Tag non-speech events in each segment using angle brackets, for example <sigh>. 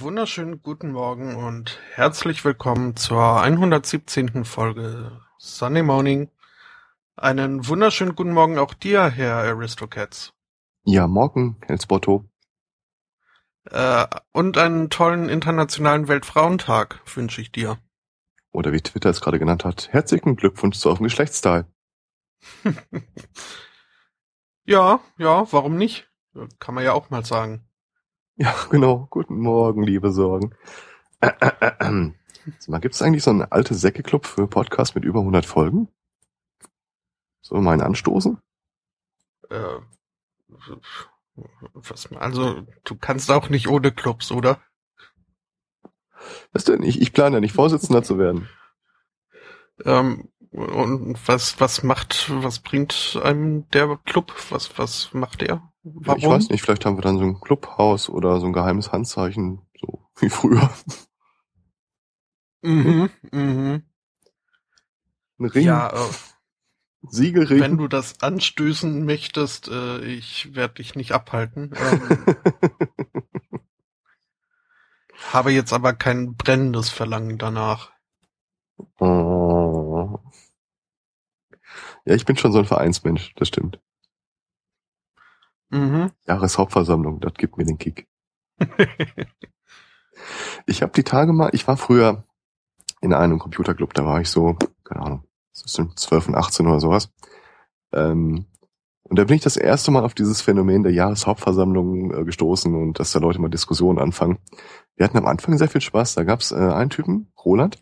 Wunderschönen guten Morgen und herzlich willkommen zur 117. Folge Sunday Morning. Einen wunderschönen guten Morgen auch dir, Herr Aristocats. Ja, morgen, Helsbotto. Äh, und einen tollen internationalen Weltfrauentag wünsche ich dir. Oder wie Twitter es gerade genannt hat, herzlichen Glückwunsch zu eurem Geschlechtsteil. <laughs> ja, ja, warum nicht? Kann man ja auch mal sagen. Ja, genau. Guten Morgen, liebe Sorgen. Äh, äh, äh, mal, gibt es eigentlich so einen alte Säcke-Club für Podcast mit über 100 Folgen? Mal einen anstoßen? Äh, was, also, du kannst auch nicht ohne Clubs, oder? Was denn? Ich, ich plane ja nicht Vorsitzender zu werden. Ähm, und was, was macht, was bringt einem der Club? Was, was macht er? Warum? Ich weiß nicht, vielleicht haben wir dann so ein Clubhaus oder so ein geheimes Handzeichen, so <laughs> wie früher. Mhm, mhm. Ein Ring. Ja, äh, Siegelring. Wenn du das anstößen möchtest, äh, ich werde dich nicht abhalten. Ähm, <laughs> habe jetzt aber kein brennendes Verlangen danach. Ja, ich bin schon so ein Vereinsmensch, das stimmt. Mhm. Jahreshauptversammlung, das gibt mir den Kick. <laughs> ich habe die Tage mal, ich war früher in einem Computerclub, da war ich so, keine Ahnung, zwischen 12 und 18 oder sowas. Ähm, und da bin ich das erste Mal auf dieses Phänomen der Jahreshauptversammlung äh, gestoßen und dass da Leute mal Diskussionen anfangen. Wir hatten am Anfang sehr viel Spaß. Da gab's äh, einen Typen, Roland,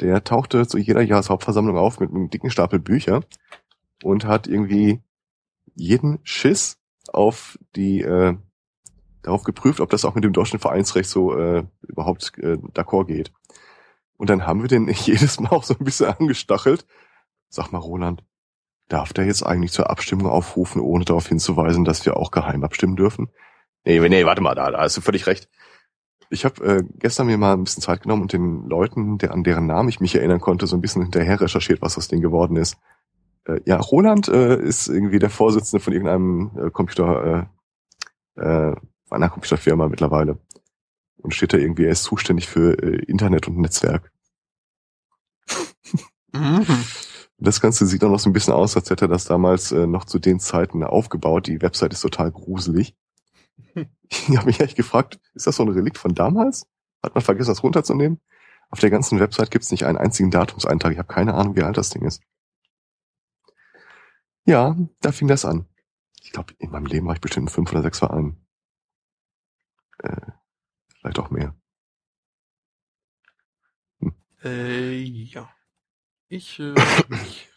der tauchte zu jeder Jahreshauptversammlung auf mit einem dicken Stapel Bücher und hat irgendwie jeden Schiss auf die äh, darauf geprüft, ob das auch mit dem deutschen Vereinsrecht so äh, überhaupt äh, d'accord geht. Und dann haben wir den <laughs> jedes Mal auch so ein bisschen angestachelt. Sag mal, Roland, darf der jetzt eigentlich zur Abstimmung aufrufen, ohne darauf hinzuweisen, dass wir auch geheim abstimmen dürfen? Nee, nee, warte mal, da, da hast du völlig recht. Ich habe äh, gestern mir mal ein bisschen Zeit genommen und den Leuten, der, an deren Namen ich mich erinnern konnte, so ein bisschen hinterher recherchiert, was das Ding geworden ist. Äh, ja, Roland äh, ist irgendwie der Vorsitzende von irgendeinem äh, Computer, äh, äh, einer Computerfirma mittlerweile. Und steht da irgendwie, er ist zuständig für äh, Internet und Netzwerk. Mhm. <laughs> Das Ganze sieht auch noch so ein bisschen aus, als hätte er das damals äh, noch zu den Zeiten aufgebaut. Die Website ist total gruselig. Ich habe mich echt gefragt, ist das so ein Relikt von damals? Hat man vergessen, das runterzunehmen? Auf der ganzen Website gibt es nicht einen einzigen Datumseintrag. Ich habe keine Ahnung, wie alt das Ding ist. Ja, da fing das an. Ich glaube, in meinem Leben war ich bestimmt fünf oder sechs Vereinen. Äh, vielleicht auch mehr. Hm. Äh, ja. Ich, äh, ich.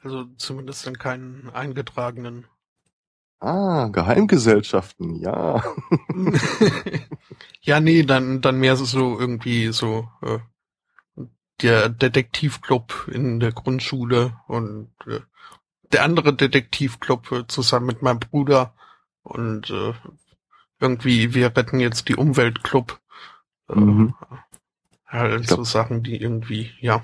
Also zumindest in keinen eingetragenen. Ah, Geheimgesellschaften, ja. <laughs> ja, nee, dann, dann mehr so irgendwie so äh, der Detektivclub in der Grundschule und äh, der andere Detektivclub äh, zusammen mit meinem Bruder und äh, irgendwie wir retten jetzt die Umweltclub. Äh, mhm. Halt glaub- so Sachen, die irgendwie, ja.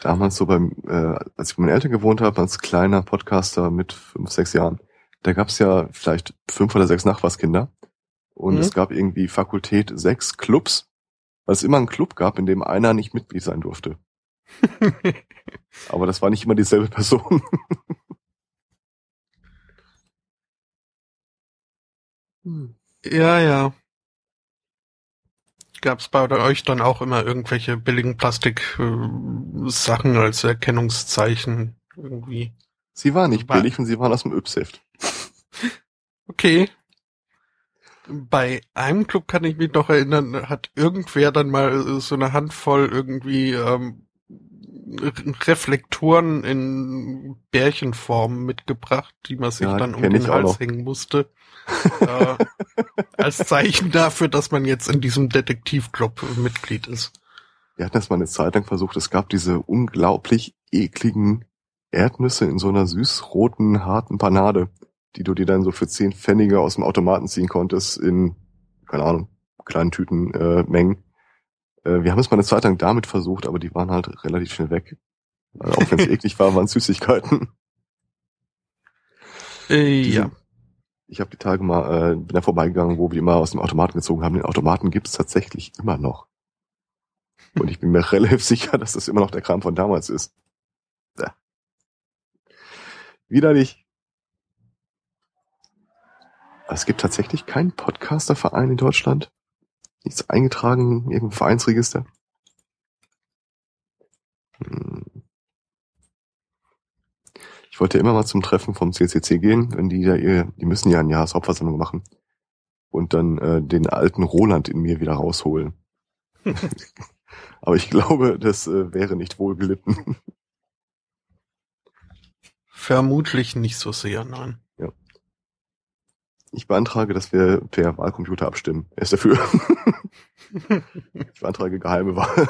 Damals so beim, äh, als ich bei meinen Eltern gewohnt habe, als kleiner Podcaster mit fünf, sechs Jahren, da gab's ja vielleicht fünf oder sechs Nachbarskinder. Und Mhm. es gab irgendwie Fakultät sechs Clubs, weil es immer einen Club gab, in dem einer nicht Mitglied sein durfte. <laughs> Aber das war nicht immer dieselbe Person. Ja, ja. Gab's bei euch dann auch immer irgendwelche billigen Plastik-Sachen als Erkennungszeichen irgendwie? Sie waren nicht War- billig und sie waren aus dem Yps-Heft. Okay. Bei einem Club kann ich mich noch erinnern, hat irgendwer dann mal äh, so eine Handvoll irgendwie ähm, Re- Reflektoren in Bärchenform mitgebracht, die man sich Ja, dann um den Hals hängen musste. <laughs> äh, als Zeichen dafür, dass man jetzt in diesem Detektivclub Mitglied ist. Wir hatten das mal eine Zeit lang versucht. Es gab diese unglaublich ekligen Erdnüsse in so einer süßroten, harten Panade, die du dir dann so für zehn Pfennige aus dem Automaten ziehen konntest in, keine Ahnung, kleinen Tüten, äh, Mengen. Äh, wir haben es mal eine Zeit lang damit versucht, aber die waren halt relativ schnell weg. Weil auch wenn es <laughs> eklig war, waren es Süßigkeiten. Äh, Diese- ja. Ich habe die Tage mal, äh, bin da vorbeigegangen, wo wir immer aus dem Automaten gezogen haben. Den Automaten gibt's tatsächlich immer noch. Und ich bin mir <laughs> relativ sicher, dass das immer noch der Kram von damals ist. Ja. Widerlich. Es gibt tatsächlich keinen Podcasterverein in Deutschland. Nichts eingetragen, in irgendeinem Vereinsregister. Hm. Ich wollte immer mal zum Treffen vom CCC gehen, wenn die da ihr, die müssen ja eine Jahreshauptversammlung machen. Und dann äh, den alten Roland in mir wieder rausholen. <laughs> Aber ich glaube, das äh, wäre nicht wohl gelitten. Vermutlich nicht so sehr, nein. Ich beantrage, dass wir per Wahlcomputer abstimmen. Er ist dafür. <laughs> ich beantrage geheime Wahl.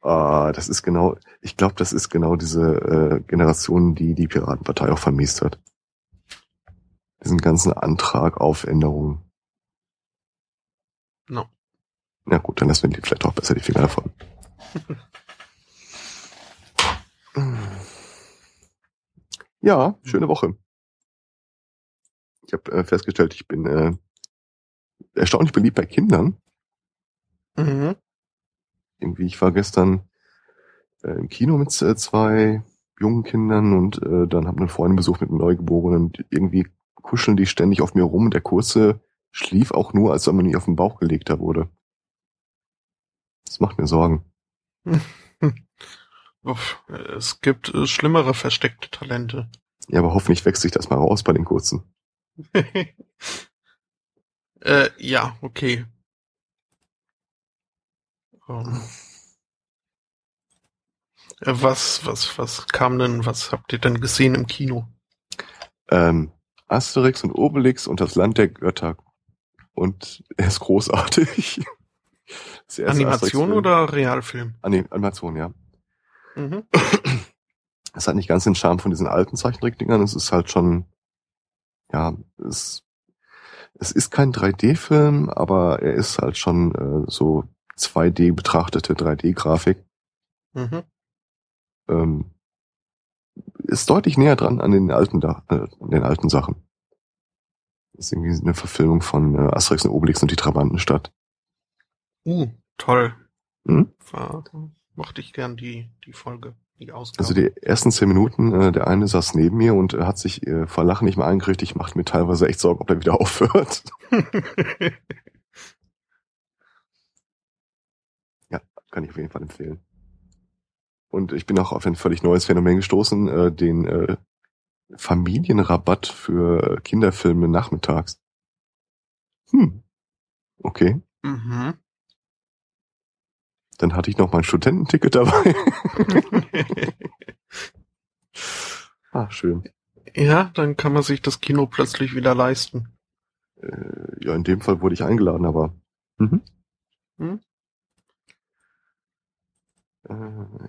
ah, das ist genau, ich glaube, das ist genau diese äh, Generation, die die Piratenpartei auch vermisst hat. Diesen ganzen Antrag auf Änderungen. No. Na gut, dann lassen wir die vielleicht auch besser die Finger davon. <laughs> ja, schöne Woche. Ich habe äh, festgestellt, ich bin äh, erstaunlich beliebt bei Kindern. Mhm. Irgendwie, ich war gestern äh, im Kino mit äh, zwei jungen Kindern und äh, dann habe eine Freundin besucht mit einem Neugeborenen und irgendwie kuscheln die ständig auf mir rum. Der Kurze schlief auch nur, als wenn man ihn auf den Bauch gelegter wurde. Das macht mir Sorgen. <laughs> Es gibt äh, schlimmere versteckte Talente. Ja, aber hoffentlich wächst sich das mal raus bei den Kurzen. <laughs> äh, ja, okay. Ähm, äh, was, was, was kam denn, was habt ihr denn gesehen im Kino? Ähm, Asterix und Obelix und das Land der Götter. Und er ist großartig. <laughs> Animation oder Realfilm? Animation, ja. Mhm. <clears throat> Es hat nicht ganz den Charme von diesen alten Zeichentrickdingern. Es ist halt schon, ja, es, es ist kein 3D-Film, aber er ist halt schon äh, so 2D betrachtete 3D-Grafik. Mhm. Ähm, ist deutlich näher dran an den alten, äh, an den alten Sachen. ist irgendwie eine Verfilmung von äh, Asterix und Obelix und die Trabantenstadt. Uh, toll. Hm? War, mochte ich gern die, die Folge, die. Also die ersten zehn Minuten, äh, der eine saß neben mir und äh, hat sich äh, vor Lachen nicht mehr eingekriegt. Ich machte mir teilweise echt Sorgen, ob er wieder <laughs> aufhört. <laughs> Kann ich auf jeden Fall empfehlen. Und ich bin auch auf ein völlig neues Phänomen gestoßen, äh, den äh, Familienrabatt für Kinderfilme nachmittags. Hm. Okay. mhm. Dann hatte ich noch mein Studententicket dabei. <laughs> ah, schön. ja, dann kann man sich das Kino plötzlich wieder leisten. Äh, ja, in dem Fall wurde ich eingeladen, aber. Mhm. Hm? Äh,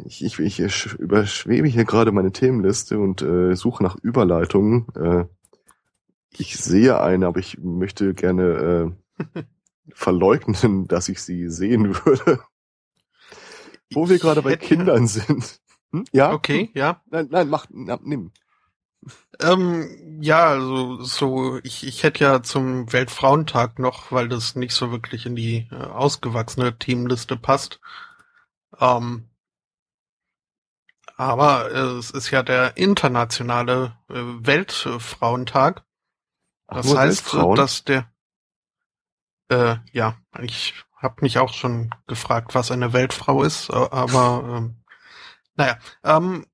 Ich, ich, ich sch- überschwebe hier gerade meine Themenliste und äh, suche nach Überleitungen. Äh, ich sehe eine, aber ich möchte gerne äh, <laughs> verleugnen, dass ich sie sehen würde. Wo wir gerade bei hätte- Kindern sind. Hm? Ja? Okay, ja. Nein, nein, mach, na, nimm. Ähm, ja, also so, ich, ich hätte ja zum Weltfrauentag noch, weil das nicht so wirklich in die äh, ausgewachsene Teamliste passt. Ähm, aber äh, es ist ja der internationale äh, Weltfrauentag. Ach, Das nur heißt, dass der äh, ja, ich habe mich auch schon gefragt, was eine Weltfrau ist, aber ähm, naja, ähm,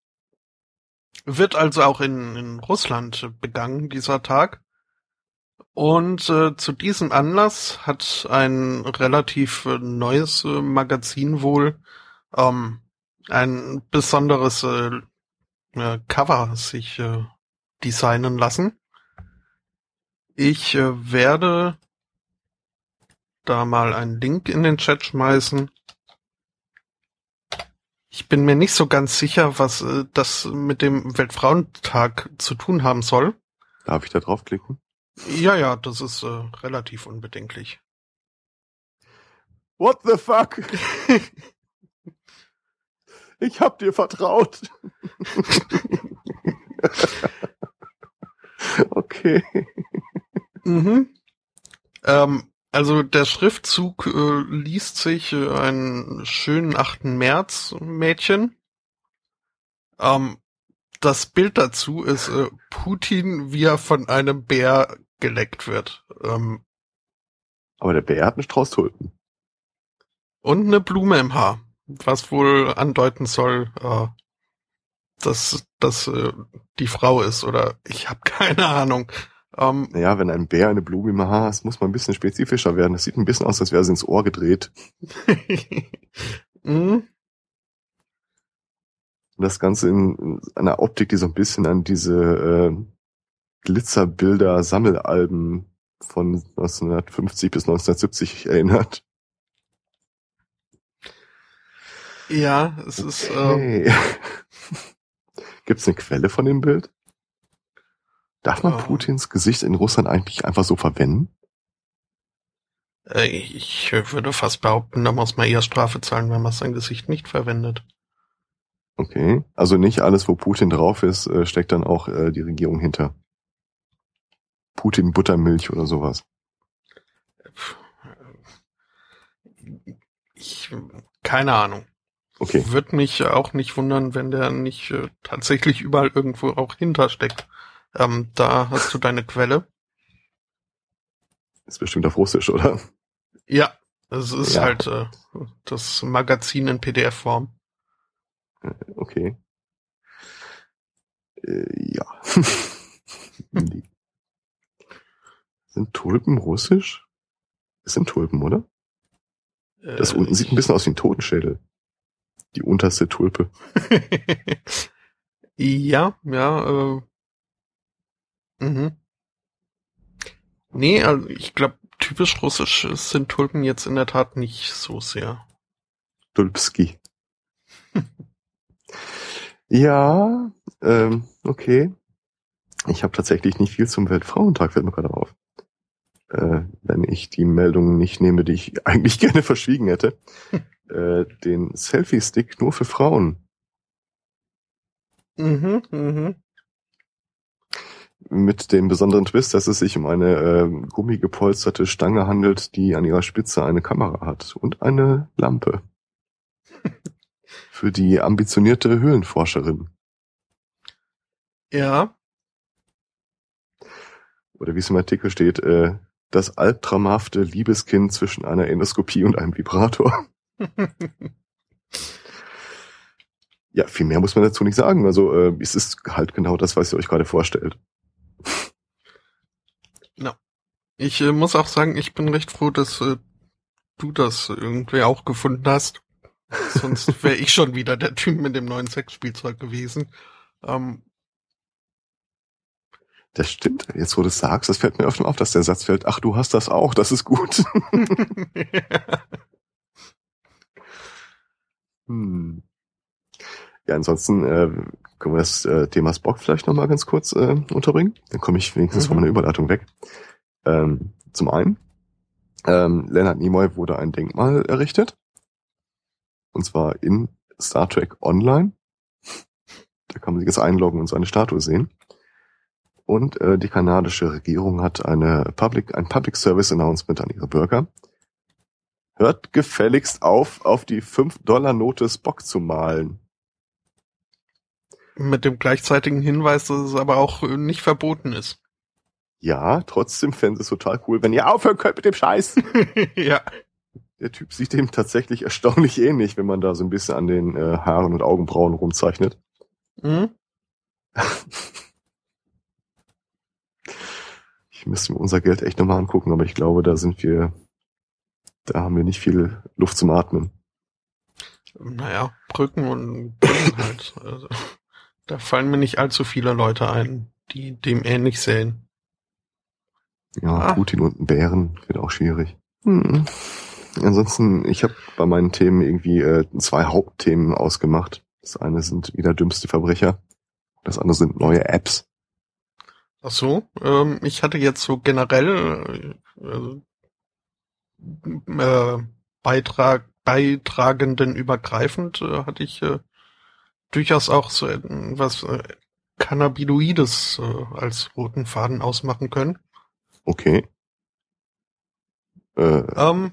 wird also auch in, in Russland begangen, dieser Tag. Und äh, zu diesem Anlass hat ein relativ äh, neues äh, Magazin wohl ähm, ein besonderes äh, äh, Cover sich äh, designen lassen. Ich äh, werde da mal einen Link in den Chat schmeißen. Ich bin mir nicht so ganz sicher, was äh, das mit dem Weltfrauentag zu tun haben soll. Darf ich da draufklicken? Ja, ja, das ist äh, relativ unbedenklich. What the fuck? <laughs> ich hab dir vertraut. <laughs> okay. Mhm. Ähm, also der Schriftzug äh, liest sich äh, einen schönen 8. März Mädchen. Ähm, das Bild dazu ist äh, Putin, wie er von einem Bär geleckt wird. Ähm, Aber der Bär hat einen Strauß Tulpen. und eine Blume im Haar, was wohl andeuten soll, äh, dass das äh, die Frau ist oder ich habe <laughs> keine Ahnung. Ähm, Naja, wenn ein Bär eine Blume im Haar hat, muss man ein bisschen spezifischer werden. Das sieht ein bisschen aus, als wäre sie ins Ohr gedreht. <laughs> mhm. Das Ganze in, in einer Optik, die so ein bisschen an diese äh, Glitzerbilder-Sammelalben von 1950 bis 1970 erinnert. Ja, es ist äh, Okay. <laughs> Gibt es eine Quelle von dem Bild? Darf man Oh. Putins Gesicht in Russland eigentlich einfach so verwenden? Äh, Ich würde fast behaupten, da muss man eher Strafe zahlen, wenn man sein Gesicht nicht verwendet. Okay. Also nicht alles, wo Putin drauf ist, äh, steckt dann auch äh, die Regierung hinter. Putin Buttermilch oder sowas. Ich, keine Ahnung. Okay. Würde mich auch nicht wundern, wenn der nicht tatsächlich überall irgendwo auch hintersteckt. Ähm, da hast du deine Quelle. Ist bestimmt auf Russisch, oder? Ja, es ist Ja. halt äh, das Magazin in PDF-Form. Okay. Äh, ja. <laughs> sind Tulpen russisch? Es sind Tulpen, oder? Das Äh, unten sieht ein bisschen aus wie ein Totenschädel. Die unterste Tulpe. <laughs> ja, ja, äh. Mhm. Nee, also ich glaube, typisch russisch sind Tulpen jetzt in der Tat nicht so sehr. Tulpski. <laughs> ja, ähm, okay. Ich habe tatsächlich nicht viel zum Weltfrauentag, fällt mir gerade auf. Äh, wenn ich die Meldung nicht nehme, die ich <laughs> eigentlich gerne verschwiegen hätte. <laughs> äh, den Selfie-Stick nur für Frauen. Mhm, mhm. Mit dem besonderen Twist, dass es sich um eine äh, gummigepolsterte Stange handelt, die an ihrer Spitze eine Kamera hat und eine Lampe. <laughs> Für die ambitionierte Höhlenforscherin. Ja, Oder wie es im Artikel steht, äh, das albtraumhafte Liebeskind zwischen einer Endoskopie und einem Vibrator. <laughs> Ja, viel mehr muss man dazu nicht sagen. Also äh, es ist halt genau das, was ihr euch gerade vorstellt. Ich äh, muss auch sagen, ich bin recht froh, dass äh, du das irgendwie auch gefunden hast. Sonst <laughs> wäre ich schon wieder der Typ mit dem neuen Sexspielzeug gewesen. Ähm, Das stimmt. Jetzt, wo du es sagst, das fällt mir öfter auf, dass der Satz fällt, ach, du hast das auch, das ist gut. <laughs> <laughs> Hm. Ja, ansonsten äh, können wir das äh, Thema Spock vielleicht nochmal ganz kurz äh, unterbringen. Dann komme ich wenigstens Mhm. von meiner Überleitung weg. Ähm, zum einen Ähm, Leonard Nimoy wurde ein Denkmal errichtet. Und zwar in Star Trek Online. Da kann man sich jetzt einloggen und seine Statue sehen. Und äh, die kanadische Regierung hat eine Public, ein Public Service Announcement an ihre Bürger. Hört gefälligst auf, auf die 5-Dollar-Note Spock zu malen. Mit dem gleichzeitigen Hinweis, dass es aber auch nicht verboten ist. Ja, trotzdem fände es total cool, wenn ihr aufhören könnt mit dem Scheiß. <laughs> ja. Der Typ sieht dem tatsächlich erstaunlich ähnlich, wenn man da so ein bisschen an den äh, Haaren und Augenbrauen rumzeichnet. Mhm. <laughs> Ich müsste mir unser Geld echt nochmal angucken, aber ich glaube, da sind wir, da haben wir nicht viel Luft zum Atmen. Naja, Brücken und Brücken halt. Also, da fallen mir nicht allzu viele Leute ein, die dem ähnlich sehen. Ja, Ah. Putin und ein Bären wird auch schwierig. Hm. Ansonsten, ich habe bei meinen Themen irgendwie äh, zwei Hauptthemen ausgemacht. Das eine sind wieder dümmste Verbrecher. Das andere sind neue Apps. Ach so, ähm, ich hatte jetzt so generell äh, äh, Beitrag, Beitragenden übergreifend äh, hatte ich äh, durchaus auch so etwas äh, Cannabinoides äh, als roten Faden ausmachen können. Okay. Äh, Ähm,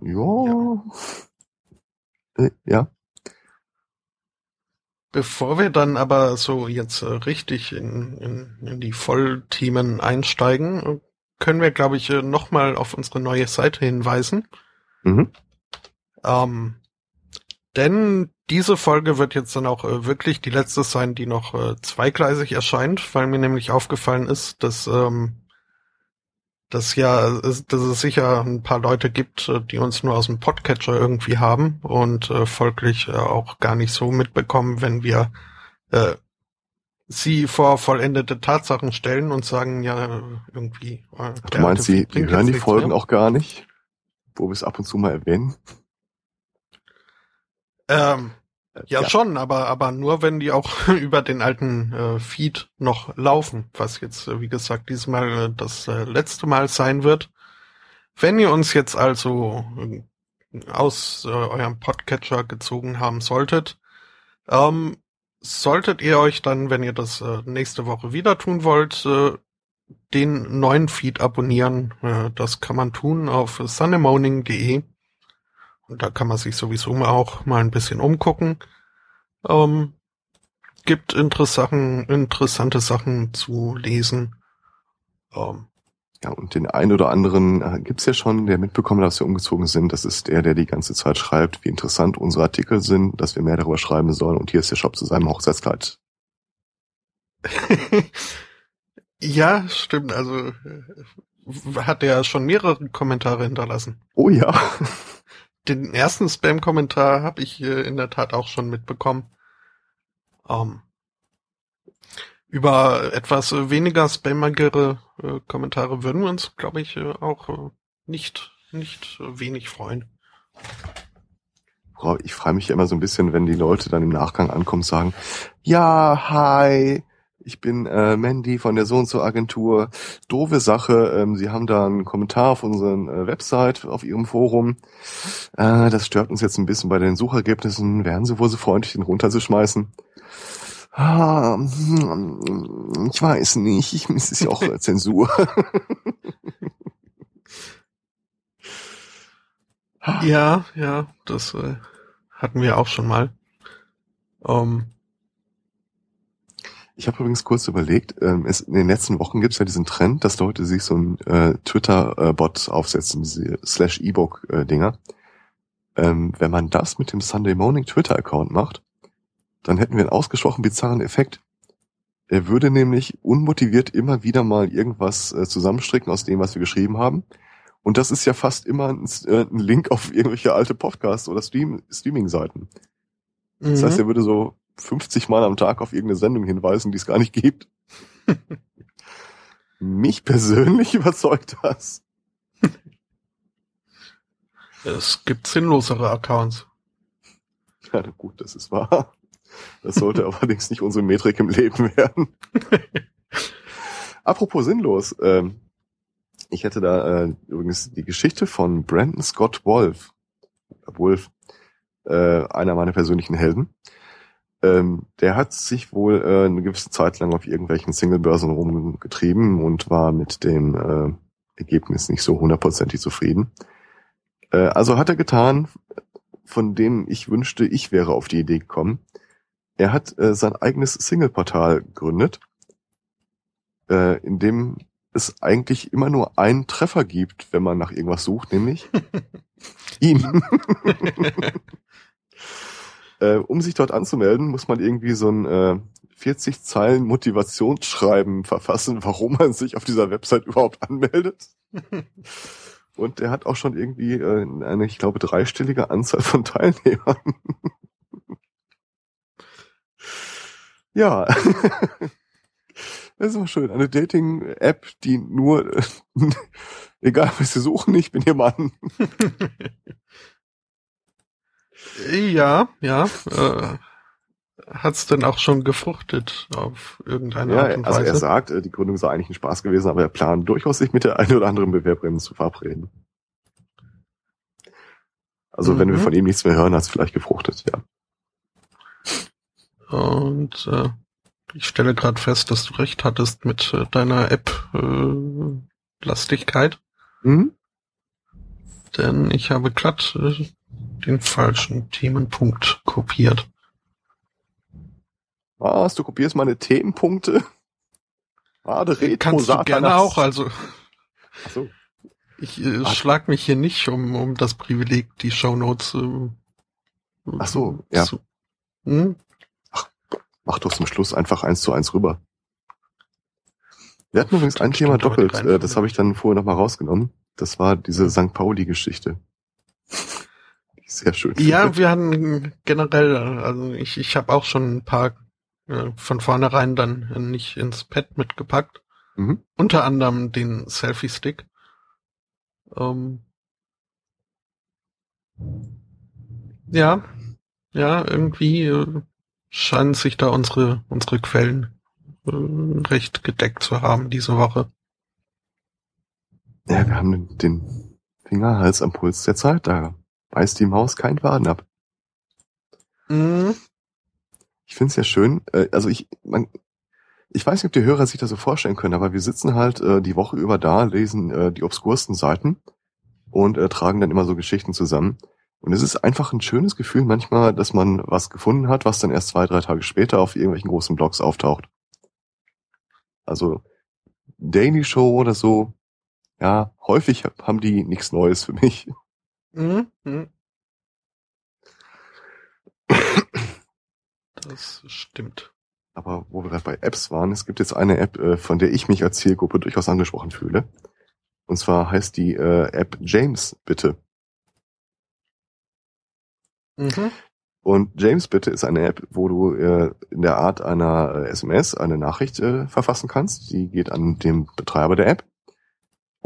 ja. Äh, ja. Bevor wir dann aber so jetzt äh, richtig in, in, in die Vollthemen einsteigen, äh, können wir, glaube ich, nochmal auf unsere neue Seite hinweisen. Mhm. Ähm, denn diese Folge wird jetzt dann auch äh, wirklich die letzte sein, die noch äh, zweigleisig erscheint, weil mir nämlich aufgefallen ist, dass, ähm, dass ja, es- dass es sicher ein paar Leute gibt, äh, die uns nur aus dem Podcatcher irgendwie haben und äh, folglich äh, auch gar nicht so mitbekommen, wenn wir äh, sie vor vollendete Tatsachen stellen und sagen, ja, irgendwie. Äh, Du meinst, die, die hören die Folgen auch auch gar nicht? Wo wir es ab und zu mal erwähnen? Ähm, Äh, Ja, schon, aber, aber nur, wenn die auch <laughs> über den alten äh, Feed noch laufen, was jetzt, äh, wie gesagt, diesmal äh, das äh, letzte Mal sein wird. Wenn ihr uns jetzt also äh, aus äh, eurem Podcatcher gezogen haben solltet, ähm, solltet ihr euch dann, wenn ihr das äh, nächste Woche wieder tun wollt, äh, den neuen Feed abonnieren. Äh, das kann man tun auf sundaymorning.de. Da kann man sich sowieso mal auch mal ein bisschen umgucken. Ähm, gibt interessanten, interessante Sachen zu lesen. Ähm, Ja, und den einen oder anderen äh, gibt's ja schon, der mitbekommen hat, dass wir umgezogen sind. Das ist der, der die ganze Zeit schreibt, wie interessant unsere Artikel sind, dass wir mehr darüber schreiben sollen. Und hier ist der Shop zu seinem Hochzeitskleid. <laughs> ja, stimmt. Also äh, hat er schon mehrere Kommentare hinterlassen. Oh ja. <laughs> Den ersten Spam-Kommentar habe ich äh, in der Tat auch schon mitbekommen. Ähm, über etwas äh, weniger spammigere äh, Kommentare würden wir uns, glaube ich, äh, auch äh, nicht nicht äh, wenig freuen. Ich frage mich immer so ein bisschen, wenn die Leute dann im Nachgang ankommen und sagen, ja, hi, ich bin äh, Mandy von der so und so Agentur. Doofe Sache, ähm, Sie haben da einen Kommentar auf unseren äh, Website, auf Ihrem Forum. Äh, das stört uns jetzt ein bisschen bei den Suchergebnissen. Wären Sie wohl so freundlich, den runterzuschmeißen? Ah, hm, ich weiß nicht, ich es ist ja auch äh, <laughs> Zensur. Ja, ja, das äh, hatten wir auch schon mal. Ähm, Ich habe übrigens kurz überlegt, ähm, es, in den letzten Wochen gibt es ja diesen Trend, dass Leute sich so ein äh, Twitter-Bot aufsetzen, diese slash E-Book-Dinger. Ähm, wenn man das mit dem Sunday Morning Twitter-Account macht, dann hätten wir einen ausgesprochen bizarren Effekt. Er würde nämlich unmotiviert immer wieder mal irgendwas äh, zusammenstricken aus dem, was wir geschrieben haben. Und das ist ja fast immer ein, äh, ein Link auf irgendwelche alte Podcasts oder Stream Streaming-Seiten. Das heißt, mhm. er würde so 50 Mal am Tag auf irgendeine Sendung hinweisen, die es gar nicht gibt. <laughs> Mich persönlich überzeugt das. es gibt sinnlosere Accounts. Ja, na gut, das ist wahr. Das sollte <laughs> allerdings nicht unsere Metrik im Leben werden. <laughs> Apropos sinnlos. Ähm, Ich hätte da äh, übrigens die Geschichte von Brandon Scott Wolf, Wolf, äh, einer meiner persönlichen Helden. Ähm, der hat sich wohl äh, eine gewisse Zeit lang auf irgendwelchen Singlebörsen rumgetrieben und war mit dem äh, Ergebnis nicht so hundertprozentig zufrieden. Äh, also hat er getan, von dem ich wünschte, ich wäre auf die Idee gekommen. Er hat äh, sein eigenes Singleportal gegründet, äh, in dem es eigentlich immer nur einen Treffer gibt, wenn man nach irgendwas sucht, nämlich <laughs> ihn. <laughs> äh, um sich dort anzumelden, muss man irgendwie so ein äh, 40 Zeilen Motivationsschreiben verfassen, <laughs> warum man sich auf dieser Website überhaupt anmeldet. <laughs> Und er hat auch schon irgendwie äh, eine, ich glaube, dreistellige Anzahl von Teilnehmern. <laughs> ja. Das ist auch schön. Eine Dating-App, die nur, egal was Sie suchen, ich bin Ihr Mann. Ja, ja. Äh, Hat es denn auch schon gefruchtet auf irgendeine ja, Art und also Weise? er sagt, äh, die Gründung sei eigentlich ein Spaß gewesen, aber er plant durchaus, sich mit der einen oder anderen Bewerberin zu verabreden. Also wenn wir Mhm. von ihm nichts mehr hören, hat es vielleicht gefruchtet, ja. Und äh, ich stelle gerade fest, dass du recht hattest mit äh, deiner App-Lastigkeit, Mhm. denn ich habe glatt äh, den falschen Themenpunkt kopiert. Was, du kopierst meine Themenpunkte? Ah, der Retro Kannst du gerne Satanas. auch, also Ach so. ich äh, schlag mich hier nicht um, um das Privileg, die Shownotes äh, Ach so, ja. zu- Hm? Mach doch zum Schluss einfach eins zu eins rüber. Wir hatten übrigens ein Thema doppelt, äh, Reihenfolge. das habe ich dann vorher nochmal rausgenommen. Das war diese St. Pauli-Geschichte. Sehr schön. Ja, wir hatten generell, also ich, ich habe auch schon ein paar äh, von vornherein dann nicht ins Pad mitgepackt. Mhm. Unter anderem den Selfie-Stick. Ähm, ja, ja, irgendwie äh, scheinen sich da unsere, unsere Quellen äh, recht gedeckt zu haben diese Woche. Ja, wir haben den, den Fingerhals am Puls der Zeit. Da beißt die Maus kein Faden ab. Mhm. Ich finde es ja schön. Äh, also ich, man, ich weiß nicht, ob die Hörer sich das so vorstellen können, aber wir sitzen halt äh, die Woche über da, lesen äh, die obskursten Seiten und äh, tragen dann immer so Geschichten zusammen. Und es ist einfach ein schönes Gefühl manchmal, dass man was gefunden hat, was dann erst zwei, drei Tage später auf irgendwelchen großen Blogs auftaucht. Also Daily Show oder so, ja, häufig haben die nichts Neues für mich. Mhm. Mhm. Das stimmt. Aber wo wir gerade bei Apps waren, es gibt jetzt eine App, äh, von der ich mich als Zielgruppe durchaus angesprochen fühle. Und zwar heißt die äh, App James Bitte. Mhm. Und James Bitte ist eine App, wo du äh, in der Art einer SMS eine Nachricht verfassen kannst. Die geht an den Betreiber der App.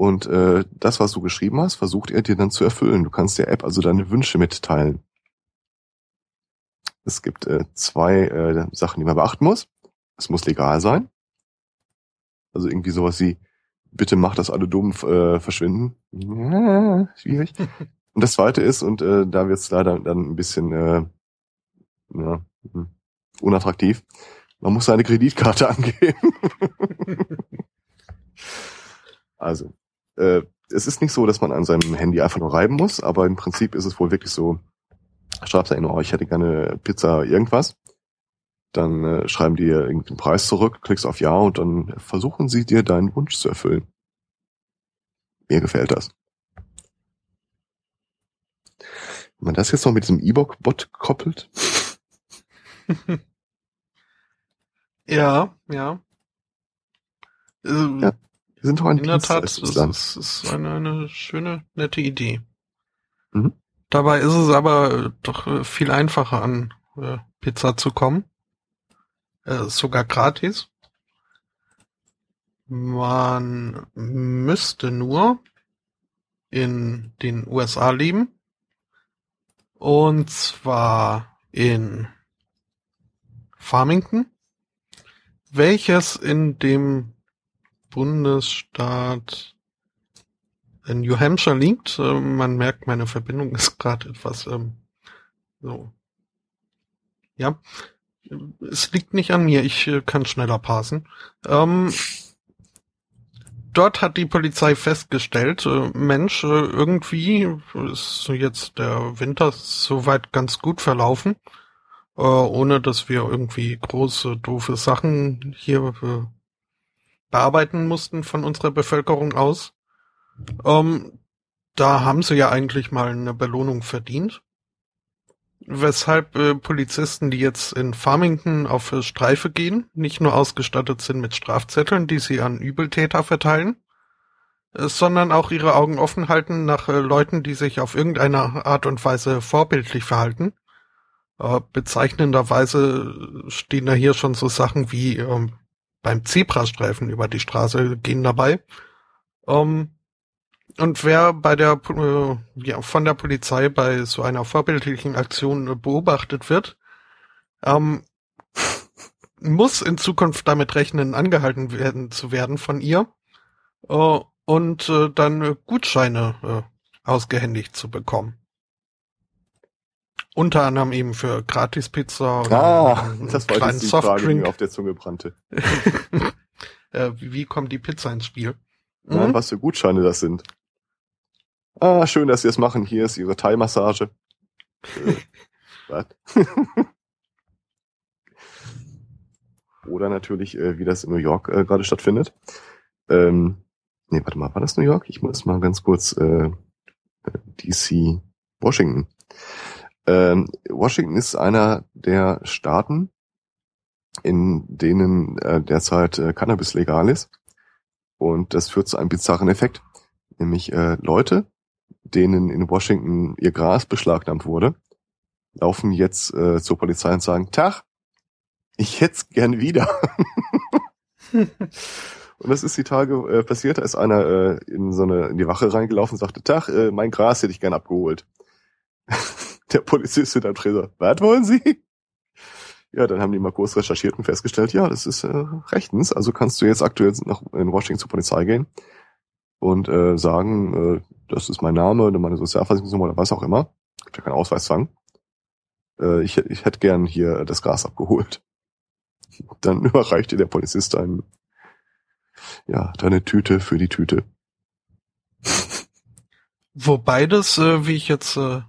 Und äh, das, was du geschrieben hast, versucht er dir dann zu erfüllen. Du kannst der App also deine Wünsche mitteilen. Es gibt äh, zwei äh, Sachen, die man beachten muss. Es muss legal sein. Also irgendwie sowas wie, bitte mach das alle dumm äh, verschwinden. Ja, schwierig. Und das zweite ist, und äh, da wird es leider dann ein bisschen äh, ja, hm, unattraktiv, man muss seine Kreditkarte <laughs> angeben. also, äh, es ist nicht so, dass man an seinem Handy einfach nur reiben muss, aber im Prinzip ist es wohl wirklich so, schreibst du oh, ich hätte gerne Pizza irgendwas. Dann äh, schreiben die dir irgendeinen Preis zurück, klickst auf Ja und dann versuchen sie dir deinen Wunsch zu erfüllen. Mir gefällt das. Wenn man das jetzt noch mit diesem E-Book-Bot koppelt, <laughs> Ja, ja. Äh, Ja, wir sind doch ein In der Tat, es ist, es ist eine, eine schöne, nette Idee. Mhm. Dabei ist es aber äh, doch äh, viel einfacher an äh, Pizza zu kommen. Äh, ist sogar gratis. Man müsste nur in den USA leben. Und zwar in Farmington, welches in dem Bundesstaat in New Hampshire liegt. Äh, man merkt, meine Verbindung ist gerade etwas ähm, so. Ja, es liegt nicht an mir. Ich äh, kann schneller parsen. Ähm, dort hat die Polizei festgestellt, äh, Mensch, äh, irgendwie ist jetzt der Winter soweit ganz gut verlaufen, ohne dass wir irgendwie große doofe Sachen hier bearbeiten mussten von unserer Bevölkerung aus. Ähm, da haben sie ja eigentlich mal eine Belohnung verdient. Weshalb äh, Polizisten, die jetzt in Farmington auf Streife gehen, nicht nur ausgestattet sind mit Strafzetteln, die sie an Übeltäter verteilen, äh, sondern auch ihre Augen offen halten nach äh, Leuten, die sich auf irgendeine Art und Weise vorbildlich verhalten. Äh, bezeichnenderweise stehen da hier schon so Sachen wie ähm, beim Zebrastreifen über die Straße gehen dabei. Ähm, und wer bei der äh, ja, von der Polizei bei so einer vorbildlichen Aktion äh, beobachtet wird, ähm, muss in Zukunft damit rechnen, angehalten werden zu werden von ihr äh, und äh, dann äh, Gutscheine ausgehändigt zu bekommen. Unter anderem eben für Gratispizza oder ah, das war jetzt die Frage, die mir auf der Zunge brannte. <laughs> äh, wie kommt die Pizza ins Spiel? Ja, mhm. was für Gutscheine das sind. Ah, schön, dass Sie es machen. Hier ist Ihre Thai-Massage. äh, <laughs> was? Oder natürlich, äh, wie das in New York äh, gerade stattfindet. Ähm, nee, warte mal, war das New York? Ich muss mal ganz kurz äh, DC Washington. Ähm, Washington ist einer der Staaten, in denen äh, derzeit äh, Cannabis legal ist. Und das führt zu einem bizarren Effekt. Nämlich äh, Leute, denen in Washington ihr Gras beschlagnahmt wurde, laufen jetzt äh, zur Polizei und sagen, Tag, ich hätt's gern wieder. <laughs> und das ist die Tage äh, passiert, da ist einer äh, in so eine in die Wache reingelaufen und sagte, Tag, äh, mein Gras hätte ich gern abgeholt. Der Polizist dann Tresor, was wollen Sie? Ja, dann haben die mal kurz recherchiert und festgestellt, ja, das ist äh, rechtens, also kannst du jetzt aktuell nach in Washington zur Polizei gehen und äh, sagen, äh, das ist mein Name meine Sozialversicherungsnummer oder was auch immer. Gibt ja keinen Ausweiszwang. Äh, ich, ich hätte gern hier das Gas abgeholt. Dann <laughs> überreicht dir der Polizist ein, ja, deine Tüte für die Tüte. Wobei das, äh, wie ich jetzt äh,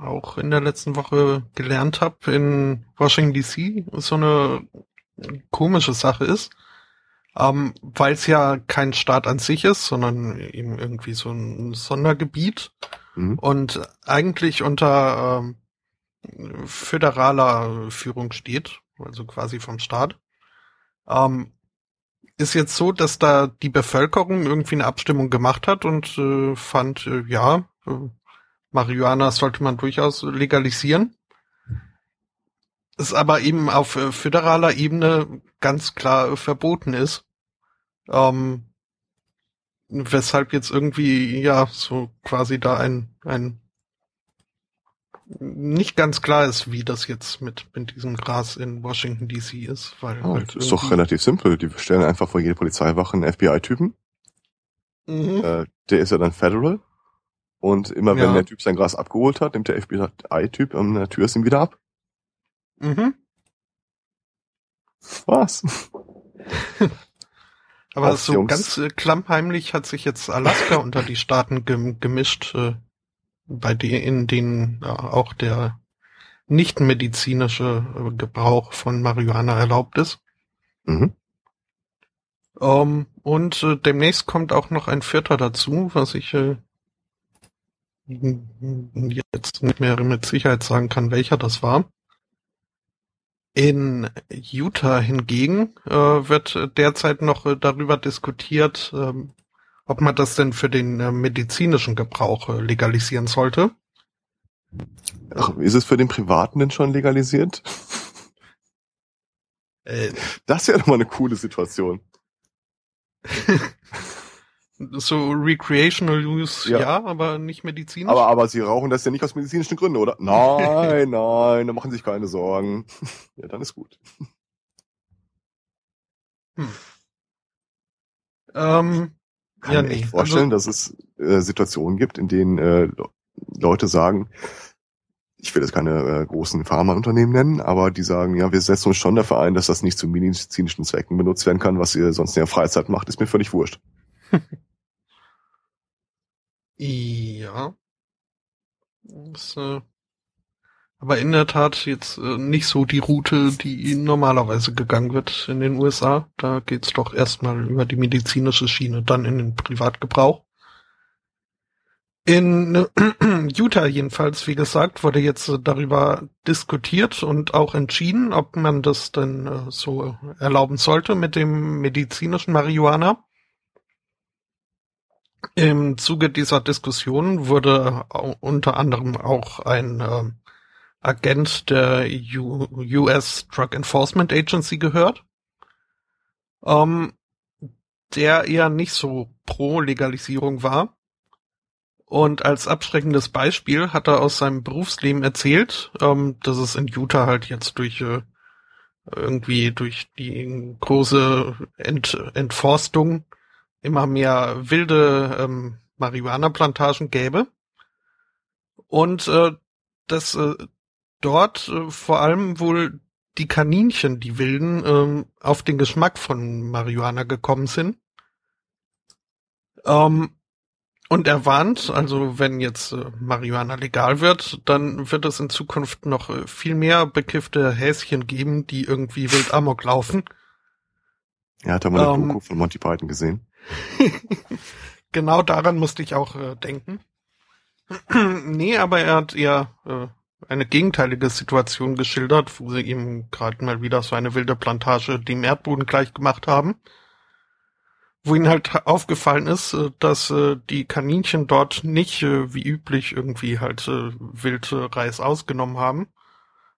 auch in der letzten Woche gelernt habe, in Washington DC so eine komische Sache ist ähm, weil es ja kein Staat an sich ist, sondern eben irgendwie so ein Sondergebiet mhm. und eigentlich unter ähm, föderaler Führung steht, also quasi vom Staat. Ähm, ist jetzt so, dass da die Bevölkerung irgendwie eine Abstimmung gemacht hat und äh, fand, äh, ja, äh, Marihuana sollte man durchaus legalisieren. Es aber eben auf äh, föderaler Ebene ganz klar verboten ist. Ähm, weshalb jetzt irgendwie, ja, so quasi da ein, ein nicht ganz klar ist, wie das jetzt mit, mit diesem Gras in Washington DC ist. Weil oh, halt das ist doch relativ simpel. Die stellen einfach vor jede Polizeiwache einen FBI-Typen. Mhm. Äh, der ist ja dann Federal. Und immer wenn ja. der Typ sein Gras abgeholt hat, nimmt der FBI-Typ an der Tür es ihm wieder ab. Mhm. Was? <laughs> Aber so Jungs. ganz äh, klammheimlich hat sich jetzt Alaska <laughs> unter die Staaten gem gemischt, äh, bei denen, in denen äh, auch der nicht medizinische äh, Gebrauch von Marihuana erlaubt ist. Mhm. Um, ähm, und äh, demnächst kommt auch noch ein vierter dazu, was ich äh, jetzt nicht mehr mit Sicherheit sagen kann, welcher das war. In Utah hingegen äh, wird derzeit noch äh, darüber diskutiert, ähm, ob man das denn für den äh, medizinischen Gebrauch äh, legalisieren sollte. Ach, ist es für den Privaten denn schon legalisiert? Äh, das wäre doch mal eine coole Situation. <laughs> So recreational use, ja. ja, aber nicht medizinisch. Aber, aber sie rauchen das ja nicht aus medizinischen Gründen, oder? <laughs> Nein, nein, da machen Sie sich keine Sorgen. <laughs> Ja, dann ist gut. Hm. Ähm, kann ja, mir echt nee. vorstellen, also, dass es äh, Situationen gibt, in denen äh, Leute sagen, ich will jetzt keine äh, großen Pharmaunternehmen nennen, aber die sagen, ja, wir setzen uns schon dafür ein, dass das nicht zu medizinischen Zwecken benutzt werden kann, was ihr sonst in der Freizeit macht, ist mir völlig wurscht. <laughs> ja. Das, äh, aber in der Tat jetzt äh, nicht so die Route, die normalerweise gegangen wird in den USA. Da geht's doch erstmal über die medizinische Schiene, dann in den Privatgebrauch. In äh, <clears throat> Utah jedenfalls, wie gesagt, wurde jetzt äh, darüber diskutiert und auch entschieden, ob man das denn äh, so erlauben sollte mit dem medizinischen Marihuana. Im Zuge dieser Diskussion wurde unter anderem auch ein äh, Agent der U US Drug Enforcement Agency gehört, ähm, der eher nicht so pro Legalisierung war. Und als abschreckendes Beispiel hat er aus seinem Berufsleben erzählt, ähm, dass es in Utah halt jetzt durch äh, irgendwie durch die große Ent Entforstung immer mehr wilde ähm, Marihuana-Plantagen gäbe. Und äh, dass äh, dort äh, vor allem wohl die Kaninchen, die Wilden, ähm, auf den Geschmack von Marihuana gekommen sind. Ähm, und er warnt, also wenn jetzt äh, Marihuana legal wird, dann wird es in Zukunft noch äh, viel mehr bekiffte Häschen geben, die irgendwie wild Amok laufen. Er hat da mal eine ähm, Doku von Monty Python gesehen. <laughs> genau daran musste ich auch äh, denken. <clears throat> nee, aber er hat eher äh, eine gegenteilige Situation geschildert, wo sie ihm gerade mal wieder so eine wilde Plantage dem Erdboden gleich gemacht haben. Wo ihnen halt aufgefallen ist, äh, dass äh, die Kaninchen dort nicht äh, wie üblich irgendwie halt wild Reis ausgenommen haben,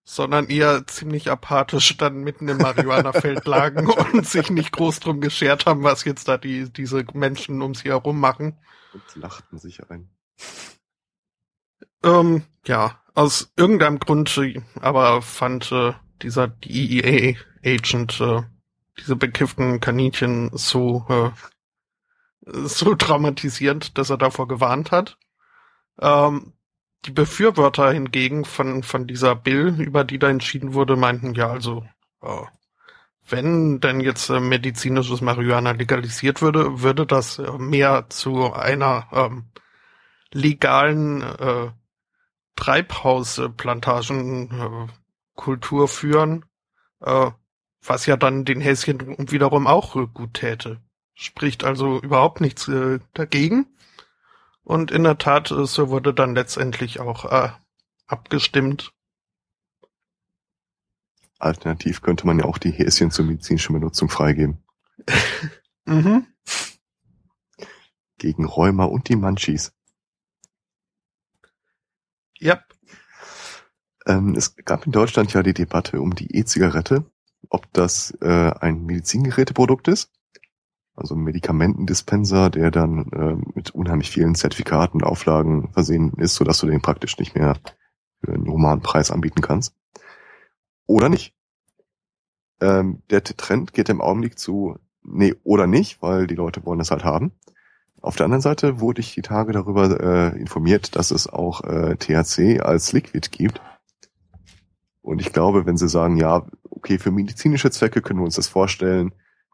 sondern eher ziemlich apathisch dann mitten im Marihuana-Feld lagen <laughs> und sich nicht groß drum geschert haben, was jetzt da die, diese Menschen um sie herum machen. Und lachten sich ein. Ähm, ja, aus irgendeinem Grund aber fand äh, dieser DEA-Agent äh, diese bekifften Kaninchen so, äh, so traumatisierend, dass er davor gewarnt hat. Ähm, die Befürworter hingegen von, von dieser Bill, über die da entschieden wurde, meinten, ja, also, äh, wenn denn jetzt äh, medizinisches Marihuana legalisiert würde, würde das äh, mehr zu einer ähm, legalen äh, Treibhausplantagenkultur führen, äh, was ja dann den Häschen wiederum auch gut täte. Spricht also überhaupt nichts äh, dagegen. Und in der Tat, äh, so wurde dann letztendlich auch äh, abgestimmt. Alternativ könnte man ja auch die Häschen zur medizinischen Benutzung freigeben. <laughs> mhm. Gegen Rheuma und die Munchies. Ja. Ähm, es gab in Deutschland ja die Debatte um die E-Zigarette, ob das äh, ein Medizingeräteprodukt ist, also ein Medikamentendispenser, der dann äh, mit unheimlich vielen Zertifikaten und Auflagen versehen ist, sodass du den praktisch nicht mehr für einen normalen Preis anbieten kannst. Oder nicht. Ähm, der Trend geht im Augenblick zu, nee, oder nicht, weil die Leute wollen es halt haben. Auf der anderen Seite wurde ich die Tage darüber äh, informiert, dass es auch äh, THC als Liquid gibt. Und ich glaube, wenn sie sagen, ja, okay, für medizinische Zwecke können wir uns das vorstellen,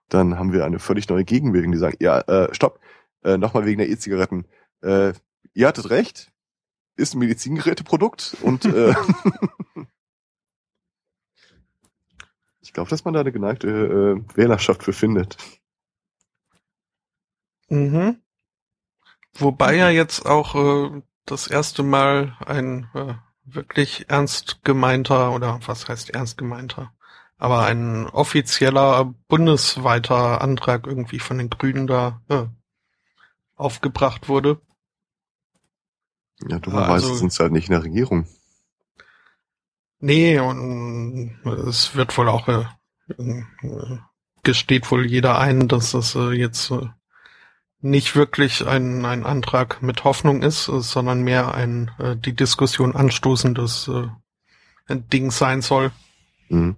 dann haben wir eine völlig neue Gegenbewegung, die sagen, ja, äh, stopp, äh, nochmal wegen der E-Zigaretten. Äh, ihr hattet recht, ist ein Medizingeräteprodukt und äh, <laughs> ich glaube, dass man da eine geneigte äh, Wählerschaft für findet. Mhm. Wobei ja jetzt auch äh, das erste Mal ein äh, wirklich ernst gemeinter oder was heißt ernst gemeinter, aber ein offizieller bundesweiter Antrag irgendwie von den Grünen da äh, aufgebracht wurde. Ja, dummerweise also, sind sie halt nicht in der Regierung. Nee, und es wird wohl auch äh, äh, gesteht wohl jeder ein, dass das äh, jetzt äh, nicht wirklich ein, ein Antrag mit Hoffnung ist, äh, sondern mehr ein äh, die Diskussion anstoßendes äh, Ding sein soll. Mhm.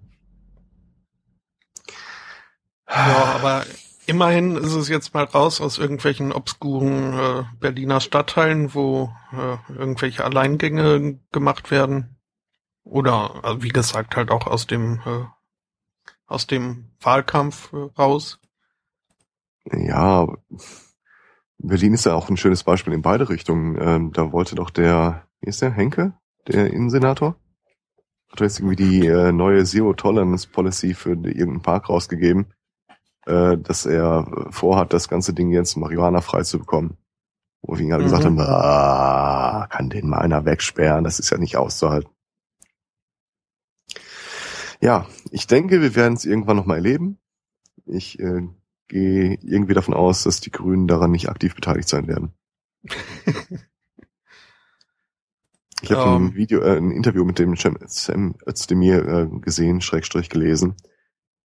Ja, aber immerhin ist es jetzt mal raus aus irgendwelchen obskuren äh, Berliner Stadtteilen, wo äh, irgendwelche Alleingänge gemacht werden. Oder also wie gesagt halt auch aus dem äh, aus dem Wahlkampf äh, raus. Ja, Berlin ist ja auch ein schönes Beispiel in beide Richtungen. Ähm, da wollte doch der, wie ist der, Henke, der Innensenator? Hat jetzt irgendwie die äh, neue Zero Tolerance Policy für irgendeinen Park rausgegeben, äh, dass er vorhat, das ganze Ding jetzt Marihuana frei zu bekommen. Wo wir ihn halt mhm. gesagt haben, ah, kann den mal einer wegsperren, das ist ja nicht auszuhalten. Ja, ich denke, wir werden es irgendwann nochmal erleben. Ich äh, gehe irgendwie davon aus, dass die Grünen daran nicht aktiv beteiligt sein werden. <laughs> ich habe um. ein ähm. Video, äh, ein Interview mit dem Sam Özdemir äh, gesehen, Schrägstrich gelesen,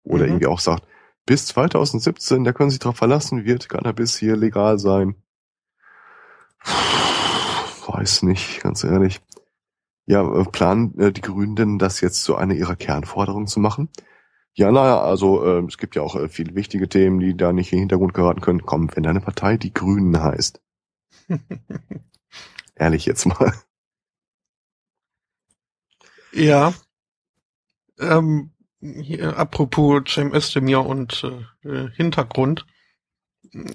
wo mhm. er irgendwie auch sagt, bis 2017, da können Sie drauf verlassen, wird Cannabis hier legal sein. Weiß nicht, ganz ehrlich. Ja, äh, planen äh, die Grünen denn das jetzt zu einer ihrer Kernforderungen zu machen? Ja, naja, also äh, es gibt ja auch äh, viele wichtige Themen, die da nicht in den Hintergrund geraten können. Komm, wenn deine Partei die Grünen heißt. <laughs> Ehrlich jetzt mal. Ja. Ähm, hier, apropos Cem Özdemir und äh, Hintergrund,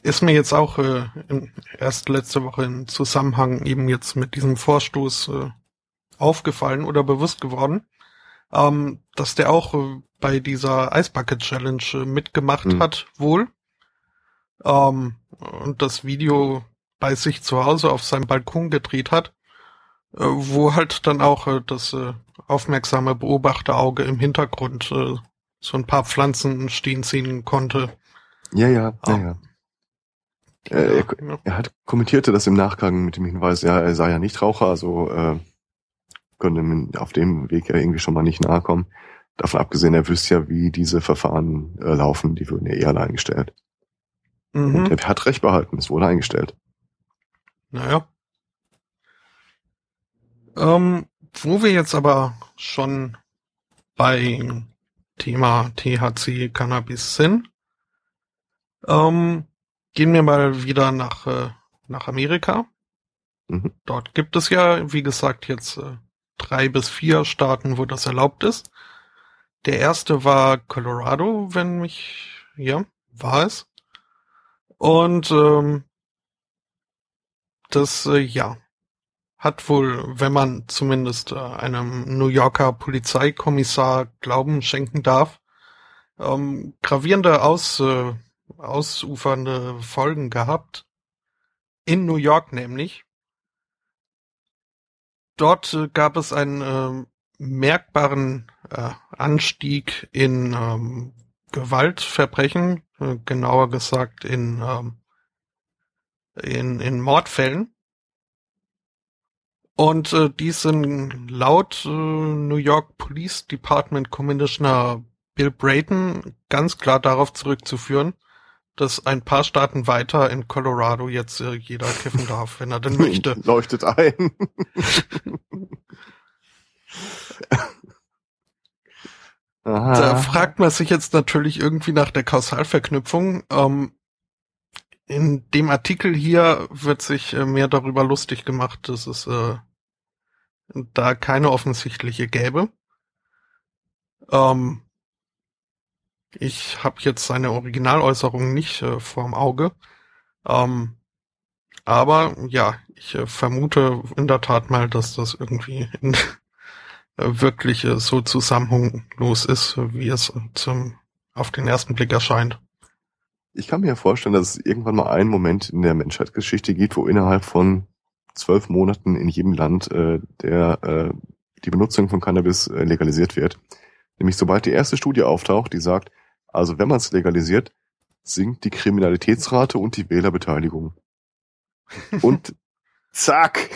ist mir jetzt auch äh, in, erst letzte Woche im Zusammenhang eben jetzt mit diesem Vorstoß äh, aufgefallen oder bewusst geworden ähm, dass der auch äh, bei dieser Ice Bucket Challenge äh, mitgemacht mhm. hat, wohl. Ähm, und das Video bei sich zu Hause auf seinem Balkon gedreht hat, äh, wo halt dann auch äh, das äh, aufmerksame Beobachterauge im Hintergrund äh, so ein paar Pflanzen stehen sehen konnte. Ja, ja, ja, ähm, ja. Er, er, er, hat kommentierte das im Nachgang mit dem Hinweis, ja, er sei ja nicht Raucher, also äh, könnte auf dem Weg ja irgendwie schon mal nicht nahe kommen. Davon abgesehen, er wüsste ja, wie diese Verfahren äh, laufen, die würden ja eh alle eingestellt. Mhm. Und er hat recht behalten, es wurde eingestellt. Naja. Ähm, wo wir jetzt aber schon bei Thema THC Cannabis sind, ähm, gehen wir mal wieder nach, äh, nach Amerika. Mhm. Dort gibt es ja, wie gesagt, jetzt äh, drei bis vier Staaten, wo das erlaubt ist. Der erste war Colorado, wenn mich, ja, war es. Und ähm, das, äh, ja, hat wohl, wenn man zumindest äh, einem New Yorker Polizeikommissar Glauben schenken darf, ähm, gravierende Aus, äh, ausufernde Folgen gehabt. In New York nämlich dort äh, gab es einen äh, merkbaren äh, Anstieg in ähm, Gewaltverbrechen, äh, genauer gesagt in, ähm, in, in Mordfällen. Und äh, die sind laut äh, New York Police Department Commissioner Bill Brayton ganz klar darauf zurückzuführen, dass ein paar Staaten weiter in Colorado jetzt äh, jeder kiffen darf, wenn er denn möchte. Leuchtet ein. <laughs> da fragt man sich jetzt natürlich irgendwie nach der Kausalverknüpfung. Ähm, in dem Artikel hier wird sich äh, mehr darüber lustig gemacht, dass es äh, da keine offensichtliche gäbe. Ähm, ich habe jetzt seine Originaläußerung nicht äh, vorm Auge. Ähm, aber ja, ich äh, vermute in der Tat mal, dass das irgendwie in, äh, wirklich äh, so zusammenhanglos ist, wie es zum, auf den ersten Blick erscheint. Ich kann mir vorstellen, dass es irgendwann mal einen Moment in der Menschheitsgeschichte gibt, wo innerhalb von zwölf Monaten in jedem Land äh, der äh, die Benutzung von Cannabis äh, legalisiert wird. Nämlich sobald die erste Studie auftaucht, die sagt, also wenn man es legalisiert, sinkt die Kriminalitätsrate und die Wählerbeteiligung. <laughs> und zack,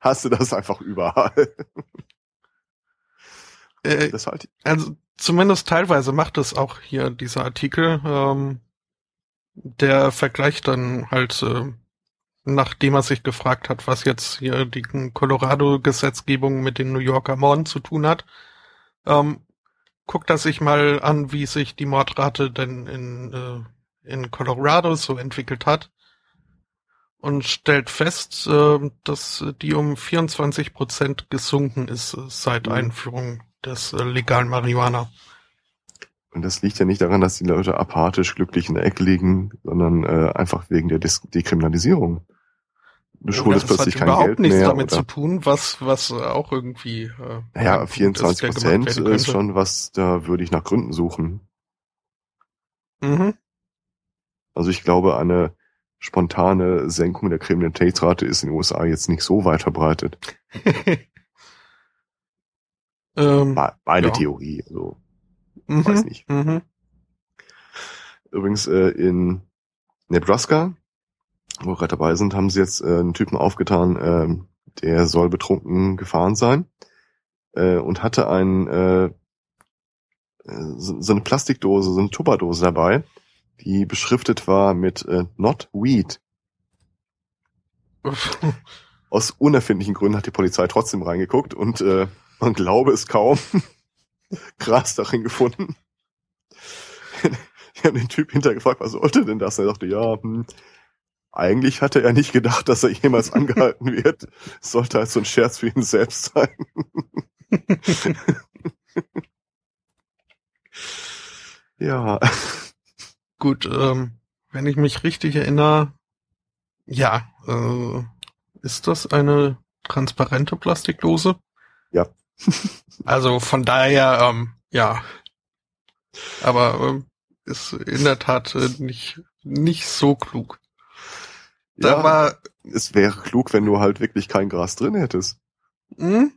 hast du das einfach überall. Äh, halt also zumindest teilweise macht es auch hier dieser Artikel. Ähm, der vergleicht dann halt, äh, nachdem er sich gefragt hat, was jetzt hier die Colorado-Gesetzgebung mit den New Yorker Morden zu tun hat, ähm, guckt er sich mal an, wie sich die Mordrate denn in äh, in Colorado so entwickelt hat und stellt fest, äh, dass die um 24 Prozent gesunken ist äh, seit Mhm. Einführung des äh, legalen Marihuana. Und das liegt ja nicht daran, dass die Leute apathisch glücklich in der Ecke liegen, sondern äh, einfach wegen der Dis Dekriminalisierung. Du schuldest das plötzlich hat kein überhaupt Geld nichts mehr. damit oder, zu tun, was was auch irgendwie äh, ja, ein Punkt 24 der gemacht Prozent ist schon was, da würde ich nach Gründen suchen. Mhm. Also ich glaube, eine spontane Senkung der Kriminalitätsrate ist in den USA jetzt nicht so weit verbreitet. <laughs> ähm, Me- Meine Ja. Theorie, also mhm, weiß nicht. Mhm. Übrigens äh, in Nebraska, wo wir gerade dabei sind, haben sie jetzt äh, einen Typen aufgetan, ähm, der soll betrunken gefahren sein äh, und hatte ein äh, äh, so, so eine Plastikdose, so eine Tupperdose dabei, die beschriftet war mit äh, Not Weed. <laughs> Aus unerfindlichen Gründen hat die Polizei trotzdem reingeguckt und äh, man glaube es kaum, <laughs> Gras darin gefunden. <laughs> Ich habe den Typ hintergefragt, was sollte denn das? Und er sagte, ja, hm, eigentlich hatte er nicht gedacht, dass er jemals <laughs> angehalten wird. Es sollte halt so ein Scherz für ihn selbst sein. <laughs> ja, Gut, ähm, wenn ich mich richtig erinnere, ja, äh, ist das eine transparente Plastikdose? Ja. <laughs> also von daher, ähm, ja. Aber ähm, ist in der Tat äh, nicht nicht so klug. Ja war, es wäre klug, wenn du halt wirklich kein Gras drin hättest. hm?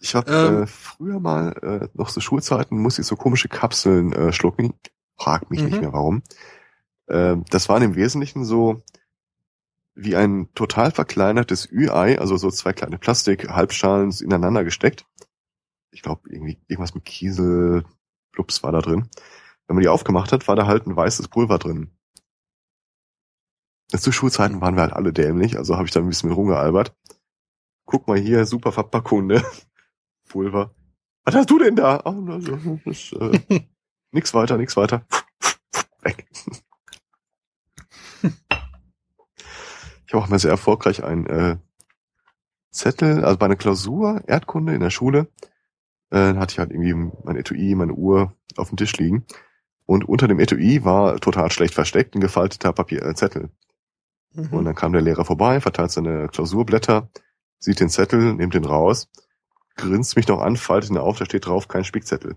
Ich habe Ähm. äh, früher mal, äh, noch so Schulzeiten, musste ich so komische Kapseln äh, schlucken. Frag mich nicht Mhm. mehr warum. Äh, das waren im Wesentlichen so wie ein total verkleinertes Ü-Ei, also so zwei kleine Plastik-Halbschalen ineinander gesteckt. Ich glaube, irgendwie irgendwas mit Kiesel, Plups war da drin. Wenn man die aufgemacht hat, war da halt ein weißes Pulver drin. Zu Schulzeiten waren wir halt alle dämlich, also habe ich da ein bisschen rumgealbert. Guck mal hier, super Verpackung, ne? <laughs> Pulver. Was hast du denn da? Oh, äh, <laughs> nix weiter, nix weiter. Weg. Ich habe auch mal sehr erfolgreich einen äh, Zettel, also bei einer Klausur, Erdkunde in der Schule, äh, hatte ich halt irgendwie mein Etui, meine Uhr auf dem Tisch liegen. Und unter dem Etui war total schlecht versteckt ein gefalteter Papier, äh, Zettel. Und Mhm. dann kam der Lehrer vorbei, verteilt seine Klausurblätter, sieht den Zettel, nimmt den raus, grinst mich noch an, faltet ihn auf, da steht drauf, kein Spickzettel.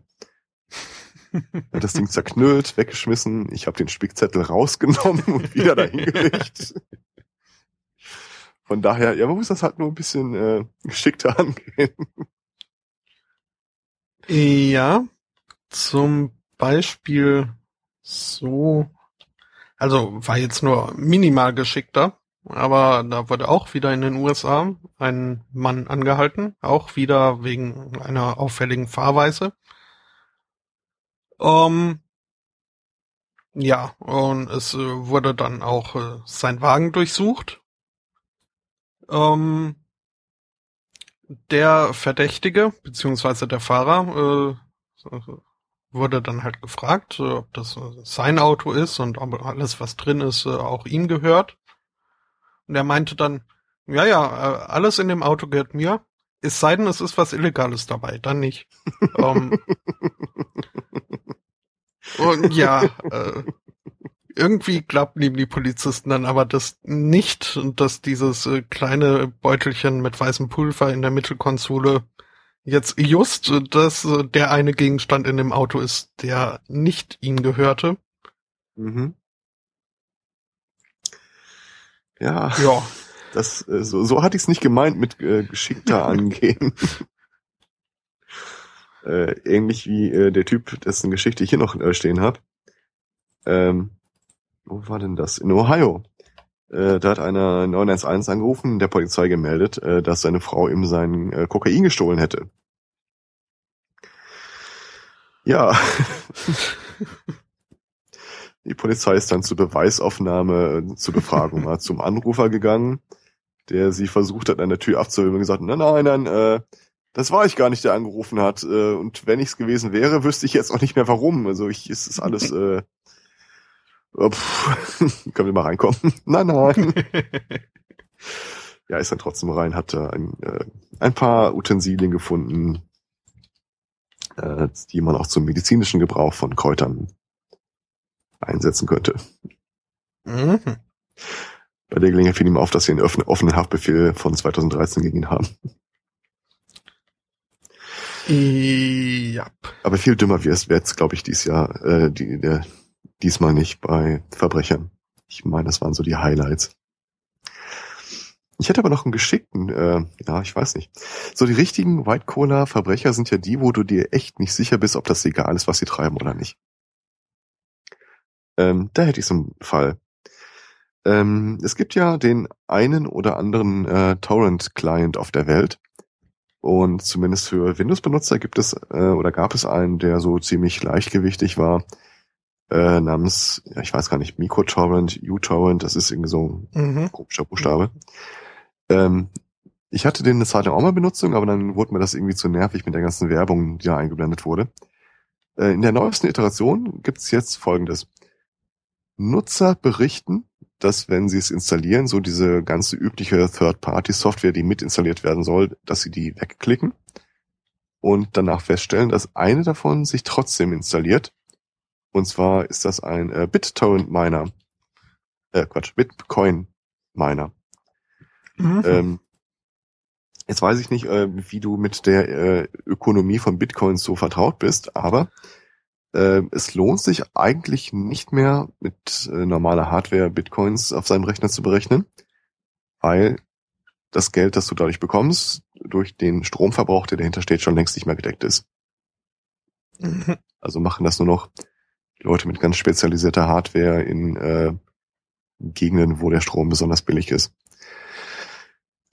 Hat das Ding zerknüllt, weggeschmissen, ich habe den Spickzettel <laughs> rausgenommen und wieder dahingelegt. Von daher, ja, man muss das halt nur ein bisschen äh, geschickter <laughs> angehen. Ja, zum Beispiel so, also war jetzt nur minimal geschickter, aber da wurde auch wieder in den USA ein Mann angehalten, auch wieder wegen einer auffälligen Fahrweise. Ähm, ja, und es äh, wurde dann auch äh, sein Wagen durchsucht. Ähm, der Verdächtige, beziehungsweise der Fahrer, äh, wurde dann halt gefragt, äh, ob das äh, sein Auto ist und ob alles, was drin ist, äh, auch ihm gehört. Und er meinte dann, ja, ja, alles in dem Auto gehört mir. Es sei denn, es ist was Illegales dabei, dann nicht. <laughs> ähm, und ja, äh, irgendwie glaubten ihm die Polizisten dann aber das nicht, dass dieses kleine Beutelchen mit weißem Pulver in der Mittelkonsole jetzt just äh, das äh, der eine Gegenstand in dem Auto ist, der nicht ihm gehörte. Mhm. Ja, Ja, das, äh, so, so hatte ich es nicht gemeint mit äh, geschickter <laughs> angehen. <laughs> äh, ähnlich wie äh, der Typ, dessen Geschichte ich hier noch äh, stehen habe. Ähm, wo war denn das? In Ohio. Äh, da hat einer 911 angerufen, der Polizei gemeldet, äh, dass seine Frau ihm sein äh, Kokain gestohlen hätte. Ja. <laughs> Die Polizei ist dann zur Beweisaufnahme, äh, zur Befragung mal zum Anrufer gegangen, der sie versucht hat, an der Tür abzuhören und gesagt, nein, nein, nein, äh, das war ich gar nicht, der angerufen hat. Äh, und wenn ich es gewesen wäre, wüsste ich jetzt auch nicht mehr warum. Also ich, es ist alles, äh, pff, <laughs> können wir mal reinkommen? <laughs> nein, nein. <laughs> ja, ist dann trotzdem rein, hat äh, ein, äh, ein paar Utensilien gefunden, äh, die man auch zum medizinischen Gebrauch von Kräutern einsetzen könnte. Mhm. Bei der Gelegenheit fiel ihm auf, dass sie einen offenen, offenen Haftbefehl von 2013 gegen ihn haben. Ja. Aber viel dümmer wird es, glaube ich, dieses Jahr, äh, die, der, diesmal nicht bei Verbrechern. Ich meine, das waren so die Highlights. Ich hätte aber noch einen geschickten, äh, ja, ich weiß nicht. So die richtigen White Cola Verbrecher sind ja die, wo du dir echt nicht sicher bist, ob das egal ist, was sie treiben oder nicht. Ähm, da hätte ich so einen Fall. Ähm, es gibt ja den einen oder anderen äh, Torrent-Client auf der Welt. Und zumindest für Windows-Benutzer gibt es äh, oder gab es einen, der so ziemlich leichtgewichtig war, äh, namens, ja, ich weiß gar nicht, MicroTorrent, uTorrent, das ist irgendwie so ein Mhm. komischer Buchstabe. Ähm, ich hatte den eine Zeit lang auch mal Benutzung, aber dann wurde mir das irgendwie zu nervig mit der ganzen Werbung, die da eingeblendet wurde. Äh, in der neuesten Iteration gibt's jetzt folgendes. Nutzer berichten, dass wenn sie es installieren, so diese ganze übliche Third-Party-Software, die mitinstalliert werden soll, dass sie die wegklicken und danach feststellen, dass eine davon sich trotzdem installiert. Und zwar ist das ein äh, BitTorrent-Miner. Äh, Quatsch, Bitcoin-Miner. Mhm. Ähm, jetzt weiß ich nicht, äh, wie du mit der äh, Ökonomie von Bitcoins so vertraut bist, aber äh, es lohnt sich eigentlich nicht mehr mit äh, normaler Hardware Bitcoins auf seinem Rechner zu berechnen, weil das Geld, das du dadurch bekommst, durch den Stromverbrauch, der dahinter steht, schon längst nicht mehr gedeckt ist. Mhm. Also machen das nur noch Leute mit ganz spezialisierter Hardware in äh, Gegenden, wo der Strom besonders billig ist.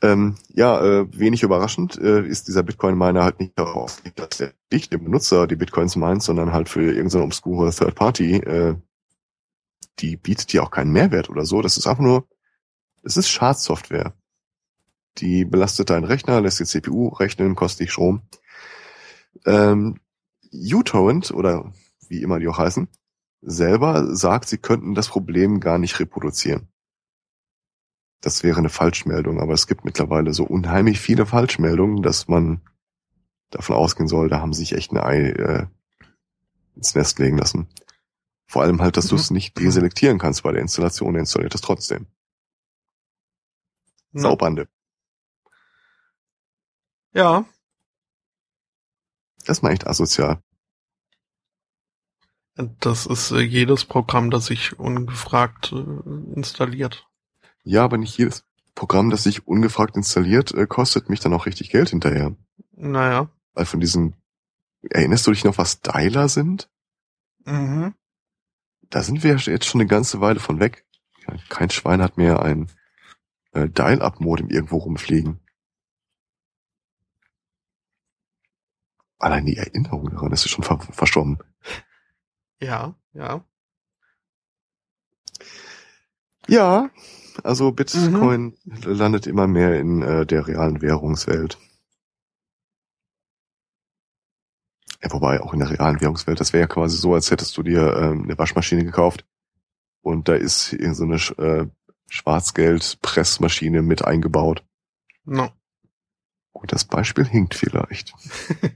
Ähm, ja, äh, wenig überraschend äh, ist dieser Bitcoin-Miner halt nicht darauf dass der nicht dem Benutzer die Bitcoins meint, sondern halt für irgendeine obskure Third Party. Äh, die bietet dir auch keinen Mehrwert oder so. Das ist einfach nur, es ist Schadsoftware. Die belastet deinen Rechner, lässt die CPU rechnen, kostet dich Strom. Ähm, uTorrent oder wie immer die auch heißen, selber sagt, sie könnten das Problem gar nicht reproduzieren. Das wäre eine Falschmeldung, aber es gibt mittlerweile so unheimlich viele Falschmeldungen, dass man davon ausgehen soll, da haben sie sich echt ein Ei äh, ins Nest legen lassen. Vor allem halt, dass du es nicht deselektieren kannst bei der Installation, der installiert es trotzdem. Ja. Saubande. Ja, Das ist mal echt asozial. Das ist äh, jedes Programm, das sich ungefragt äh, installiert. Ja, aber nicht jedes Programm, das sich ungefragt installiert, äh, kostet mich dann auch richtig Geld hinterher. Naja. Weil von diesen, erinnerst du dich noch, was Dialer sind? Mhm. Da sind wir jetzt schon eine ganze Weile von weg. Kein Schwein hat mehr ein äh, Dial-Up-Modem irgendwo rumfliegen. Allein die Erinnerung daran ist schon ver verschwommen. Ja, ja. Ja, also Bitcoin landet immer mehr in äh, der realen Währungswelt. Ja, wobei auch in der realen Währungswelt, das wäre ja quasi so, als hättest du dir ähm, eine Waschmaschine gekauft und da ist irgend so eine äh, Schwarzgeld-Pressmaschine mit eingebaut. No. Gut, das Beispiel hinkt vielleicht. <laughs>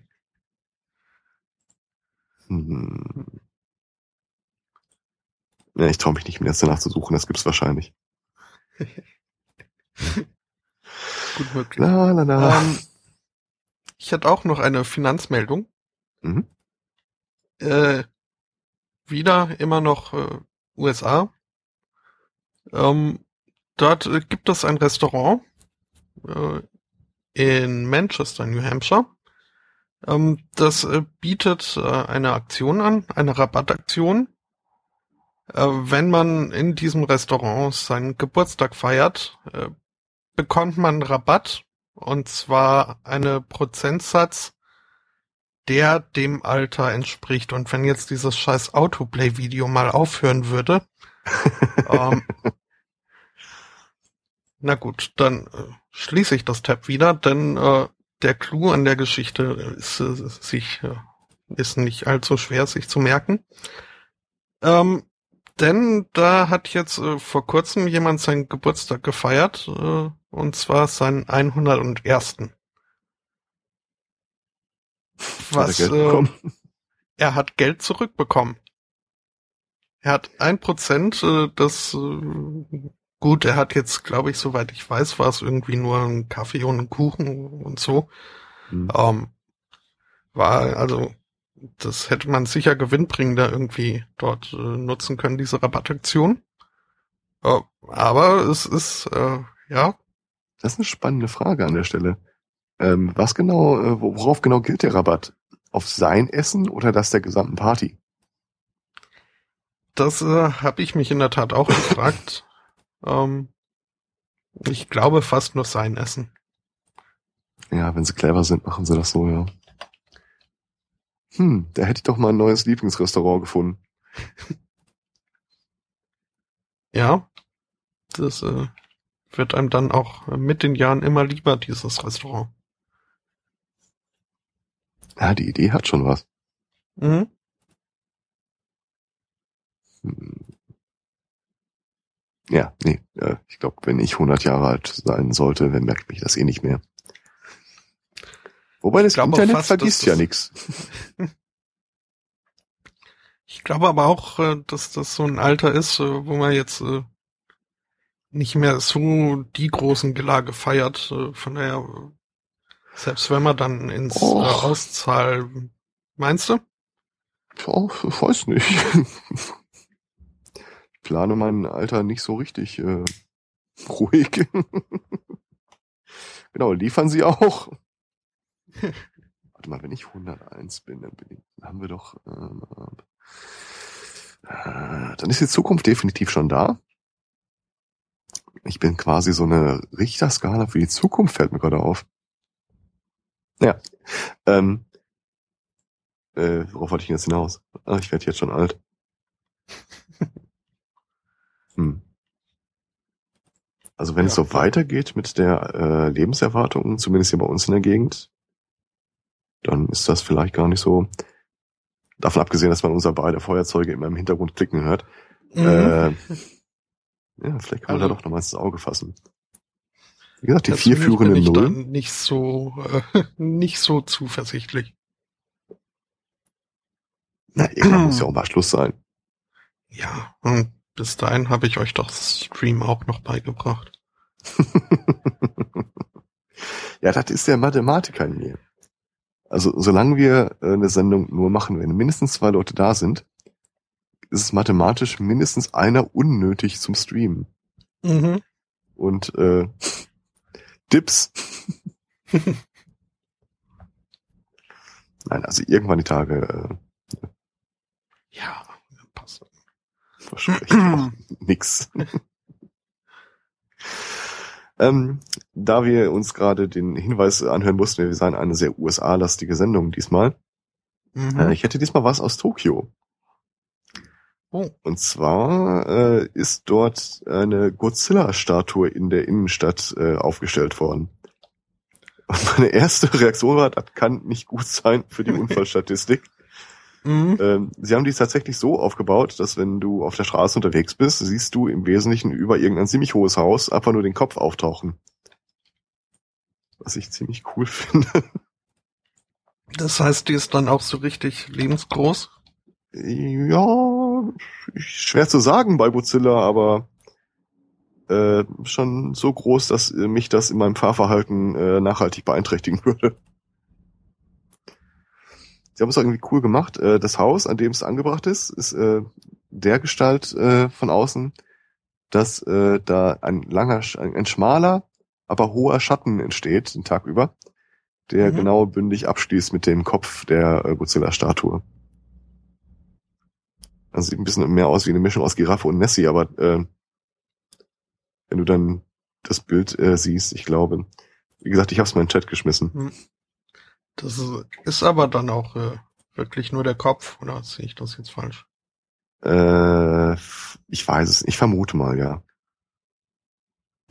hm. Ja, ich traue mich nicht, mir jetzt danach zu suchen, das gibt's wahrscheinlich. <laughs> Gut möglich. La, la, la. Ähm, ich hätte auch noch eine Finanzmeldung. Mhm. Äh, wieder immer noch äh, USA. Ähm, dort äh, gibt es ein Restaurant äh, in Manchester, New Hampshire. Ähm, das äh, bietet äh, eine Aktion an, eine Rabattaktion. Äh, wenn man in diesem Restaurant seinen Geburtstag feiert, äh, bekommt man Rabatt und zwar eine Prozentsatz, der dem Alter entspricht. Und wenn jetzt dieses scheiß Autoplay-Video mal aufhören würde, <laughs> ähm, na gut, dann äh, schließe ich das Tab wieder, denn äh, der Clou an der Geschichte ist, äh, sich, äh, ist nicht allzu schwer, sich zu merken. Ähm, Denn da hat jetzt äh, vor kurzem jemand seinen Geburtstag gefeiert, äh, und zwar seinen 101. Was, Hat er äh, er hat Geld zurückbekommen. Er hat ein Prozent, äh, das, äh, gut, er hat jetzt, glaube ich, soweit ich weiß, war es irgendwie nur ein Kaffee und ein Kuchen und so. Hm. Ähm, war, also, das hätte man sicher gewinnbringender irgendwie dort äh, nutzen können, diese Rabattaktion. Äh, aber es ist, äh, ja, Das ist eine spannende Frage an der Stelle. Ähm, was genau, äh, worauf genau gilt der Rabatt? Auf sein Essen oder das der gesamten Party? das äh, habe ich mich in der Tat auch gefragt. <laughs> ähm, ich glaube fast nur sein Essen. Ja, wenn sie clever sind, machen sie das so, ja. Hm, da hätte ich doch mal ein neues Lieblingsrestaurant gefunden. <laughs> Ja, das äh, wird einem dann auch mit den Jahren immer lieber, dieses Restaurant. Ja, die Idee hat schon was. Mhm. Hm. Ja, nee, äh, ich glaube, wenn ich 100 Jahre alt sein sollte, dann merkt mich das eh nicht mehr. Wobei das Internet fast, vergisst ja nichts. <laughs> Ich glaube aber auch, äh, dass das so ein Alter ist, äh, wo man jetzt äh, nicht mehr so die großen Gelage feiert. Von daher, selbst wenn man dann ins Och. Auszahl, meinst du? Ja, ich weiß nicht. <laughs> Ich plane mein Alter nicht so richtig äh, <laughs> ruhig. genau, liefern sie auch. <laughs> Warte mal, wenn ich 101 bin, dann, bin ich, dann haben wir doch... Ähm, äh, dann ist die Zukunft definitiv schon da. Ich bin quasi so eine Richterskala für die Zukunft, fällt mir gerade auf. Ja. Ähm, äh, worauf wollte ich denn jetzt hinaus? Ah, ich werde jetzt schon alt. <laughs> Hm. Also wenn es Ja, so ja. weitergeht mit der äh, Lebenserwartung, zumindest hier bei uns in der Gegend, dann ist das vielleicht gar nicht so. Davon abgesehen, dass man unser beide Feuerzeuge immer im Hintergrund klicken hört. Äh, ja, vielleicht kann man da Also- doch nochmal ins Auge fassen. Wie gesagt, die vier führenden bin ich da Nullen. nicht so, äh, <laughs> nicht so zuversichtlich. Na, irgendwann muss ja <clears throat> auch mal Schluss sein. Ja, und bis dahin habe ich euch doch Stream auch noch beigebracht. <laughs> ja, das ist der Mathematiker in mir. Also solange wir äh, eine Sendung nur machen, wenn mindestens zwei Leute da sind, ist es mathematisch mindestens einer unnötig zum Streamen. Mhm. Und äh, Dips. <laughs> Nein, also irgendwann die Tage äh, Ja, passt. verspreche ich <clears throat> nix. <laughs> ähm, da wir uns gerade den Hinweis anhören mussten, wir seien eine sehr USA-lastige Sendung diesmal. Mhm. Äh, ich hätte diesmal was aus Tokio. Oh. Und zwar äh, ist dort eine Godzilla-Statue in der Innenstadt äh, aufgestellt worden. Und meine erste Reaktion war, das kann nicht gut sein für die <laughs> Unfallstatistik. Mhm. ähm, sie haben die tatsächlich so aufgebaut, dass wenn du auf der Straße unterwegs bist, siehst du im Wesentlichen über irgendein ziemlich hohes Haus einfach nur den Kopf auftauchen. Was ich ziemlich cool finde. Das heißt, die ist dann auch so richtig lebensgroß. Ja, schwer zu sagen bei Godzilla, aber äh, schon so groß, dass mich das in meinem Fahrverhalten äh, nachhaltig beeinträchtigen würde. Sie haben es irgendwie cool gemacht. Äh, das Haus, an dem es angebracht ist, ist äh, der Gestalt äh, von außen, dass äh, da ein langer, ein schmaler, aber hoher Schatten entsteht den Tag über, der Mhm. genau bündig abschließt mit dem Kopf der äh, Godzilla-Statue. Also sieht ein bisschen mehr aus wie eine Mischung aus Giraffe und Nessie, aber äh, wenn du dann das Bild äh, siehst, ich glaube, wie gesagt, ich habe es mal in den Chat geschmissen. Das ist, ist aber dann auch äh, wirklich nur der Kopf, oder sehe ich das jetzt falsch? Äh, ich weiß es, ich vermute mal, ja.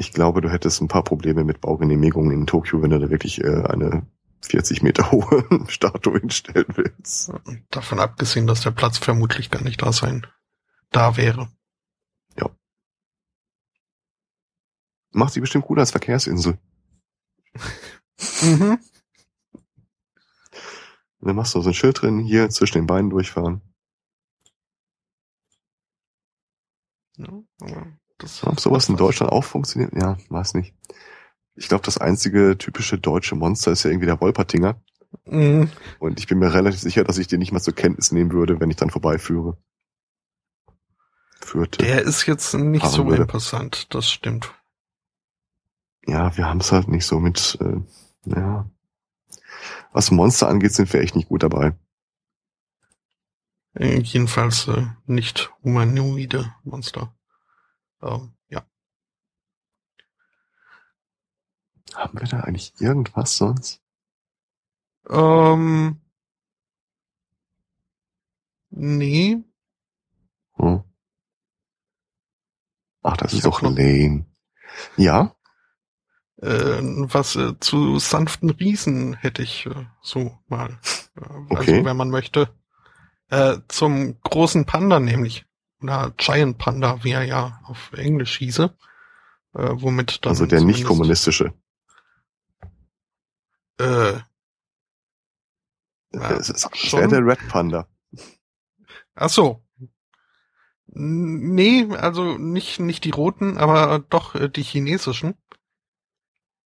Ich glaube, du hättest ein paar Probleme mit Baugenehmigungen in Tokio, wenn du da wirklich äh, eine 40 Meter hohe <laughs> Statue hinstellen willst. Davon abgesehen, dass der Platz vermutlich gar nicht da sein da wäre. Macht sie bestimmt gut als Verkehrsinsel. <laughs> Mhm. Und dann machst du so ein Schild drin, hier zwischen den Beinen durchfahren. Ja, aber das, Ob sowas in Deutschland auch funktioniert? Ja, weiß nicht. Ich glaube, das einzige typische deutsche Monster ist ja irgendwie der Wolpertinger. Mhm. Und ich bin mir relativ sicher, dass ich den nicht mal zur Kenntnis nehmen würde, wenn ich dann vorbeiführe. Führte. Der ist jetzt nicht so würde. interessant, das stimmt. ja, wir haben es halt nicht so mit, äh, ja. Was Monster angeht, sind wir echt nicht gut dabei. Äh, jedenfalls äh, nicht humanoide Monster. Ähm, ja. Haben wir da eigentlich irgendwas sonst? Ähm, nee, Hm. Ach, das Ich ist doch lame. Ja? äh, was äh, zu sanften Riesen hätte ich äh, so mal. Äh, Okay. Also wenn man möchte. Äh, zum großen Panda nämlich. Oder Giant Panda, wie er ja auf Englisch hieße. Äh, womit dann Also der nicht kommunistische. Äh, ja, Es ist- schon. der Red Panda. Ach so. Nee, also nicht, nicht die roten, aber doch äh, die chinesischen.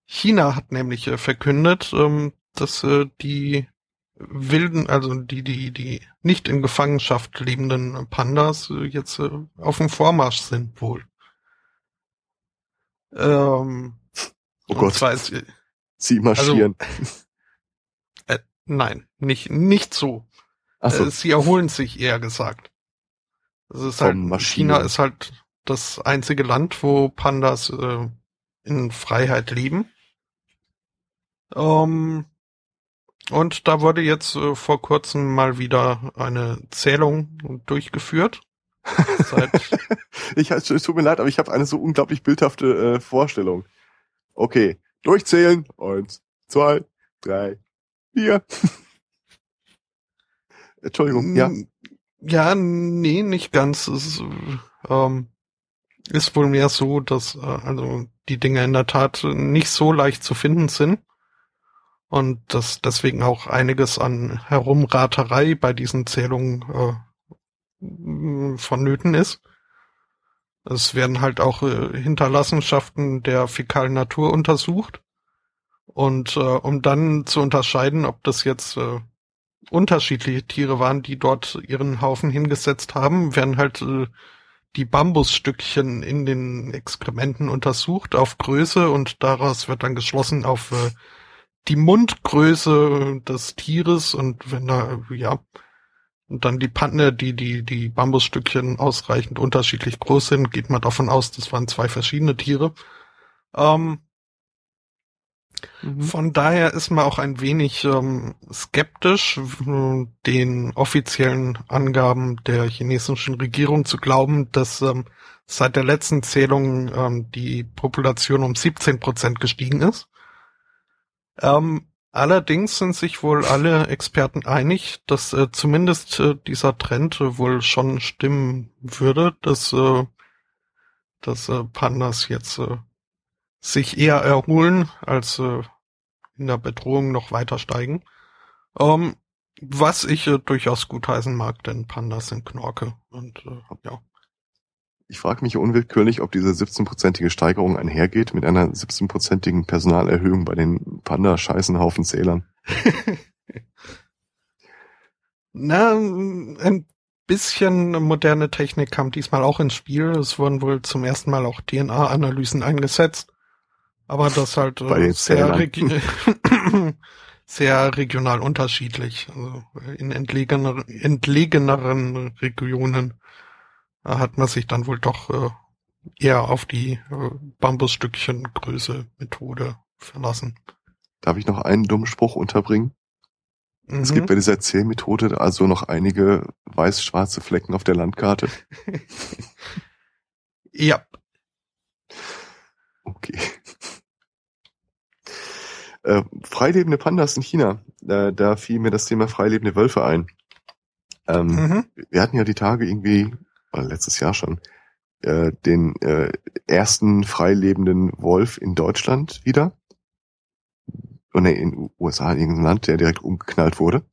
China hat nämlich äh, verkündet, ähm, dass äh, die wilden, also die, die, die nicht in Gefangenschaft lebenden Pandas jetzt äh, auf dem Vormarsch sind wohl. Ähm, Oh Gott, ist, äh, sie marschieren. äh, nein, nicht, nicht so. Äh, sie erholen sich eher gesagt. Das ist halt. China ist halt das einzige Land, wo Pandas äh, in Freiheit leben. Ähm, und da wurde jetzt äh, vor kurzem mal wieder eine Zählung durchgeführt. <laughs> Ich, es tut mir leid, aber ich habe eine so unglaublich bildhafte äh, Vorstellung. Okay, durchzählen. Eins, zwei, drei, vier. <laughs> Entschuldigung, ja. Ja, nee, nicht ganz. Es ähm, ist wohl mehr so, dass äh, also die Dinge in der Tat nicht so leicht zu finden sind und dass deswegen auch einiges an Herumraterei bei diesen Zählungen äh, vonnöten ist. Es werden halt auch äh, Hinterlassenschaften der fäkalen Natur untersucht und äh, um dann zu unterscheiden, ob das jetzt äh, unterschiedliche Tiere waren, die dort ihren Haufen hingesetzt haben, werden halt äh, die Bambusstückchen in den Exkrementen untersucht auf Größe und daraus wird dann geschlossen auf äh, die Mundgröße des Tieres und wenn da, ja, und dann die Panne, die, die, die Bambusstückchen ausreichend unterschiedlich groß sind, geht man davon aus, das waren zwei verschiedene Tiere. Ähm, Mhm. von daher ist man auch ein wenig ähm, skeptisch, den offiziellen Angaben der chinesischen Regierung zu glauben, dass ähm, seit der letzten Zählung ähm, die Population um 17 Prozent gestiegen ist. Ähm, allerdings sind sich wohl alle Experten einig, dass äh, zumindest äh, dieser Trend äh, wohl schon stimmen würde, dass, äh, dass äh, Pandas jetzt äh, sich eher erholen, als in der Bedrohung noch weiter steigen. Ähm, was ich durchaus gutheißen mag, denn Pandas sind Knorke. Und ja. Ich frage mich unwillkürlich, ob diese 17-prozentige Steigerung einhergeht mit einer 17-prozentigen Personalerhöhung bei den Panda-Scheißenhaufen-Zählern. <laughs> Na, ein bisschen moderne Technik kam diesmal auch ins Spiel. Es wurden wohl zum ersten Mal auch DNA-Analysen eingesetzt. Aber das halt äh, sehr, regi <laughs> sehr regional unterschiedlich. Also in entlegener, entlegeneren Regionen hat man sich dann wohl doch äh, eher auf die äh, Bambusstückchen-Größe Methode verlassen. Darf ich noch einen dummen Spruch unterbringen? Es Mhm. gibt bei dieser Zählmethode also noch einige weiß-schwarze Flecken auf der Landkarte. <laughs> ja, Okay. Äh, freilebende Pandas in China. Äh, da fiel mir das Thema freilebende Wölfe ein. Ähm, mhm. Wir hatten ja die Tage irgendwie letztes Jahr schon, äh, den äh, ersten freilebenden Wolf in Deutschland wieder. Oh nee, in USA, in irgendeinem Land, der direkt umgeknallt wurde.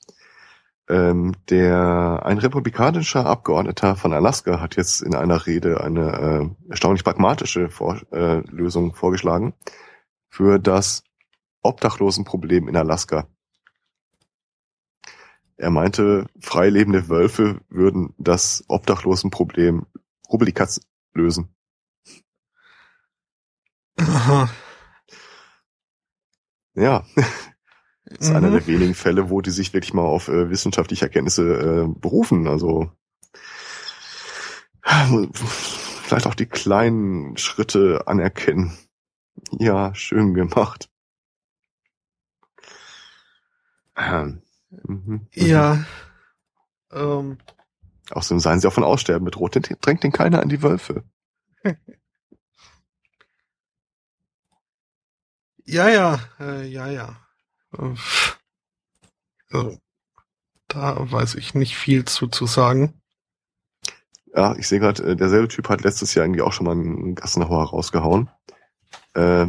Ähm, der ein republikanischer Abgeordneter von Alaska hat jetzt in einer Rede eine äh, erstaunlich pragmatische Vor äh, Lösung vorgeschlagen für das Obdachlosenproblem in Alaska. Er meinte, freilebende Wölfe würden das Obdachlosenproblem rubbelикatz lösen. Aha. Ja, das <laughs> ist einer Mhm. der wenigen Fälle, wo die sich wirklich mal auf äh, wissenschaftliche Erkenntnisse äh, berufen. Also <sighs> vielleicht auch die kleinen Schritte anerkennen. Ja, schön gemacht. Ähm, mhm, mhm. Ja. Ähm, Außerdem seien sie auch von Aussterben bedroht. Den drängt den keiner an die Wölfe. <laughs> ja, ja, äh, ja, ja. Äh, also, da weiß ich nicht viel zu, zu sagen. Ja, ich sehe gerade, äh, derselbe Typ hat letztes Jahr irgendwie auch schon mal einen Gassenhauer rausgehauen. Äh,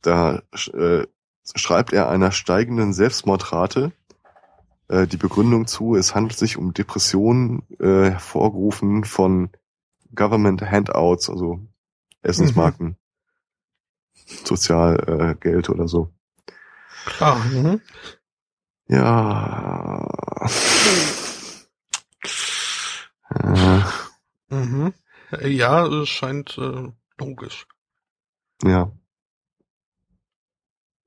da äh, schreibt er einer steigenden Selbstmordrate äh, die Begründung zu, es handelt sich um Depressionen äh, hervorgerufen von Government Handouts, also Essensmarken, Sozialgeld äh, oder so. Klar. Mhm. Ja. Äh, Mhm. Ja, es scheint äh, logisch. ja.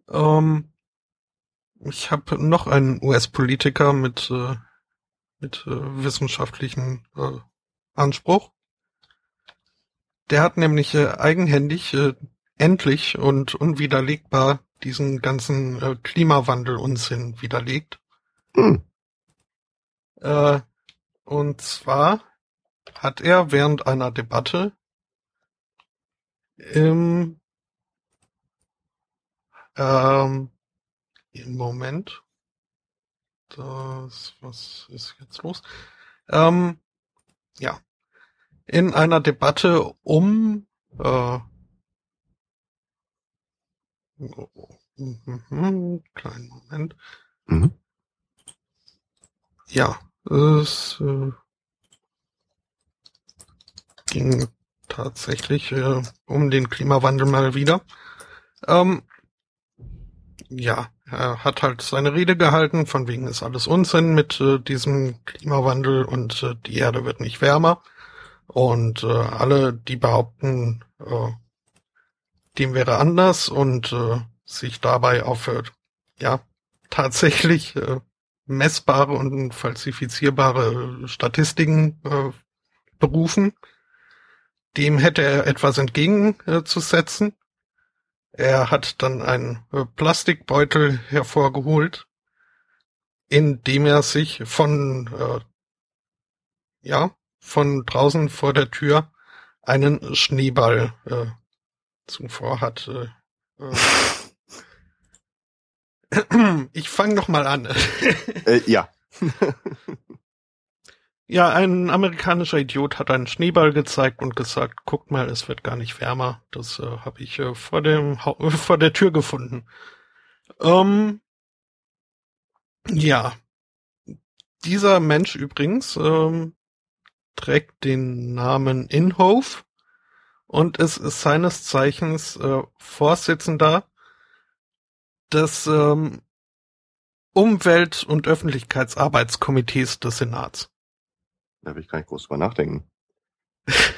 Ähm, ich habe noch einen US-Politiker mit, äh, mit äh, wissenschaftlichen äh, Anspruch. Der hat nämlich äh, eigenhändig äh, endlich und unwiderlegbar diesen ganzen äh, Klimawandel-Unsinn widerlegt. Hm. Äh, und zwar hat er während einer Debatte im ähm, im Moment. Das, was ist jetzt los? Ähm, ja. In einer Debatte um äh, kleinen Moment. Mhm. Ja, es äh, ging tatsächlich äh, um den Klimawandel mal wieder. Ähm, ja, er hat halt seine Rede gehalten, von wegen ist alles Unsinn mit äh, diesem Klimawandel und äh, die Erde wird nicht wärmer. Und äh, alle, die behaupten, äh, dem wäre anders und äh, sich dabei auf ja tatsächlich äh, messbare und falsifizierbare Statistiken berufen. Dem hätte er etwas entgegenzusetzen. Er hat dann einen äh, Plastikbeutel hervorgeholt, in dem er sich von äh, ja von draußen vor der Tür einen Schneeball äh, zuvor hat. Äh, äh, <laughs> ich fange noch mal an. Äh, ja. <laughs> Ja, ein amerikanischer Idiot hat einen Schneeball gezeigt und gesagt, guckt mal, es wird gar nicht wärmer. Das äh, habe ich äh, vor dem <laughs> vor der Tür gefunden. Ähm, ja, dieser Mensch übrigens ähm, trägt den Namen Inhofe und es ist seines Zeichens äh, Vorsitzender des ähm, Umwelt- und Öffentlichkeitsarbeitskomitees des Senats. Da will ich gar nicht groß drüber nachdenken.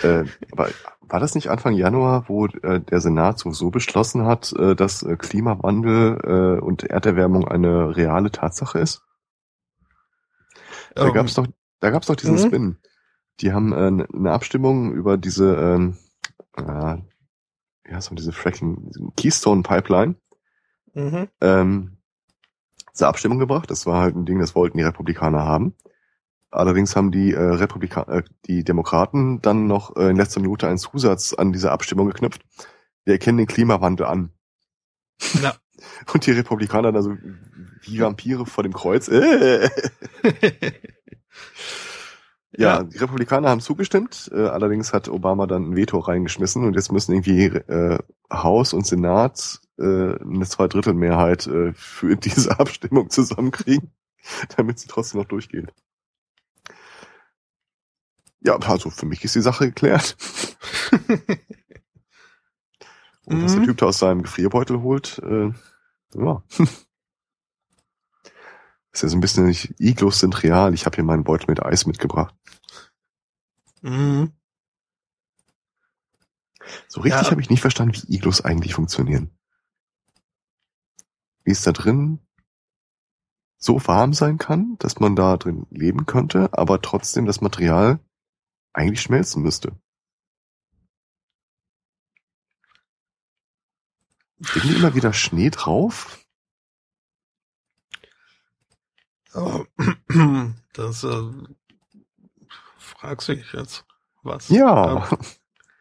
äh, <laughs> aber war das nicht Anfang Januar, wo äh, der Senat sowieso beschlossen hat, äh, dass äh, Klimawandel äh, und Erderwärmung eine reale Tatsache ist? Da Ähm, gab's doch, da gab's doch diesen mhm. Spin. Die haben äh, eine Abstimmung über diese, ähm, äh, wie heißt man, diese Fracking, diese Keystone Pipeline mhm. ähm, zur Abstimmung gebracht. Das war halt ein Ding, das wollten die Republikaner haben. Allerdings haben die äh, Republika äh, die Demokraten dann noch äh, in letzter Minute einen Zusatz an diese Abstimmung geknüpft. Wir erkennen den Klimawandel an. Ja. <laughs> Und die Republikaner da so wie Vampire vor dem Kreuz. Äh. <laughs> Ja, Ja. die Republikaner haben zugestimmt, äh, allerdings hat Obama dann ein Veto reingeschmissen und jetzt müssen irgendwie äh, Haus und Senat äh, eine Zweidrittelmehrheit äh, für <laughs> diese Abstimmung zusammenkriegen, damit sie trotzdem noch durchgeht. Ja, also für mich ist die Sache geklärt. <laughs> Und was der Mhm. Typ da aus seinem Gefrierbeutel holt, äh, ja. <laughs> ist ja so ein bisschen nicht, Iglos sind real. Ich habe hier meinen Beutel mit Eis mitgebracht. Mhm. So richtig Ja. habe ich nicht verstanden, wie Iglos eigentlich funktionieren. Wie es da drin so warm sein kann, dass man da drin leben könnte, aber trotzdem das Material eigentlich schmelzen müsste. Irgendwie immer wieder Schnee drauf? Aber <clears throat> das äh, fragt sich jetzt was. Ja.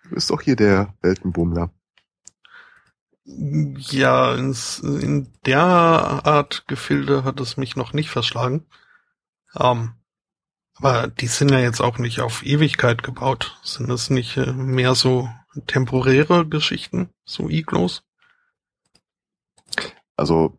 Du bist doch hier der Weltenbummler. Ja, ins, in der Art Gefilde hat es mich noch nicht verschlagen. Ähm, aber die sind ja jetzt auch nicht auf Ewigkeit gebaut. Sind das nicht äh, mehr so temporäre Geschichten, so Iglos? Also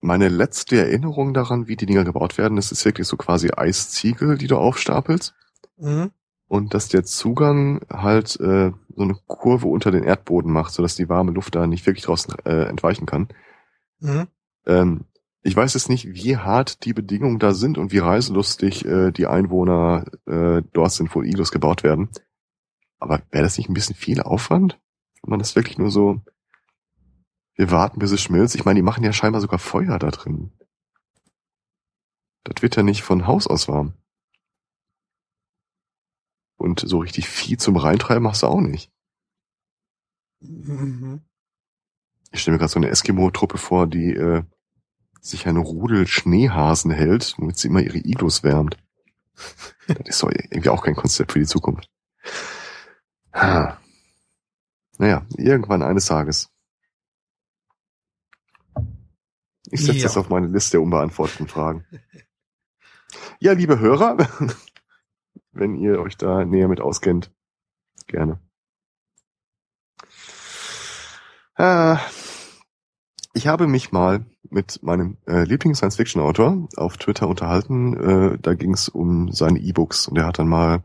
meine letzte Erinnerung daran, wie die Dinger gebaut werden, das ist wirklich so quasi Eisziegel, die du aufstapelst. Mhm. Und dass der Zugang halt äh, so eine Kurve unter den Erdboden macht, sodass die warme Luft da nicht wirklich draußen äh, entweichen kann. Mhm. Ähm, ich weiß jetzt nicht, wie hart die Bedingungen da sind und wie reiselustig äh, die Einwohner äh, dort sind, wo Iglos gebaut werden. Aber wäre das nicht ein bisschen viel Aufwand? Wenn man das wirklich nur so, wir warten, bis es schmilzt. Ich meine, die machen ja scheinbar sogar Feuer da drin. Das wird ja nicht von Haus aus warm. Und so richtig Vieh zum Reintreiben machst du auch nicht. Mhm. Ich stelle mir gerade so eine Eskimo-Truppe vor, die äh, sich einen Rudel Schneehasen hält, womit sie immer ihre Iglos wärmt. Das ist doch irgendwie auch kein Konzept für die Zukunft. Ha. Naja, irgendwann eines Tages. Ich setze Ja. das auf meine Liste der unbeantworteten Fragen. Ja, liebe Hörer, <laughs> wenn ihr euch da näher mit auskennt, gerne. Äh, ich habe mich mal mit meinem äh, Lieblings-Science-Fiction-Autor auf Twitter unterhalten. Äh, da ging es um seine E-Books und er hat dann mal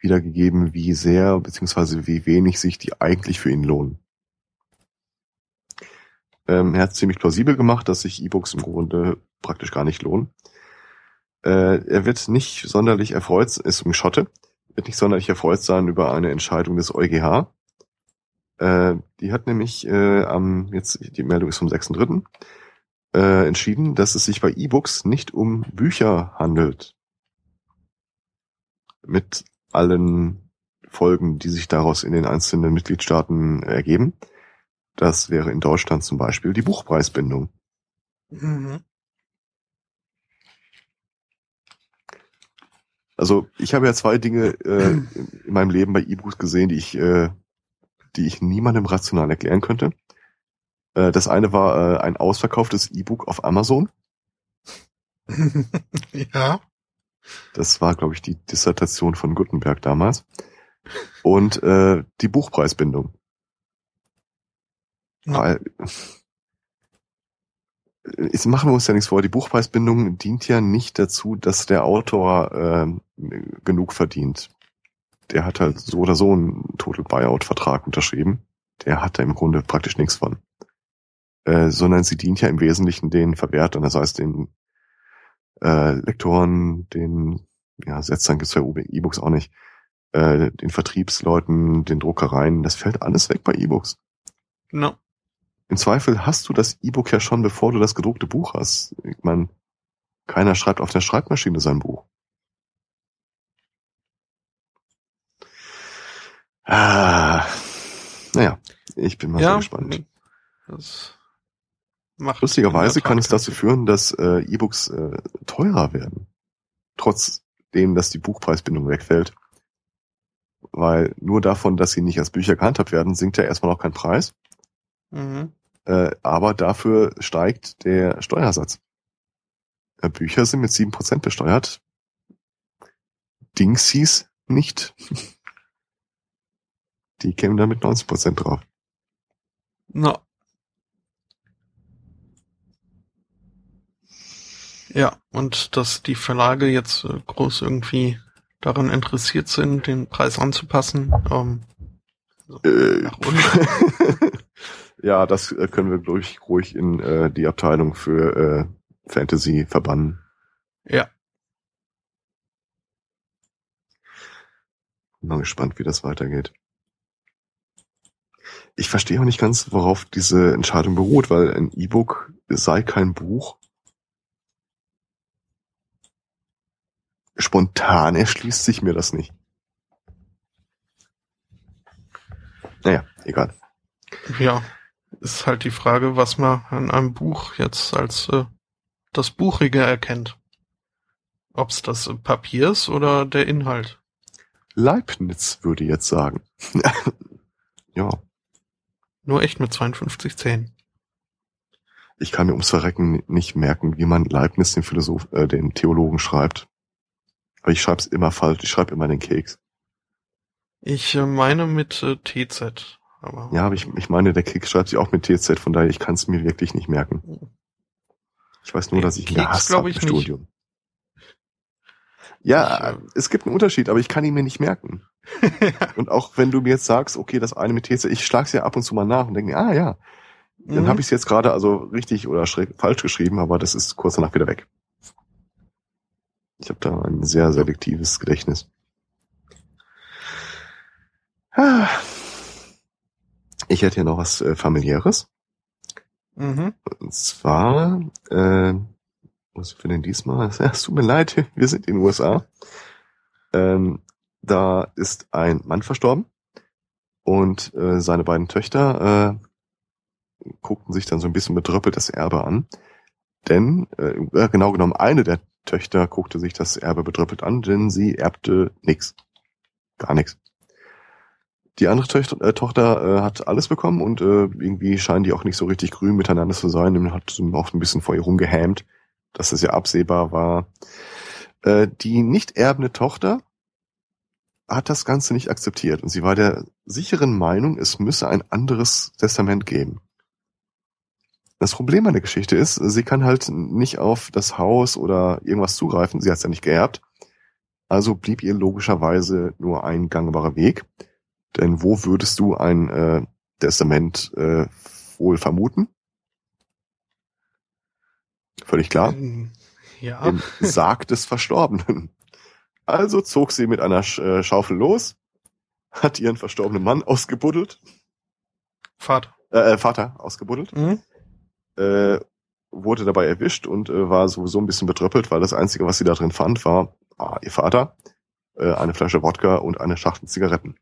wiedergegeben, wie sehr beziehungsweise wie wenig sich die eigentlich für ihn lohnen. Ähm, er hat ziemlich plausibel gemacht, dass sich E-Books im Grunde praktisch gar nicht lohnen. Äh, er wird nicht sonderlich erfreut, ist ein Schotte, wird nicht sonderlich erfreut sein über eine Entscheidung des EuGH. Äh, die hat nämlich äh, am, jetzt die Meldung ist vom 6.3., äh, entschieden, dass es sich bei E-Books nicht um Bücher handelt. Mit allen Folgen, die sich daraus in den einzelnen Mitgliedstaaten ergeben. Das wäre in Deutschland zum Beispiel die Buchpreisbindung. Mhm. Also ich habe ja zwei Dinge äh, in meinem Leben bei E-Books gesehen, die ich, äh, die ich niemandem rational erklären könnte. Äh, das eine war äh, ein ausverkauftes E-Book auf Amazon. <laughs> ja. Das war, glaube ich, die Dissertation von Gutenberg damals. Und äh, die Buchpreisbindung. Ja. Weil, äh, jetzt machen wir uns ja nichts vor, die Buchpreisbindung dient ja nicht dazu, dass der Autor ähm, genug verdient. Der hat halt so oder so einen Total Buyout-Vertrag unterschrieben. Der hat da im Grunde praktisch nichts von. Äh, sondern sie dient ja im Wesentlichen den Verwertern, das heißt den äh, Lektoren, den ja, Setzern gibt's bei E-Books auch nicht, äh, den Vertriebsleuten, den Druckereien, das fällt alles weg bei E-Books. No. Im Zweifel hast du das E-Book ja schon, bevor du das gedruckte Buch hast. Ich meine, keiner schreibt auf der Schreibmaschine sein Buch. Ah, naja, ich bin mal ja, sehr gespannt. Das macht Lustigerweise kann es dazu führen, dass äh, E-Books äh, teurer werden. Trotzdem, dass die Buchpreisbindung wegfällt. Weil nur davon, dass sie nicht als Bücher gehandhabt werden, sinkt ja erstmal noch kein Preis. Mhm. Äh, aber dafür steigt der Steuersatz. Äh, Bücher sind mit sieben Prozent besteuert. Dingsies nicht. <laughs> Die kämen da mit 90 Prozent drauf. Na. Ja, und dass die Verlage jetzt äh, groß irgendwie daran interessiert sind, den Preis anzupassen. Ähm, so Äh, <laughs> ja, das äh, können wir, glaube ich, ruhig in äh, die Abteilung für äh, Fantasy verbannen. Ja, Bin mal gespannt, wie das weitergeht. Ich verstehe auch nicht ganz, worauf diese Entscheidung beruht, weil ein E-Book sei kein Buch. Spontan erschließt sich mir das nicht. Naja, egal. ja. Ist halt die Frage, was man an einem Buch jetzt als äh, das Buchige erkennt. Ob's das äh, Papier ist oder der Inhalt. Leibniz würde jetzt sagen. <laughs> ja, Nur echt mit 52 Zähnen. ich kann mir ums Verrecken nicht merken, wie man Leibniz den Philosoph, äh, den Theologen schreibt. Aber ich schreibe es immer falsch. Ich schreibe immer den Keks. Ich äh, meine mit äh, TZ. Aber Ja, aber ich, ich meine, der Keks schreibt sich auch mit TZ, von daher ich kann es mir wirklich nicht merken. Ich weiß nur, dass ich ihn gehasst habe im ich nicht. Studium. Ja, Ich, äh, es gibt einen Unterschied, aber ich kann ihn mir nicht merken. <laughs> Und auch wenn du mir jetzt sagst, okay, das eine mit TZ, ich schlag's ja ab und zu mal nach und denke mir, ah ja, dann Mhm. habe ich es jetzt gerade also richtig oder falsch geschrieben, aber das ist kurz danach wieder weg. Ich habe da ein sehr selektives Gedächtnis. Ah. Ich hätte hier noch was äh, familiäres. Mhm. Und zwar, äh, was für denn diesmal? Ja, <laughs> es tut mir leid, wir sind in den USA. Ähm, da ist ein Mann verstorben und äh, seine beiden Töchter äh, guckten sich dann so ein bisschen bedröppelt das Erbe an. Denn, äh, genau genommen, eine der Töchter guckte sich das Erbe bedröppelt an, denn sie erbte nix. Gar nichts. Die andere Töchter, äh, Tochter äh, hat alles bekommen und äh, irgendwie scheinen die auch nicht so richtig grün miteinander zu sein und hat auch ein bisschen vor ihr rumgehämt, dass es ja absehbar war. Äh, die nicht erbende Tochter hat das Ganze nicht akzeptiert und sie war der sicheren Meinung, es müsse ein anderes Testament geben. Das Problem an der Geschichte ist, sie kann halt nicht auf das Haus oder irgendwas zugreifen, sie hat es ja nicht geerbt. Also blieb ihr logischerweise nur ein gangbarer Weg. Denn wo würdest du ein äh, Testament äh, wohl vermuten? Völlig klar. Ähm, Ja. Im Sarg des Verstorbenen. Also zog sie mit einer äh, Schaufel los, hat ihren verstorbenen Mann ausgebuddelt, Vater. äh, äh, Vater ausgebuddelt, Mhm. Äh, wurde dabei erwischt und äh, war sowieso ein bisschen betröppelt, weil das Einzige, was sie da drin fand, war ah, ihr Vater, äh, eine Flasche Wodka und eine Schachtel Zigaretten.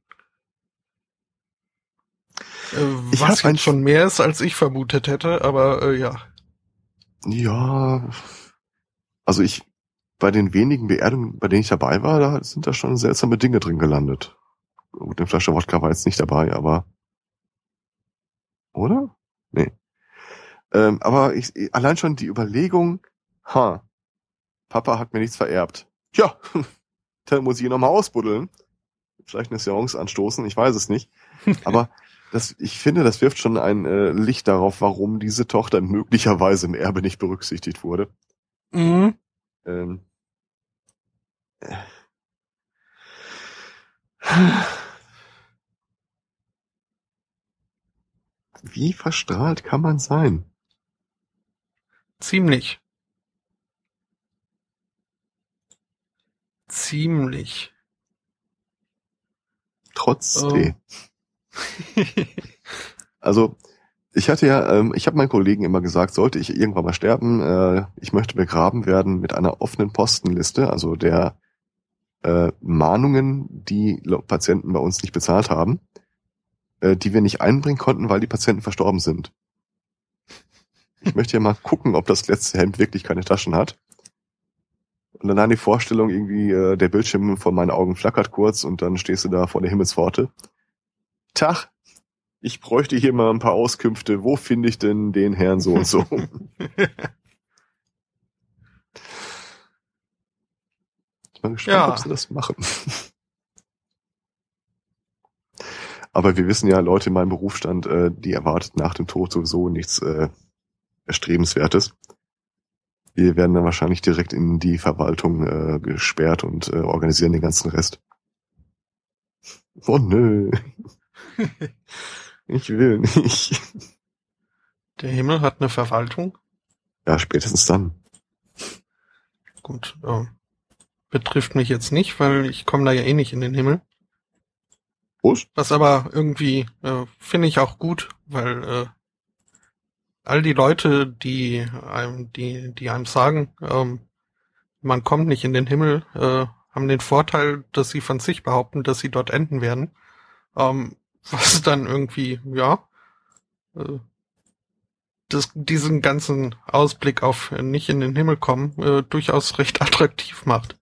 Äh, Ich was jetzt schon mehr ist, als ich vermutet hätte, aber äh, ja. Ja, also ich, bei den wenigen Beerdigungen, bei denen ich dabei war, da sind da schon seltsame Dinge drin gelandet. Gut, eine Flasche Wodka war jetzt nicht dabei, aber, oder? Nee. Ähm, aber ich, allein schon die Überlegung, ha, Papa hat mir nichts vererbt. Tja, <laughs> dann muss ich ihn nochmal ausbuddeln. Vielleicht eine Seance anstoßen, ich weiß es nicht. <laughs> Aber das, ich finde, das wirft schon ein äh, Licht darauf, warum diese Tochter möglicherweise im Erbe nicht berücksichtigt wurde. Mhm. Ähm. Äh. Wie verstrahlt kann man sein? Ziemlich. Ziemlich. Trotz Oh. Also, ich hatte ja, ähm, ich habe meinen Kollegen immer gesagt, sollte ich irgendwann mal sterben, äh, ich möchte begraben werden mit einer offenen Postenliste, also der äh, Mahnungen, die Patienten bei uns nicht bezahlt haben, äh, die wir nicht einbringen konnten, weil die Patienten verstorben sind. Ich möchte ja mal gucken, ob das letzte Hemd wirklich keine Taschen hat. Und dann die Vorstellung irgendwie, äh, der Bildschirm vor meinen Augen flackert kurz und dann stehst du da vor der Himmelspforte. Tag, ich bräuchte hier mal ein paar Auskünfte. Wo finde ich denn den Herrn so und so? <laughs> Ich bin gespannt, Ja. ob sie das machen. Aber wir wissen ja, Leute in meinem Berufsstand, äh, die erwartet nach dem Tod sowieso nichts äh, Erstrebenswertes. Wir werden dann wahrscheinlich direkt in die Verwaltung äh, gesperrt und äh, organisieren den ganzen Rest. Oh nö. <laughs> Ich will nicht. Der Himmel hat eine Verwaltung. Ja, spätestens dann. Gut, äh, betrifft mich jetzt nicht, weil ich komme da ja eh nicht in den Himmel. Prost. Was aber irgendwie äh, finde ich auch gut, weil äh, all die Leute, die einem, die, die einem sagen, ähm, man kommt nicht in den Himmel, äh, haben den Vorteil, dass sie von sich behaupten, dass sie dort enden werden. Ähm, <laughs> was dann irgendwie, ja, äh, das, diesen ganzen Ausblick auf nicht in den Himmel kommen äh, durchaus recht <laughs> attraktiv macht.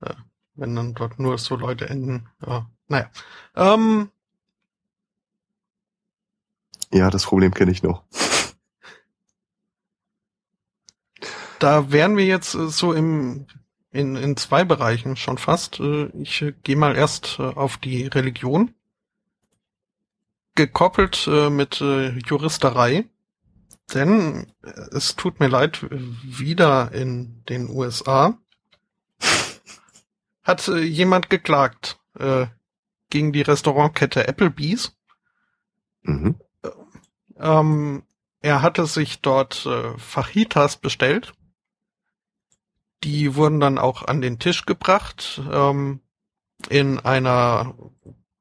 Äh, wenn dann dort nur so Leute enden. Ja, naja. Ähm, Ja, das Problem kenne ich noch. Da wären wir jetzt äh, so im in, in zwei Bereichen schon fast. Äh, Ich äh, gehe mal erst auf die Religion. Gekoppelt mit Juristerei. Denn es tut mir leid, wieder in den USA <laughs> hat jemand geklagt gegen die Restaurantkette Applebee's. Mhm. Ähm, er hatte sich dort äh, Fajitas bestellt. Die wurden dann auch an den Tisch gebracht ähm, in einer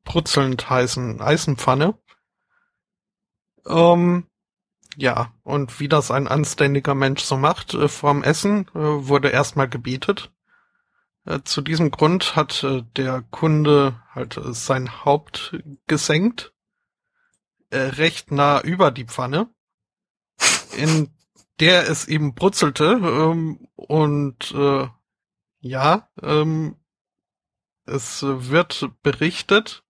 brutzelnd heißen Eisenpfanne. Ähm, ja, und wie das ein anständiger Mensch so macht, äh, vorm Essen äh, wurde erstmal gebetet. Äh, zu diesem Grund hat äh, der Kunde halt äh, sein Haupt gesenkt äh, recht nah über die Pfanne, in der es eben brutzelte ähm, und äh, ja, ähm, es wird berichtet,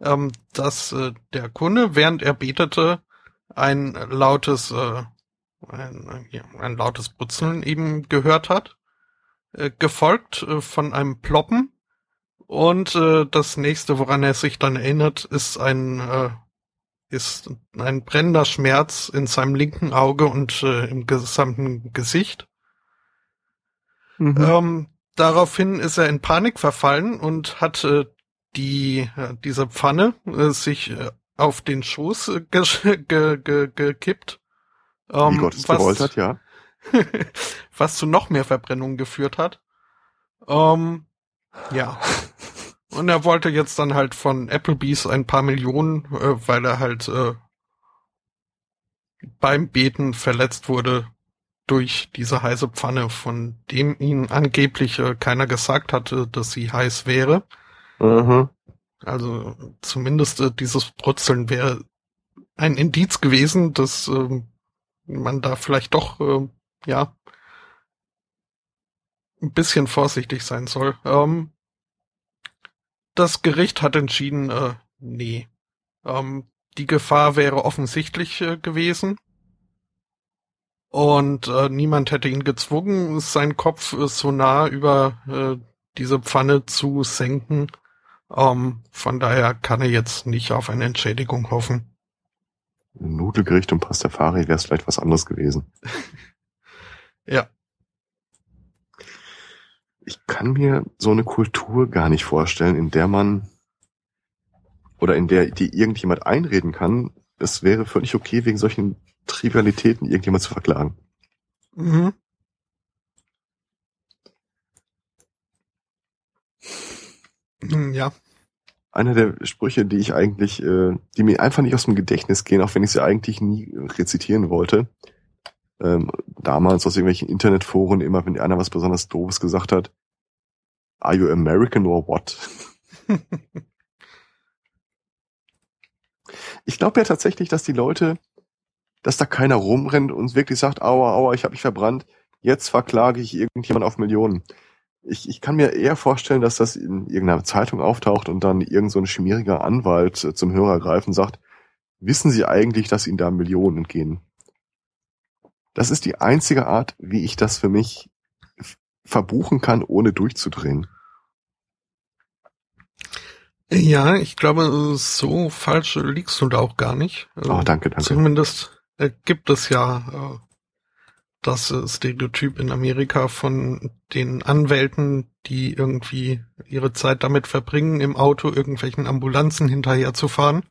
ähm, dass äh, der Kunde, während er betete, ein lautes, äh, ein, ein lautes Brutzeln eben gehört hat, äh, gefolgt äh, von einem Ploppen. Und äh, das nächste, woran er sich dann erinnert, ist ein äh, ist ein brennender Schmerz in seinem linken Auge und äh, im gesamten Gesicht. Mhm. Ähm, daraufhin ist er in Panik verfallen und hat äh, die äh, diese Pfanne äh, sich äh, auf den Schoß äh, <laughs> ge ge ge gekippt. Wie Gott es gewollt hat, ja. <laughs> was zu noch mehr Verbrennungen geführt hat. Ähm, ja. <laughs> Und er wollte jetzt dann halt von Applebee's ein paar Millionen, äh, weil er halt äh, beim Beten verletzt wurde durch diese heiße Pfanne, von dem ihn angeblich äh, keiner gesagt hatte, dass sie heiß wäre. Mhm. Also zumindest äh, dieses Brutzeln wäre ein Indiz gewesen, dass ähm, man da vielleicht doch äh, ja ein bisschen vorsichtig sein soll. Ähm, das Gericht hat entschieden, äh, nee. Ähm, die Gefahr wäre offensichtlich äh, gewesen. Und äh, niemand hätte ihn gezwungen, seinen Kopf äh, so nah über äh, diese Pfanne zu senken. Ähm, von daher kann er jetzt nicht auf eine Entschädigung hoffen. Nudelgericht und Pastafari wäre es vielleicht was anderes gewesen. <laughs> Ja. Ich kann mir so eine Kultur gar nicht vorstellen, in der man oder in der die irgendjemand einreden kann, es wäre völlig okay, wegen solchen Trivialitäten irgendjemand zu verklagen. Mhm. Hm, Ja. Einer der Sprüche, die ich eigentlich, äh, die mir einfach nicht aus dem Gedächtnis gehen, auch wenn ich sie eigentlich nie rezitieren wollte. Ähm, damals aus irgendwelchen Internetforen immer, wenn einer was besonders Doofes gesagt hat, Are you American or what? <laughs> ich glaube ja tatsächlich, dass die Leute, dass da keiner rumrennt und wirklich sagt, aua, aua, ich habe mich verbrannt, jetzt verklage ich irgendjemand auf Millionen. Ich, ich kann mir eher vorstellen, dass das in irgendeiner Zeitung auftaucht und dann irgend so ein schmieriger Anwalt äh, zum Hörer greift und sagt, wissen Sie eigentlich, dass Ihnen da Millionen entgehen? Das ist die einzige Art, wie ich das für mich verbuchen kann, ohne durchzudrehen. Ja, ich glaube, so falsch liegst du da auch gar nicht. Oh, danke, danke. Zumindest äh, gibt es ja äh, das äh, Stereotyp in Amerika von den Anwälten, die irgendwie ihre Zeit damit verbringen, im Auto irgendwelchen Ambulanzen hinterher zu fahren,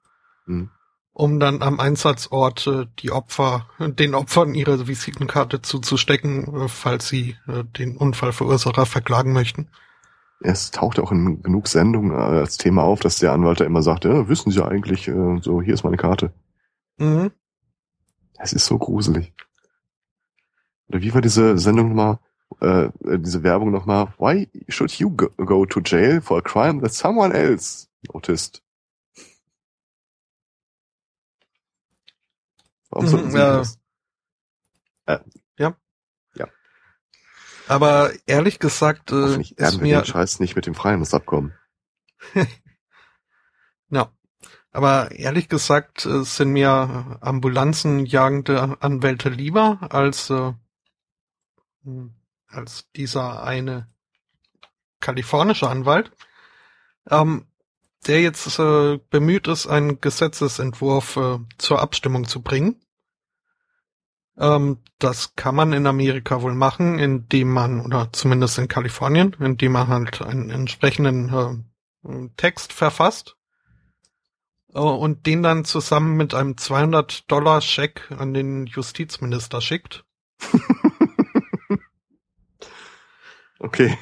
Hm. Um dann am Einsatzort äh, die Opfer, den Opfern ihre Visitenkarte zuzustecken, äh, falls sie äh, den Unfallverursacher verklagen möchten. Es taucht auch in genug Sendungen äh, als Thema auf, dass der Anwalt da immer sagt, ja, wissen Sie eigentlich, äh, so, hier ist meine Karte. Mhm. Es ist so gruselig. Oder wie war diese Sendung nochmal, äh, äh, diese Werbung nochmal? Why should you go, go to jail for a crime that someone else noticed? Warum Mhm, sollten Sie ja. das? Aber ehrlich gesagt äh, Hoffentlich ist mir den Scheiß nicht mit dem Freihandelsabkommen. <laughs> Ja. Aber ehrlich gesagt äh, sind mir ambulanzenjagende Anwälte lieber als, äh, hm, als dieser eine kalifornische Anwalt, ähm, der jetzt äh, bemüht ist, einen Gesetzesentwurf äh, zur Abstimmung zu bringen. Ähm, das kann man in Amerika wohl machen, indem man, oder zumindest in Kalifornien, indem man halt einen entsprechenden äh, Text verfasst äh, und den dann zusammen mit einem 200 Dollar Scheck an den Justizminister schickt. <laughs> Okay.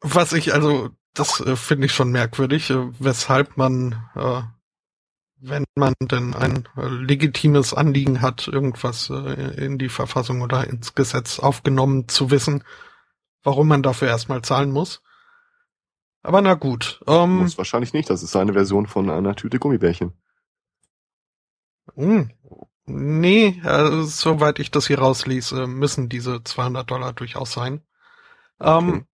Was ich also, das äh, finde ich schon merkwürdig, äh, weshalb man, äh, wenn man denn ein äh, legitimes Anliegen hat, irgendwas äh, in die Verfassung oder ins Gesetz aufgenommen zu wissen, warum man dafür erstmal zahlen muss. Aber na gut. Ähm, Muss wahrscheinlich nicht. Das ist seine Version von einer Tüte Gummibärchen. Hm. Nee, äh, soweit ich das hier rauslese, müssen diese 200 Dollar durchaus sein. Ähm, Okay.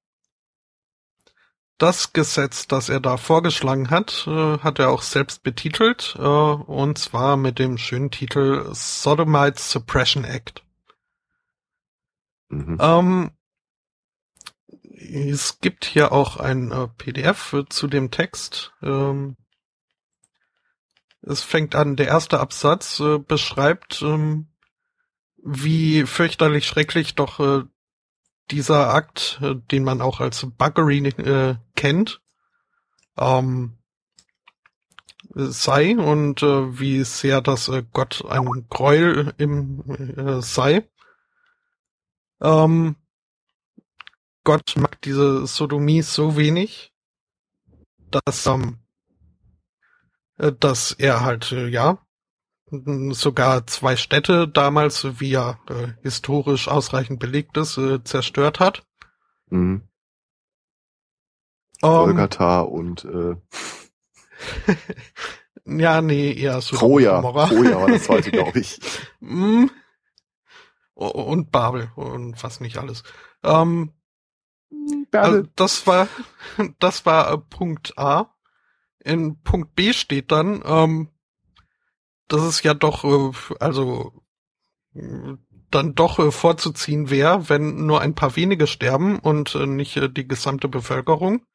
Das Gesetz, das er da vorgeschlagen hat, äh, hat er auch selbst betitelt, äh, und zwar mit dem schönen Titel Sodomite Suppression Act. Mhm. Ähm, es gibt hier auch ein äh, PDF zu dem Text. Ähm, es fängt an, der erste Absatz äh, beschreibt, ähm, wie fürchterlich schrecklich doch äh, dieser Akt, äh, den man auch als Buggery kennt, ähm, sei und äh, wie sehr das äh, Gott ein Gräuel im äh, sei. Ähm, Gott mag diese Sodomie so wenig, dass, ähm, äh, dass er halt, äh, ja, sogar zwei Städte damals, wie ja äh, historisch ausreichend belegt ist, zerstört hat. Mhm. Ähm, Golgatha und äh, <laughs> ja, nee, eher so Troja. Troja war das zweite, glaube ich. <laughs> O- Und Babel und fast nicht alles. Ähm, also das war, <laughs> das war äh, Punkt A. In Punkt B steht dann, ähm, dass es ja doch, äh, also dann doch äh, vorzuziehen wäre, wenn nur ein paar wenige sterben und äh, nicht äh, die gesamte Bevölkerung.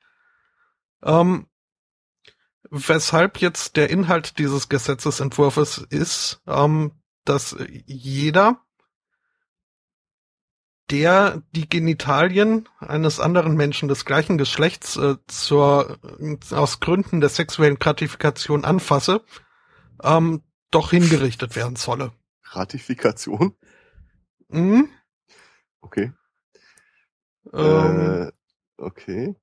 Ähm, weshalb jetzt der Inhalt dieses Gesetzesentwurfs ist, ähm, dass jeder, der die Genitalien eines anderen Menschen des gleichen Geschlechts äh, zur aus Gründen der sexuellen Gratifikation anfasse, ähm, doch hingerichtet werden solle. Ratifikation? Mhm. Okay. Ähm, Äh, okay.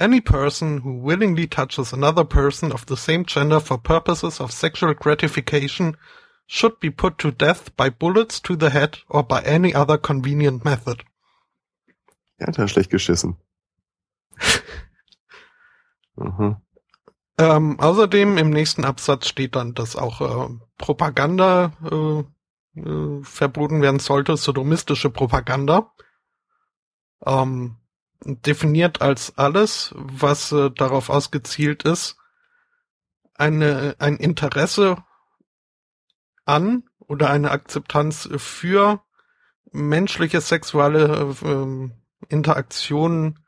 Any person who willingly touches another person of the same gender for purposes of sexual gratification should be put to death by bullets to the head or by any other convenient method. Er hat ja schlecht geschissen. Aha. <laughs> Ähm, außerdem im nächsten Absatz steht dann, dass auch äh, Propaganda äh, äh, verboten werden sollte, sodomistische Propaganda. Ähm, definiert als alles, was äh, darauf ausgezielt ist, eine, ein Interesse an oder eine Akzeptanz für menschliche sexuelle äh, ähm, Interaktion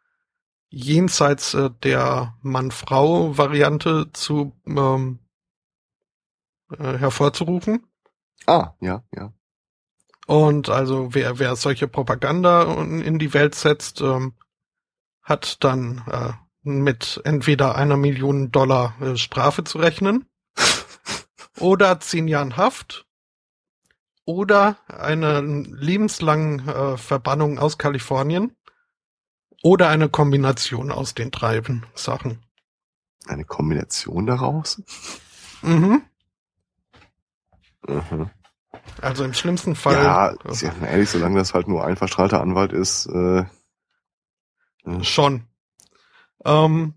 jenseits äh, der Mann-Frau-Variante zu ähm, äh, hervorzurufen. Ah, ja, ja. Und also wer, wer solche Propaganda in die Welt setzt, ähm, hat dann äh, mit entweder einer Million Dollar äh, Strafe zu rechnen <laughs> oder zehn Jahren Haft oder eine lebenslange äh, Verbannung aus Kalifornien oder eine Kombination aus den drei Sachen. Eine Kombination daraus? Mhm. Mhm. Also im schlimmsten Fall. Ja, ist ja ehrlich, solange das halt nur ein verstrahlter Anwalt ist. Äh, äh. Schon. Ähm,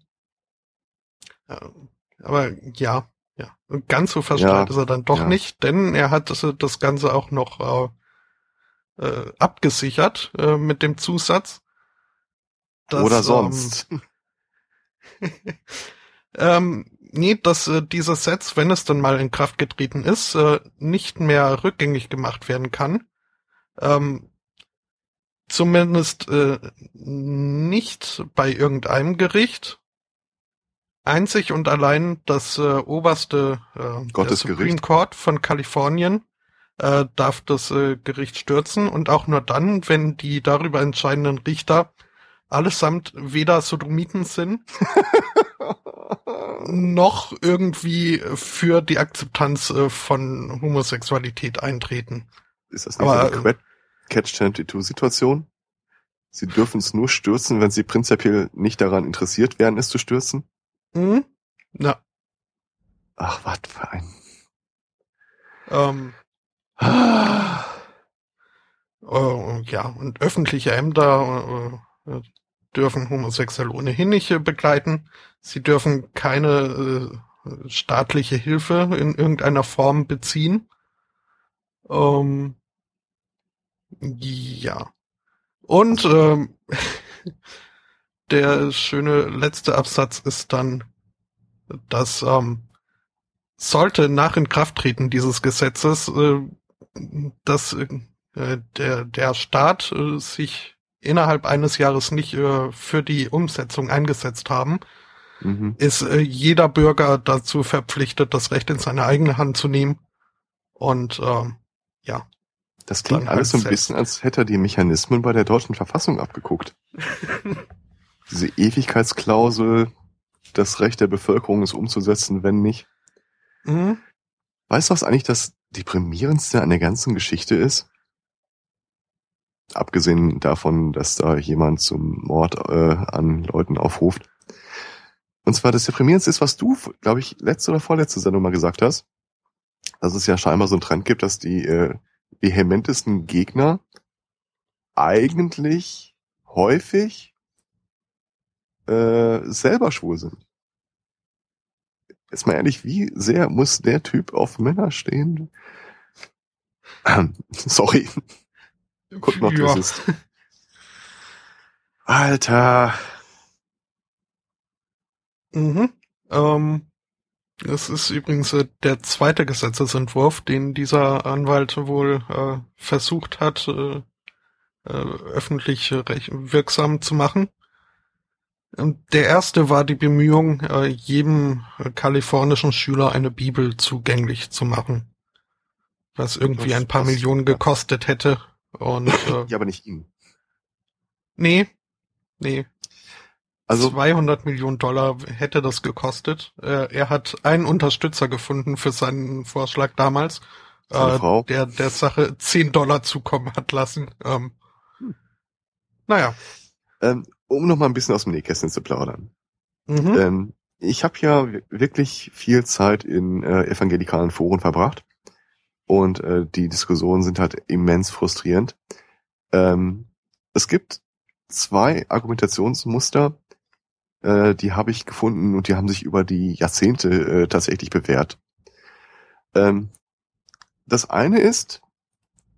aber ja, ja. Ganz so verstrahlt ja, ist er dann doch ja. nicht, denn er hat das, das Ganze auch noch äh, äh, abgesichert äh, mit dem Zusatz. Dass, Oder sonst. Ähm, <laughs> ähm, nee, dass äh, dieses Setz, wenn es dann mal in Kraft getreten ist, äh, nicht mehr rückgängig gemacht werden kann. Ähm, zumindest äh, nicht bei irgendeinem Gericht. Einzig und allein das äh, oberste äh, der Supreme Court von Kalifornien äh, darf das äh, Gericht stürzen und auch nur dann, wenn die darüber entscheidenden Richter allesamt weder Sodomiten sind <laughs> noch irgendwie für die Akzeptanz äh, von Homosexualität eintreten. Ist das nicht Aber, so eine Catch-22-Situation? Sie dürfen es nur stürzen, wenn sie prinzipiell nicht daran interessiert wären, es zu stürzen? Mhm. Na. Ach, was für ein. Ähm. Ah. Ja, und öffentliche Ämter uh, dürfen Homosexuelle ohnehin nicht äh, begleiten. Sie dürfen keine äh, staatliche Hilfe in irgendeiner Form beziehen. Ähm, ja. Und ähm, <laughs> der schöne letzte Absatz ist dann, dass ähm, sollte nach Inkrafttreten dieses Gesetzes, äh, dass äh, der, der Staat äh, sich innerhalb eines Jahres nicht äh, für die Umsetzung eingesetzt haben, mhm. ist äh, jeder Bürger dazu verpflichtet, das Recht in seine eigene Hand zu nehmen. Und äh, ja. Das klingt alles so ein bisschen, als hätte er die Mechanismen bei der deutschen Verfassung abgeguckt. <laughs> Diese Ewigkeitsklausel, das Recht der Bevölkerung ist umzusetzen, wenn nicht. Mhm. Weißt du, was eigentlich das deprimierendste an der ganzen Geschichte ist? Abgesehen davon, dass da jemand zum Mord äh, an Leuten aufruft. Und zwar das Deprimierendste ist, was du, glaube ich, letzte oder vorletzte Sendung mal gesagt hast, dass es ja scheinbar so einen Trend gibt, dass die äh, vehementesten Gegner eigentlich häufig äh, selber schwul sind. Jetzt mal ehrlich, wie sehr muss der Typ auf Männer stehen? <clears throat> Sorry. Guck noch, ja. ist. Alter. Mhm. Ähm, das ist übrigens äh, der zweite Gesetzesentwurf, den dieser Anwalt wohl äh, versucht hat, äh, äh, öffentlich wirksam zu machen. Der erste war die Bemühung, äh, jedem kalifornischen Schüler eine Bibel zugänglich zu machen. Was irgendwie das, ein paar das, Millionen gekostet hätte. Und, <laughs> äh, ja, aber nicht ihn. Nee, nee. Also 200 Millionen Dollar hätte das gekostet. Äh, er hat einen Unterstützer gefunden für seinen Vorschlag damals, äh, der der Sache 10 Dollar zukommen hat lassen. Ähm, hm. Naja. Ähm, um noch mal ein bisschen aus dem Nähkästchen zu plaudern. Mhm. Ähm, ich habe ja wirklich viel Zeit in äh, evangelikalen Foren verbracht und äh, die Diskussionen sind halt immens frustrierend. Ähm, es gibt zwei Argumentationsmuster, äh, die habe ich gefunden und die haben sich über die Jahrzehnte äh, tatsächlich bewährt. Ähm, das eine ist,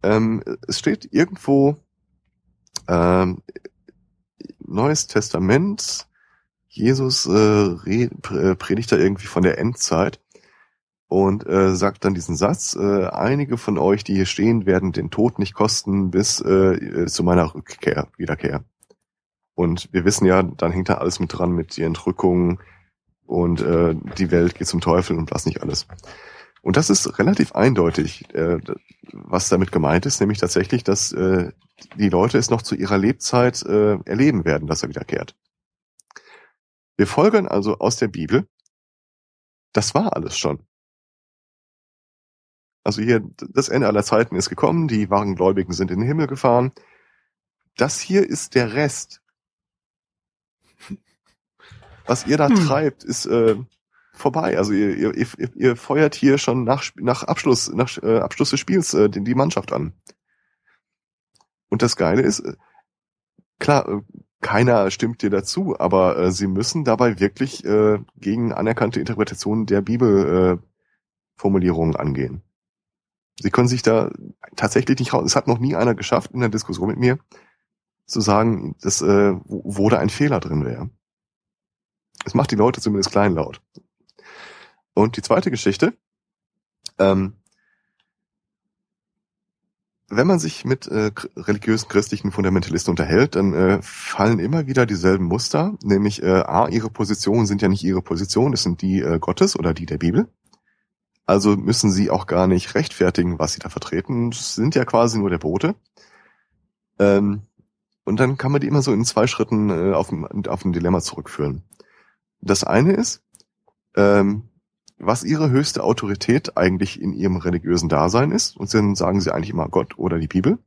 ähm, es steht irgendwo ähm, Neues Testament, Jesus äh, predigt da irgendwie von der Endzeit und äh, sagt dann diesen Satz, äh, einige von euch, die hier stehen, werden den Tod nicht kosten bis äh, zu meiner Rückkehr, Wiederkehr. Und wir wissen ja, dann hängt da alles mit dran mit die Entrückung und äh, die Welt geht zum Teufel und was nicht alles. Und das ist relativ eindeutig, äh, was damit gemeint ist, nämlich tatsächlich, dass äh, die Leute es noch zu ihrer Lebzeit äh, erleben werden, dass er wiederkehrt. Wir folgern also aus der Bibel, das war alles schon. Also hier, das Ende aller Zeiten ist gekommen, die wahren Gläubigen sind in den Himmel gefahren. Das hier ist der Rest. Was ihr da hm. treibt, ist äh, vorbei. Also ihr, ihr, ihr, ihr feuert hier schon nach, nach Abschluss, nach äh, Abschluss des Spiels äh, die, die Mannschaft an. Und das Geile ist, äh, klar, äh, keiner stimmt dir dazu, aber äh, sie müssen dabei wirklich äh, gegen anerkannte Interpretationen der Bibelformulierungen äh, angehen. Sie können sich da tatsächlich nicht raus. Es hat noch nie einer geschafft in der Diskussion mit mir zu sagen, dass äh, wo da ein Fehler drin wäre. Es macht die Leute zumindest kleinlaut. Und die zweite Geschichte, ähm, wenn man sich mit äh, religiösen christlichen Fundamentalisten unterhält, dann äh, fallen immer wieder dieselben Muster, nämlich äh, a, ihre Positionen sind ja nicht ihre Position, es sind die äh, Gottes oder die der Bibel. Also müssen sie auch gar nicht rechtfertigen, was sie da vertreten, sind ja quasi nur der Bote. Ähm, und dann kann man die immer so in zwei Schritten äh, auf, ein, auf ein Dilemma zurückführen. Das eine ist, ähm, was ihre höchste Autorität eigentlich in ihrem religiösen Dasein ist. Und dann sagen sie eigentlich immer Gott oder die Bibel.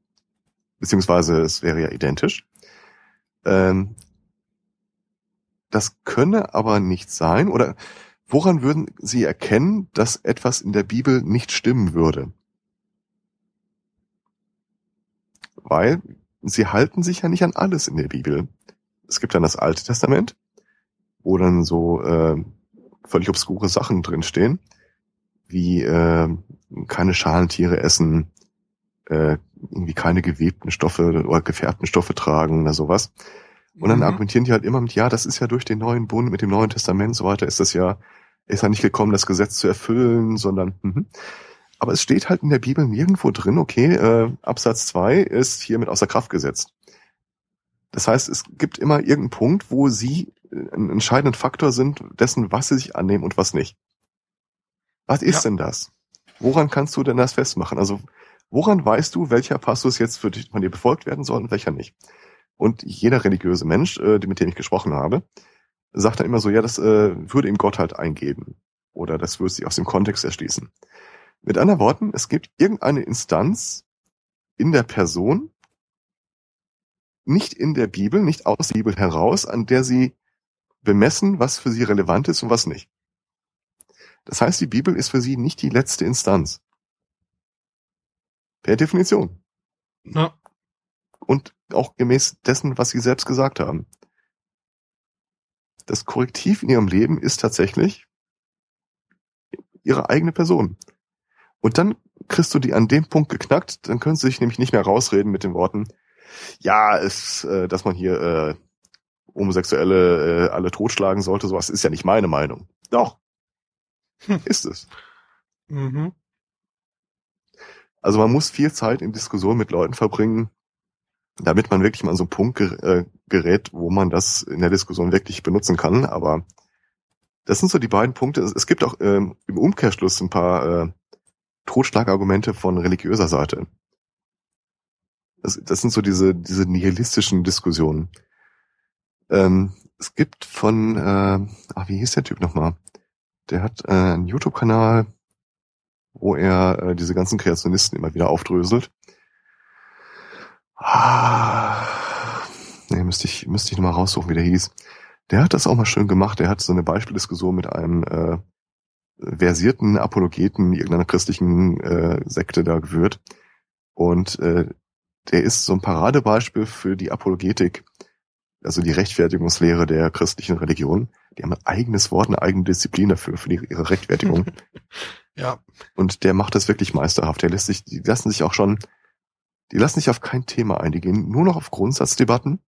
Beziehungsweise es wäre ja identisch. Ähm, das könne aber nicht sein. Oder woran würden sie erkennen, dass etwas in der Bibel nicht stimmen würde? Weil sie halten sich ja nicht an alles in der Bibel. Es gibt dann das Alte Testament, wo dann so äh, völlig obskure Sachen drinstehen, wie äh, keine Schalentiere essen, äh, irgendwie keine gewebten Stoffe oder gefärbten Stoffe tragen oder sowas. Und dann mhm. argumentieren die halt immer mit, ja, das ist ja durch den neuen Bund, mit dem Neuen Testament so weiter, ist das ja, ist ja nicht gekommen, das Gesetz zu erfüllen, sondern, mhm. aber es steht halt in der Bibel nirgendwo drin, okay, äh, Absatz zwei ist hiermit außer Kraft gesetzt. Das heißt, es gibt immer irgendeinen Punkt, wo sie einen entscheidenden Faktor sind dessen, was sie sich annehmen und was nicht. Was ist ja. denn das? Woran kannst du denn das festmachen? Also, woran weißt du, welcher Passus jetzt für dich, von dir befolgt werden soll und welcher nicht? Und jeder religiöse Mensch, äh, mit dem ich gesprochen habe, sagt dann immer so, ja, das äh, würde ihm Gott halt eingeben. Oder das würde sich aus dem Kontext erschließen. Mit anderen Worten, es gibt irgendeine Instanz in der Person, nicht in der Bibel, nicht aus der Bibel heraus, an der sie bemessen, was für sie relevant ist und was nicht. Das heißt, die Bibel ist für sie nicht die letzte Instanz. Per Definition. Ja. Und auch gemäß dessen, was sie selbst gesagt haben. Das Korrektiv in ihrem Leben ist tatsächlich ihre eigene Person. Und dann kriegst du die an dem Punkt geknackt, dann können sie sich nämlich nicht mehr rausreden mit den Worten, ja, es, äh, dass man hier äh, Homosexuelle äh, alle totschlagen sollte, sowas ist ja nicht meine Meinung. Doch. Hm. Ist es. Mhm. Also man muss viel Zeit in Diskussion mit Leuten verbringen, damit man wirklich mal an so einen Punkt äh, gerät, wo man das in der Diskussion wirklich benutzen kann. Aber das sind so die beiden Punkte. Es gibt auch ähm, im Umkehrschluss ein paar äh, Totschlagargumente von religiöser Seite. Das, das sind so diese, diese nihilistischen Diskussionen. Ähm, es gibt von, äh, ach, wie hieß der Typ nochmal? Der hat äh, einen YouTube-Kanal, wo er äh, diese ganzen Kreationisten immer wieder aufdröselt. Ah, nee, müsste ich, müsste ich nochmal raussuchen, wie der hieß. Der hat das auch mal schön gemacht. Der hat so eine Beispieldiskussion mit einem äh, versierten Apologeten irgendeiner christlichen äh, Sekte da geführt. Und äh, der ist so ein Paradebeispiel für die Apologetik also die Rechtfertigungslehre der christlichen Religion. Die haben ein eigenes Wort, eine eigene Disziplin dafür, für die, ihre Rechtfertigung. <laughs> ja. Und der macht das wirklich meisterhaft. Der lässt sich, die lassen sich auch schon, die lassen sich auf kein Thema ein. Die gehen nur noch auf Grundsatzdebatten.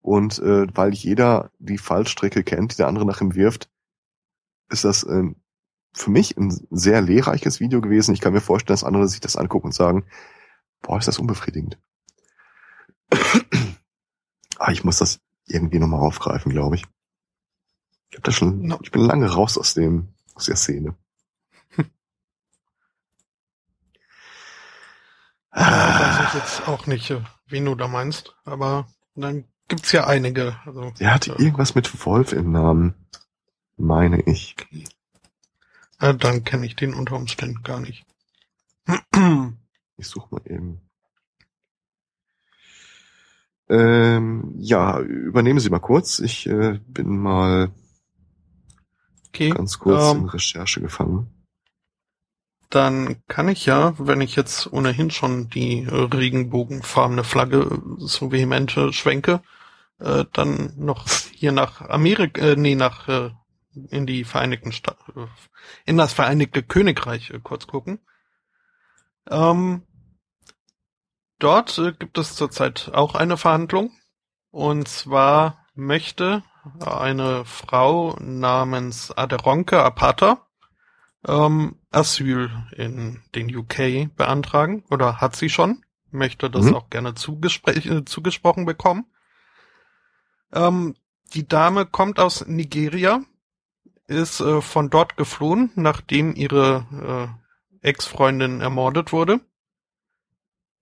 Und äh, weil jeder die Fallstrecke kennt, die der andere nach ihm wirft, ist das äh, für mich ein sehr lehrreiches Video gewesen. Ich kann mir vorstellen, dass andere sich das angucken und sagen, boah, ist das unbefriedigend. Ah, ich muss das irgendwie nochmal aufgreifen, glaube ich. Ich hab da schon, no. ich bin lange raus aus dem, aus der Szene. <laughs> Ja, weiß ich jetzt auch nicht, wen du da meinst, aber dann gibt's ja einige. Also, Der hatte äh, irgendwas mit Wolf im Namen, meine ich. Äh, dann kenne ich den unter Umständen gar nicht. ich suche mal eben. Ähm, ja, übernehmen Sie mal kurz. Ich äh, bin mal okay, ganz kurz ähm, in Recherche gefangen. Dann kann ich ja, wenn ich jetzt ohnehin schon die regenbogenfarbene Flagge so vehement äh, schwenke, äh, dann noch hier nach Amerika, äh, nee, nach äh, in die Vereinigten Sta äh, in das Vereinigte Königreich äh, kurz gucken. Ähm, dort äh, gibt es zurzeit auch eine Verhandlung. Und zwar möchte eine Frau namens Aderonke Apata ähm, Asyl in den UK beantragen oder hat sie schon, möchte das mhm. auch gerne äh, zugesprochen bekommen. Ähm, die Dame kommt aus Nigeria, ist äh, von dort geflohen, nachdem ihre äh, Ex-Freundin ermordet wurde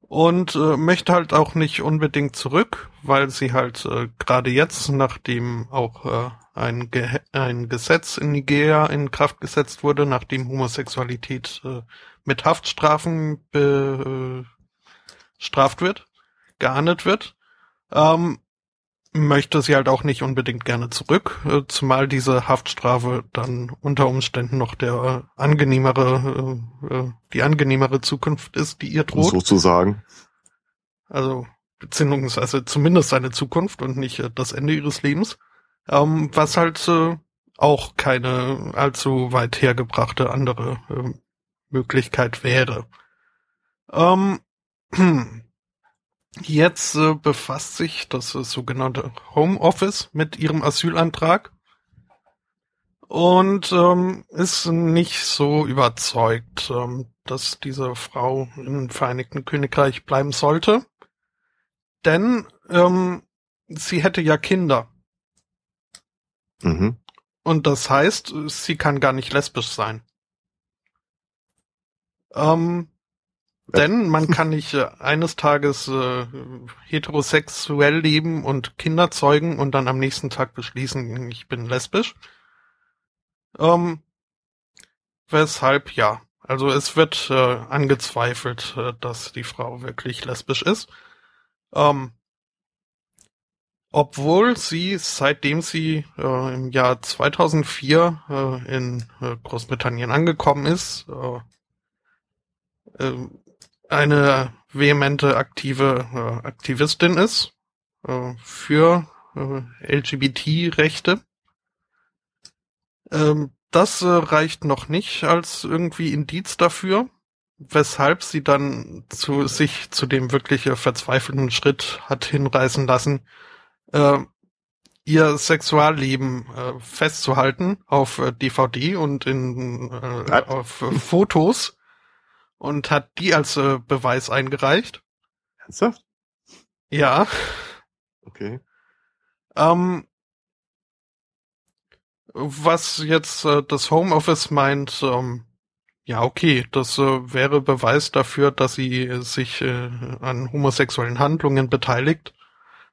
und äh, möchte halt auch nicht unbedingt zurück, weil sie halt äh, gerade jetzt, nachdem auch äh, ein, Ge ein Gesetz in Nigeria in Kraft gesetzt wurde, nachdem Homosexualität äh, mit Haftstrafen bestraft wird, geahndet wird, ähm, möchte sie halt auch nicht unbedingt gerne zurück, äh, zumal diese Haftstrafe dann unter Umständen noch der äh, angenehmere, äh, die angenehmere Zukunft ist, die ihr droht. Sozusagen. Also, beziehungsweise zumindest eine Zukunft und nicht das Ende ihres Lebens. Ähm, was halt auch keine allzu weit hergebrachte andere äh, Möglichkeit wäre. Ähm, <clears throat> Jetzt äh, befasst sich das äh, sogenannte Home Office mit ihrem Asylantrag und ähm, ist nicht so überzeugt, ähm, dass diese Frau im Vereinigten Königreich bleiben sollte. Denn ähm, sie hätte ja Kinder. Mhm. Und das heißt, sie kann gar nicht lesbisch sein. Ähm, denn man kann nicht äh, eines Tages äh, heterosexuell leben und Kinder zeugen und dann am nächsten Tag beschließen, ich bin lesbisch. Ähm, weshalb ja. Also es wird äh, angezweifelt, äh, dass die Frau wirklich lesbisch ist. Ähm, obwohl sie, seitdem sie äh, im Jahr 2004 äh, in äh, Großbritannien angekommen ist, äh, äh, eine vehemente aktive äh, Aktivistin ist äh, für äh, LGBT-Rechte. Ähm, das äh, reicht noch nicht als irgendwie Indiz dafür, weshalb sie dann zu sich zu dem wirklich verzweifelten Schritt hat hinreißen lassen, äh, ihr Sexualleben äh, festzuhalten auf DVD und in auf Fotos und hat die als äh, Beweis eingereicht. Ernsthaft? Ja. Okay. Ähm, was jetzt äh, das Homeoffice meint, ähm, ja, okay, das äh, wäre Beweis dafür, dass sie sich äh, an homosexuellen Handlungen beteiligt,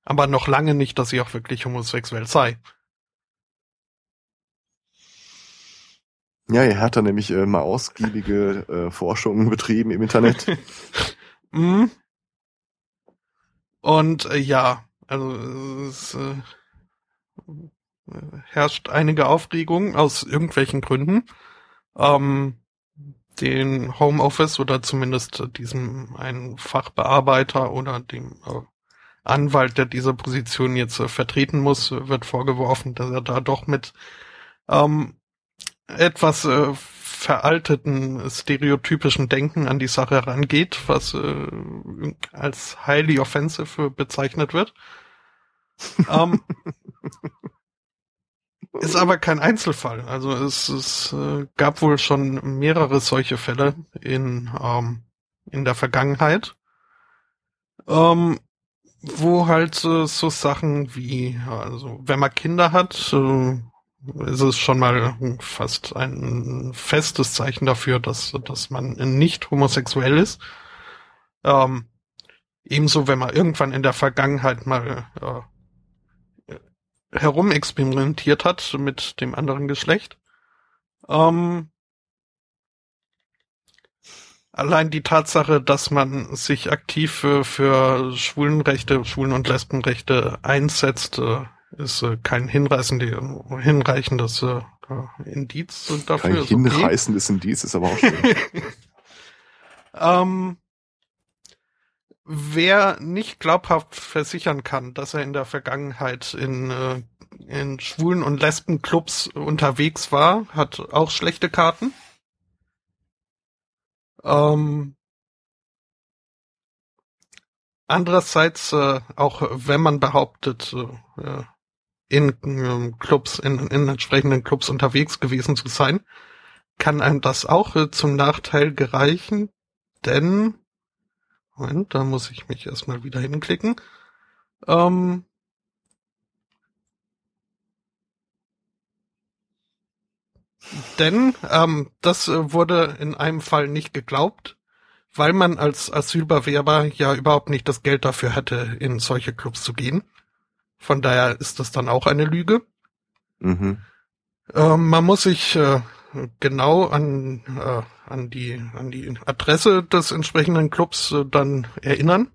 aber noch lange nicht, dass sie auch wirklich homosexuell sei. Ja, er hat da nämlich äh, mal ausgiebige äh, Forschungen betrieben im Internet. <laughs> mm. Und äh, ja, also es äh, herrscht einige Aufregung aus irgendwelchen Gründen. Ähm, den Homeoffice oder zumindest diesem einen Fachbearbeiter oder dem äh, Anwalt, der diese Position jetzt äh, vertreten muss, wird vorgeworfen, dass er da doch mit ähm, etwas äh, veralteten stereotypischen Denken an die Sache herangeht, was äh, als highly offensive bezeichnet wird. <laughs> ähm, ist aber kein Einzelfall. Also es, es äh, gab wohl schon mehrere solche Fälle in, ähm, in der Vergangenheit. Ähm, wo halt äh, so Sachen wie, also wenn man Kinder hat, äh, ist es schon mal fast ein festes Zeichen dafür, dass, dass man nicht homosexuell ist. Ähm, ebenso, wenn man irgendwann in der Vergangenheit mal äh, herumexperimentiert hat mit dem anderen Geschlecht. Ähm, allein die Tatsache, dass man sich aktiv für, für Schwulenrechte, Schwulen- und Lesbenrechte einsetzt, äh, ist äh, kein hinreißendes, hinreichendes äh, Indiz dafür. Kein hinreißendes okay. Indiz ist aber auch schön. <laughs> ähm, wer nicht glaubhaft versichern kann, dass er in der Vergangenheit in, äh, in Schwulen- und Lesbenclubs unterwegs war, hat auch schlechte Karten. Ähm, andererseits, äh, auch wenn man behauptet, äh, in äh, Clubs, in, in entsprechenden Clubs unterwegs gewesen zu sein, kann einem das auch äh, zum Nachteil gereichen, denn, Moment, da muss ich mich erstmal wieder hinklicken. Ähm, Denn ähm, das äh, wurde in einem Fall nicht geglaubt, weil man als Asylbewerber ja überhaupt nicht das Geld dafür hätte, in solche Clubs zu gehen. Von daher ist das dann auch eine Lüge. Mhm. Äh, man muss sich äh, genau an, äh, an, die, an die Adresse des entsprechenden Clubs äh, dann erinnern,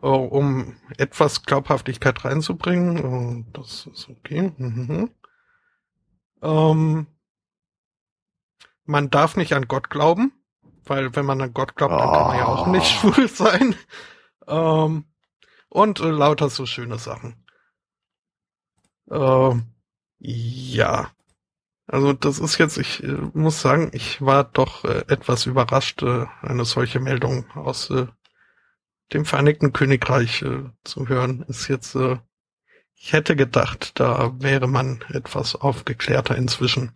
äh, um etwas Glaubhaftigkeit reinzubringen. Äh, das ist okay. Mhm. Ähm, man darf nicht an Gott glauben, weil wenn man an Gott glaubt, dann kann man ja auch nicht ah. schwul sein. Ähm, und äh, lauter so schöne Sachen. Äh, ja. Also das ist jetzt, ich äh, muss sagen, ich war doch äh, etwas überrascht, äh, eine solche Meldung aus äh, dem Vereinigten Königreich äh, zu hören. Ist jetzt, äh, ich hätte gedacht, da wäre man etwas aufgeklärter inzwischen.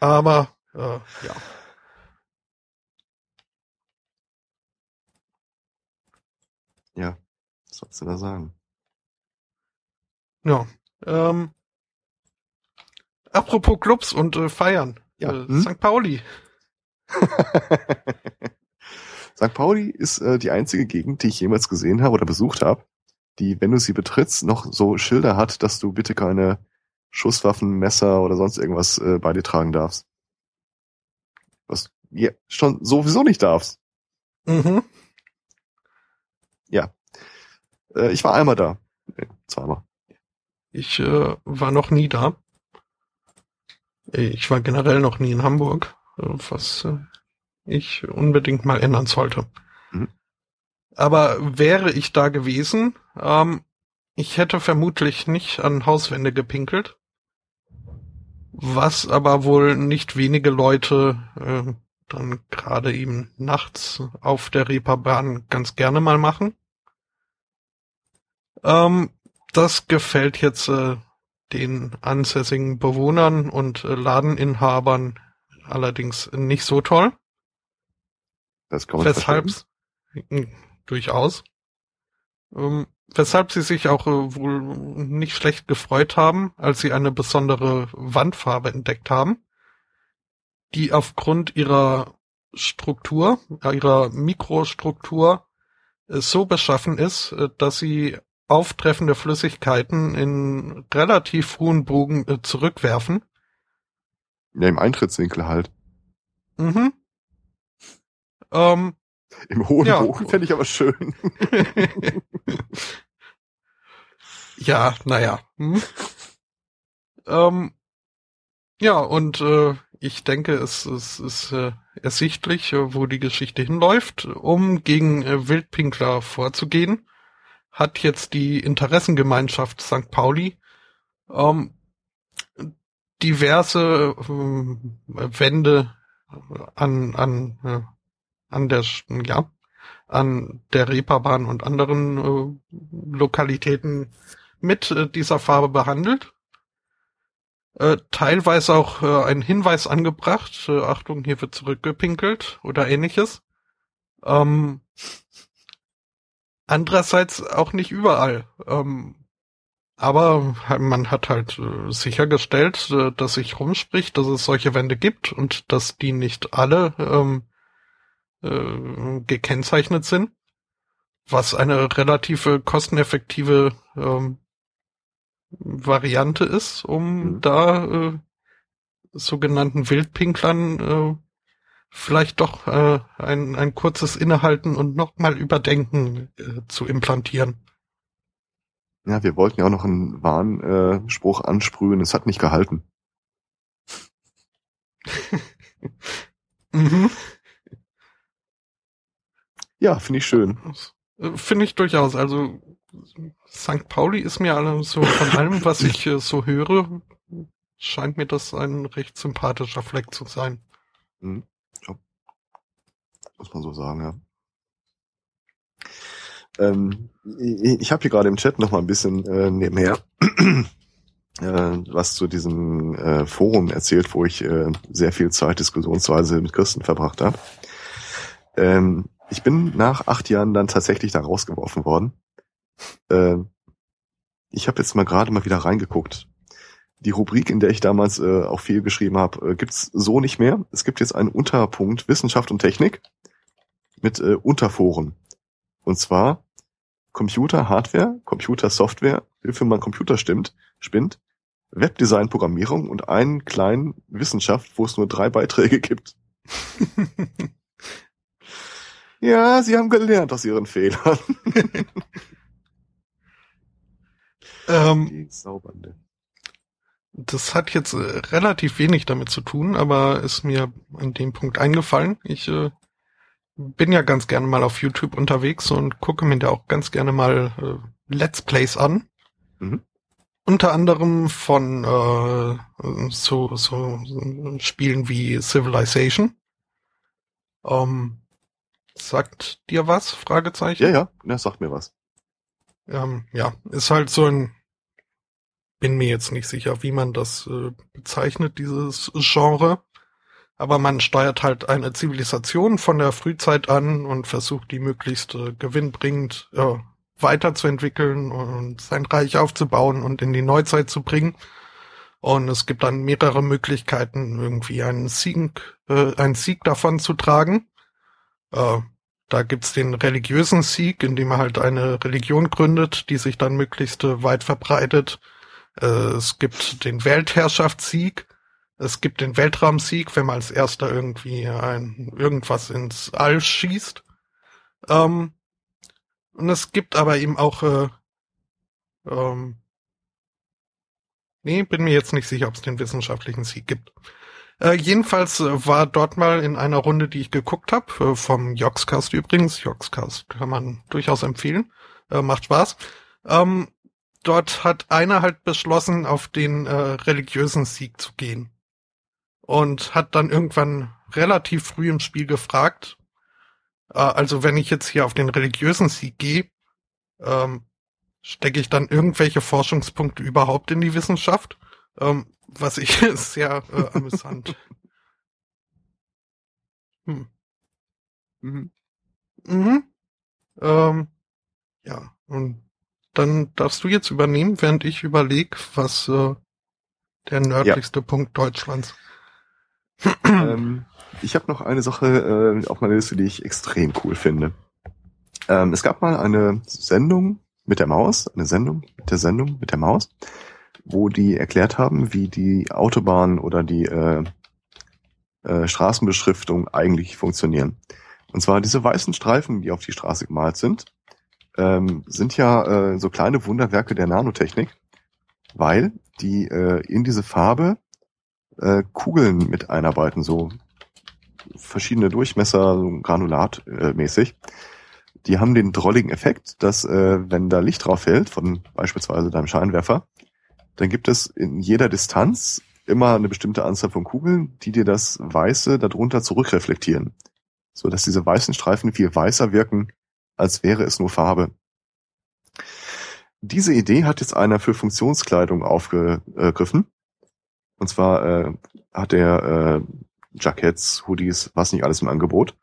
Aber äh, ja. Ja, was sollst du da sagen? Ja. Ähm, apropos Clubs und äh, Feiern. Ja. Äh, hm? St. Pauli. <laughs> St. Pauli ist äh, die einzige Gegend, die ich jemals gesehen habe oder besucht habe, die, wenn du sie betrittst, noch so Schilder hat, dass du bitte keine Schusswaffen, Messer oder sonst irgendwas äh, bei dir tragen darfst. Was ja schon sowieso nicht darfst. Mhm. Ja. Äh, ich war einmal da. Nee, zweimal. Ich äh, war noch nie da. Ich war generell noch nie in Hamburg, äh, was äh, ich unbedingt mal ändern sollte. Mhm. Aber wäre ich da gewesen, ähm, ich hätte vermutlich nicht an Hauswände gepinkelt was aber wohl nicht wenige Leute äh, dann gerade eben nachts auf der Reeperbahn ganz gerne mal machen. Ähm, das gefällt jetzt äh, den ansässigen Bewohnern und äh, Ladeninhabern allerdings nicht so toll. Das kann man Weshalb durchaus. Ähm, weshalb sie sich auch äh, wohl nicht schlecht gefreut haben, als sie eine besondere Wandfarbe entdeckt haben, die aufgrund ihrer Struktur, äh, ihrer Mikrostruktur äh, so beschaffen ist, äh, dass sie auftreffende Flüssigkeiten in relativ hohen Bogen äh, zurückwerfen. Ja, im Eintrittswinkel halt. Mhm. Ähm, Im hohen ja. Bogen fände ich aber schön. <laughs> ja, naja. Hm. ähm, ja, und äh, ich denke, es, es ist äh, ersichtlich, äh, wo die Geschichte hinläuft. Um gegen äh, Wildpinkler vorzugehen, hat jetzt die Interessengemeinschaft St. Pauli ähm, diverse äh, Wände an, an äh, an der, ja, an der Reeperbahn und anderen äh, Lokalitäten mit äh, dieser Farbe behandelt. Äh, teilweise auch äh, ein Hinweis angebracht, äh, Achtung, hier wird zurückgepinkelt oder ähnliches. Ähm, Andererseits auch nicht überall. Ähm, aber man hat halt äh, sichergestellt, äh, dass sich rumspricht, dass es solche Wände gibt und dass die nicht alle ähm, äh, gekennzeichnet sind, was eine relative kosteneffektive ähm, Variante ist, um mhm. da äh, sogenannten Wildpinklern vielleicht doch äh, ein, ein kurzes Innehalten und nochmal überdenken äh, zu implantieren. Ja, wir wollten ja auch noch einen Warnspruch äh, ansprühen, es hat nicht gehalten. <laughs> mhm. Ja, finde ich schön. Äh, finde ich durchaus. Also St. Pauli ist mir alle so von allem, was ich äh, so höre, scheint mir das ein recht sympathischer Fleck zu sein. Mhm. Muss man so sagen, ja. Ähm, ich ich habe hier gerade im Chat noch mal ein bisschen äh, nebenher <clears throat> äh, was zu diesem äh, Forum erzählt, wo ich äh, sehr viel Zeit diskussionsweise mit Christen verbracht habe. Ähm, ich bin nach acht Jahren dann tatsächlich da rausgeworfen worden. Äh, ich habe jetzt mal gerade mal wieder reingeguckt. Die Rubrik, in der ich damals äh, auch viel geschrieben habe, äh, gibt's so nicht mehr. Es gibt jetzt einen Unterpunkt Wissenschaft und Technik mit äh, Unterforen. Und zwar Computer Hardware, Computer Software, Hilfe man Computer stimmt, spinnt, Webdesign Programmierung und einen kleinen Wissenschaft, wo es nur drei Beiträge gibt. <laughs> ja, sie haben gelernt aus ihren Fehlern. <laughs> ähm, Das hat jetzt äh, relativ wenig damit zu tun, aber ist mir an dem Punkt eingefallen. Ich äh, bin ja ganz gerne mal auf YouTube unterwegs und gucke mir da auch ganz gerne mal äh, Let's Plays an. Mhm. Unter anderem von äh, so, so Spielen wie Civilization. Ähm, sagt dir was? Fragezeichen. Ja, ja, das sagt mir was. Ähm, ja, ist halt so ein, bin mir jetzt nicht sicher, wie man das äh, bezeichnet, dieses Genre aber man steuert halt eine Zivilisation von der Frühzeit an und versucht die möglichst äh, gewinnbringend äh, weiterzuentwickeln und sein Reich aufzubauen und in die Neuzeit zu bringen. Und es gibt dann mehrere Möglichkeiten, irgendwie einen Sieg, äh, einen Sieg davon zu tragen. Äh, da gibt's den religiösen Sieg, indem er halt eine Religion gründet, die sich dann möglichst äh, weit verbreitet. Äh, es gibt den Weltherrschaftssieg, es gibt den Weltraumsieg, wenn man als erster irgendwie ein irgendwas ins All schießt. Ähm, und es gibt aber eben auch äh, ähm, Nee, bin mir jetzt nicht sicher, ob es den wissenschaftlichen Sieg gibt. Äh, jedenfalls äh, war dort mal in einer Runde, die ich geguckt habe, äh, vom Joxcast übrigens, Joxcast kann man durchaus empfehlen, äh, macht Spaß. Ähm, dort hat einer halt beschlossen, auf den äh, religiösen Sieg zu gehen und hat dann irgendwann relativ früh im Spiel gefragt, äh, also wenn ich jetzt hier auf den religiösen Sieg gehe, ähm, stecke ich dann irgendwelche Forschungspunkte überhaupt in die Wissenschaft? Ähm, was ich <laughs> sehr äh, amüsant. Hm. Mhm. Mhm. Ähm, ja, und dann darfst du jetzt übernehmen, während ich überlege, was äh, der nördlichste ja. Punkt Deutschlands ähm, ich habe noch eine Sache äh, auf meiner Liste, die ich extrem cool finde. Ähm, es gab mal eine Sendung mit der Maus, eine Sendung mit der Sendung mit der Maus, wo die erklärt haben, wie die Autobahn oder die äh, äh, Straßenbeschriftung eigentlich funktionieren. Und zwar diese weißen Streifen, die auf die Straße gemalt sind, ähm, sind ja äh, so kleine Wunderwerke der Nanotechnik, weil die äh, in diese Farbe äh, Kugeln mit einarbeiten, so verschiedene Durchmesser, so granulatmäßig. Äh, die haben den drolligen Effekt, dass äh, wenn da Licht drauf fällt, von beispielsweise deinem Scheinwerfer, dann gibt es in jeder Distanz immer eine bestimmte Anzahl von Kugeln, die dir das Weiße darunter zurückreflektieren. So dass diese weißen Streifen viel weißer wirken, als wäre es nur Farbe. Diese Idee hat jetzt einer für Funktionskleidung aufgegriffen und zwar äh, hat er äh, Jackets, Hoodies, was nicht alles im Angebot,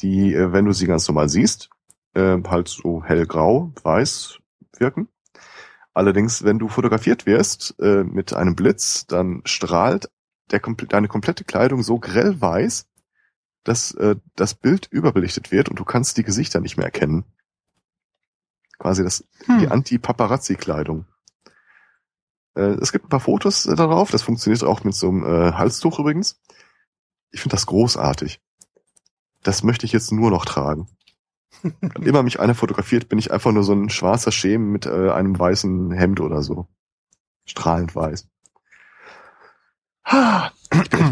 die, äh, wenn du sie ganz normal siehst, äh, halt so hellgrau, weiß wirken. Allerdings, wenn du fotografiert wirst äh, mit einem Blitz, dann strahlt der, deine komplette Kleidung so grell weiß, dass äh, das Bild überbelichtet wird und du kannst die Gesichter nicht mehr erkennen. Quasi das hm. die Anti-Paparazzi-Kleidung. Äh, es gibt ein paar Fotos äh, darauf. Das funktioniert auch mit so einem äh, Halstuch übrigens. Ich finde das großartig. Das möchte ich jetzt nur noch tragen. <laughs> Wenn immer mich einer fotografiert, bin ich einfach nur so ein schwarzer Schemen mit äh, einem weißen Hemd oder so. Strahlend weiß.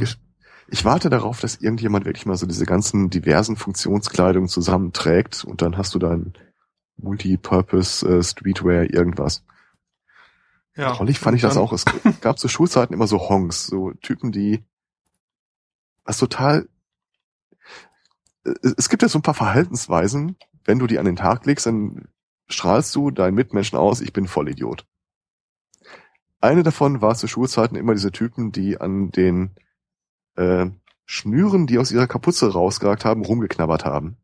Ich, <clears throat> ich warte darauf, dass irgendjemand wirklich mal so diese ganzen diversen Funktionskleidungen zusammenträgt und dann hast du dein Multipurpose äh, Streetwear irgendwas. Ja. Trollig fand ich das auch. Es gab zu Schulzeiten immer so Honks, so Typen, die was total es gibt ja so ein paar Verhaltensweisen, wenn du die an den Tag legst, dann strahlst du deinen Mitmenschen aus, ich bin Vollidiot. Eine davon war zu Schulzeiten immer diese Typen, die an den äh, Schnüren, die aus ihrer Kapuze rausgeragt haben, rumgeknabbert haben.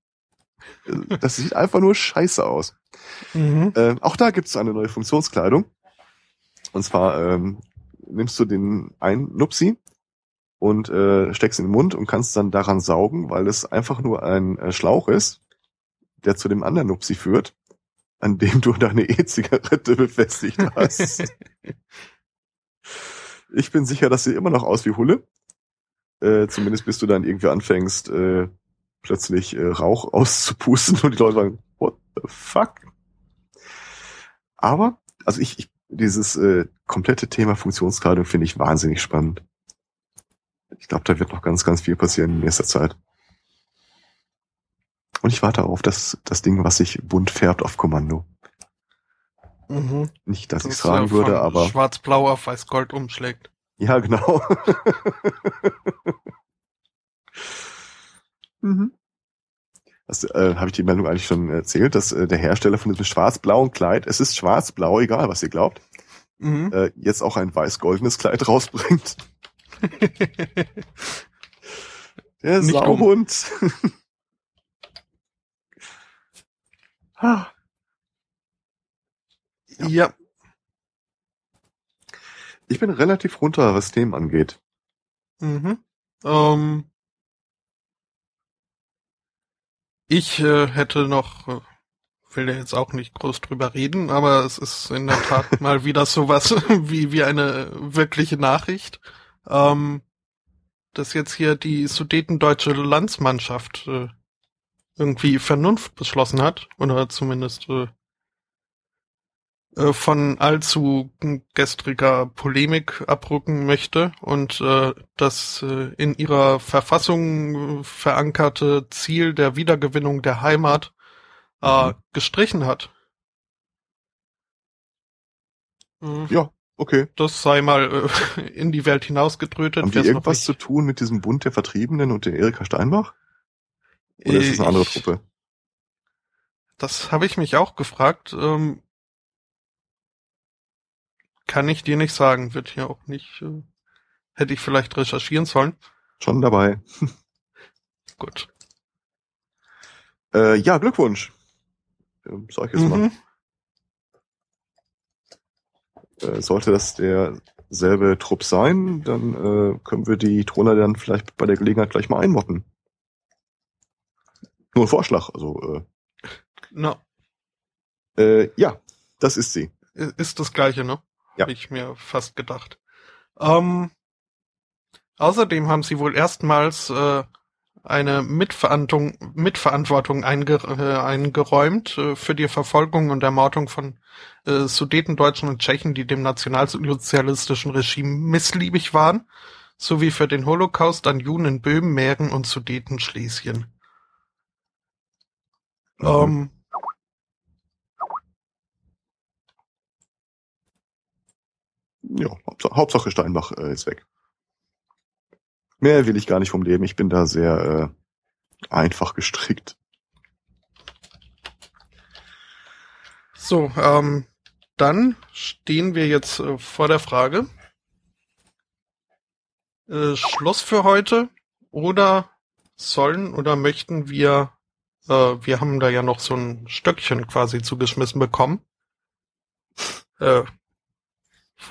Äh, das sieht einfach nur scheiße aus. Mhm. Äh, auch da gibt es eine neue Funktionskleidung. Und zwar ähm, nimmst du den einen Nupsi, und äh, steckst in den Mund und kannst dann daran saugen, weil es einfach nur ein äh, Schlauch ist, der zu dem anderen Nupsi führt, an dem du deine E-Zigarette befestigt hast. <laughs> ich bin sicher, das sieht immer noch aus wie Hulle. Äh, zumindest bis du dann irgendwie anfängst, äh, plötzlich äh, Rauch auszupusten und die Leute sagen, what the fuck? Aber, also ich, ich dieses äh, komplette Thema Funktionskleidung finde ich wahnsinnig spannend. Ich glaube, da wird noch ganz, ganz viel passieren in nächster Zeit. Und ich warte auf das, das Ding, was sich bunt färbt auf Kommando. Mhm. Nicht, dass das ich es tragen würde, aber. Schwarz-Blau auf Weiß-Gold umschlägt. Ja, genau. <laughs> mhm. Das äh, habe ich die Meldung eigentlich schon erzählt, dass äh, der Hersteller von diesem schwarz-blauen Kleid, es ist schwarz-blau, egal was ihr glaubt, mhm. äh, jetzt auch ein weiß-goldenes Kleid rausbringt. <laughs> Der Nicht Sauhund. ja. Ich bin relativ runter, was Themen angeht. Mhm. Ähm, ich äh, hätte noch, äh, will ja jetzt auch nicht groß drüber reden, aber es ist in der Tat <laughs> mal wieder sowas <laughs> wie, wie eine wirkliche Nachricht. Ähm, dass jetzt hier die sudetendeutsche Landsmannschaft äh, irgendwie Vernunft beschlossen hat, oder zumindest äh, äh, von allzu gestriger Polemik abrücken möchte und äh, das äh, in ihrer Verfassung verankerte Ziel der Wiedergewinnung der Heimat äh, mhm. gestrichen hat. Ja, Okay. Das sei mal äh, in die Welt hinausgetrötet. Haben die irgendwas zu tun mit diesem Bund der Vertriebenen und der Erika Steinbach? Oder ist das eine andere Truppe? Das habe ich mich auch gefragt. Ähm, kann ich dir nicht sagen. Wird hier auch nicht. Äh, hätte ich vielleicht recherchieren sollen. Schon dabei. <laughs> Gut. Äh, ja, Glückwunsch. Ähm, sag ich jetzt mhm. mal. Äh, sollte das derselbe Trupp sein, dann äh, können wir die Troner dann vielleicht bei der Gelegenheit gleich mal einmotten. Nur ein Vorschlag, also äh, no. äh, ja, das ist sie. Ist das gleiche, ne? Ja. Hab ich mir fast gedacht. Ähm, außerdem haben sie wohl erstmals äh, eine Mitverantwortung, Mitverantwortung einge, äh, eingeräumt äh, für die Verfolgung und Ermordung von äh, Sudetendeutschen und Tschechen, die dem nationalsozialistischen Regime missliebig waren, sowie für den Holocaust an Juden in Böhmen, Mähren und Sudeten Schlesien. Mhm. Ähm, ja, Hauptsache Steinbach äh, ist weg. Mehr will ich gar nicht vom Leben. Ich bin da sehr äh, einfach gestrickt. So, ähm, dann stehen wir jetzt äh, vor der Frage. Äh, Schluss für heute oder sollen oder möchten wir Äh, wir haben da ja noch so ein Stöckchen quasi zugeschmissen bekommen. Äh,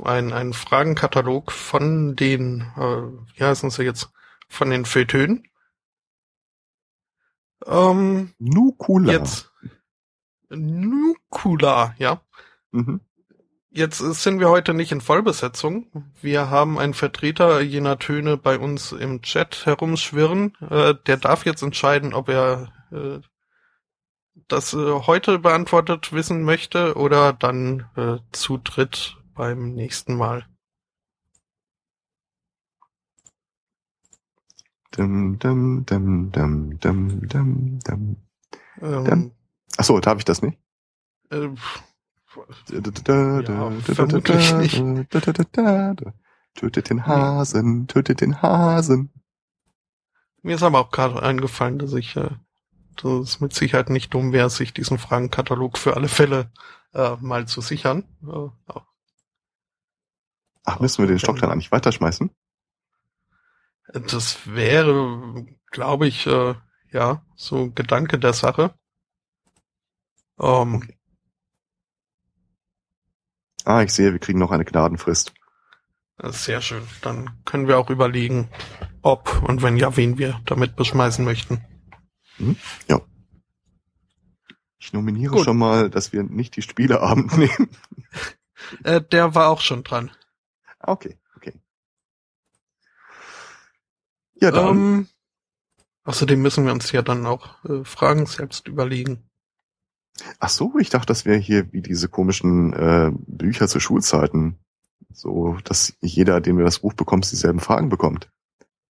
ein, ein Fragenkatalog von den, äh, wie heißen sie jetzt, von den Feuilletönen. Ähm, Nukula. jetzt Nukula, ja. Mhm. Jetzt sind wir heute nicht in Vollbesetzung. Wir haben einen Vertreter jener Töne bei uns im Chat herumschwirren. Äh, der darf jetzt entscheiden, ob er äh, das äh, heute beantwortet wissen möchte oder dann äh, zu dritt beim nächsten Mal. Dum, dum, dum, dum, dum, dum, dum. Ähm, Dann- Ach so, darf ich das nicht? äh, Ja, vermutlich nicht. Tötet den Hasen, tötet den Hasen. mir ist aber auch gerade eingefallen, dass ich, äh, dass es mit Sicherheit nicht dumm wäre, sich diesen Fragenkatalog für alle Fälle äh, mal zu sichern. Äh, Ach, müssen wir den Stock dann eigentlich weiterschmeißen? Das wäre, glaube ich, äh, ja, so Gedanke der Sache. Ähm, Okay. Ah, ich sehe, wir kriegen noch eine Gnadenfrist. Sehr schön. Dann können wir auch überlegen, ob und wenn ja, wen wir damit beschmeißen möchten. Ich nominiere Gut. schon mal, dass wir nicht die Spieleabend <laughs> nehmen. Äh, der war auch schon dran. Okay, okay. Ja, dann. Ähm, außerdem müssen wir uns ja dann auch äh, Fragen selbst überlegen. Ach so, ich dachte, das wäre hier wie diese komischen äh, Bücher zu Schulzeiten. So, dass jeder, dem du das Buch bekommst, dieselben Fragen bekommt.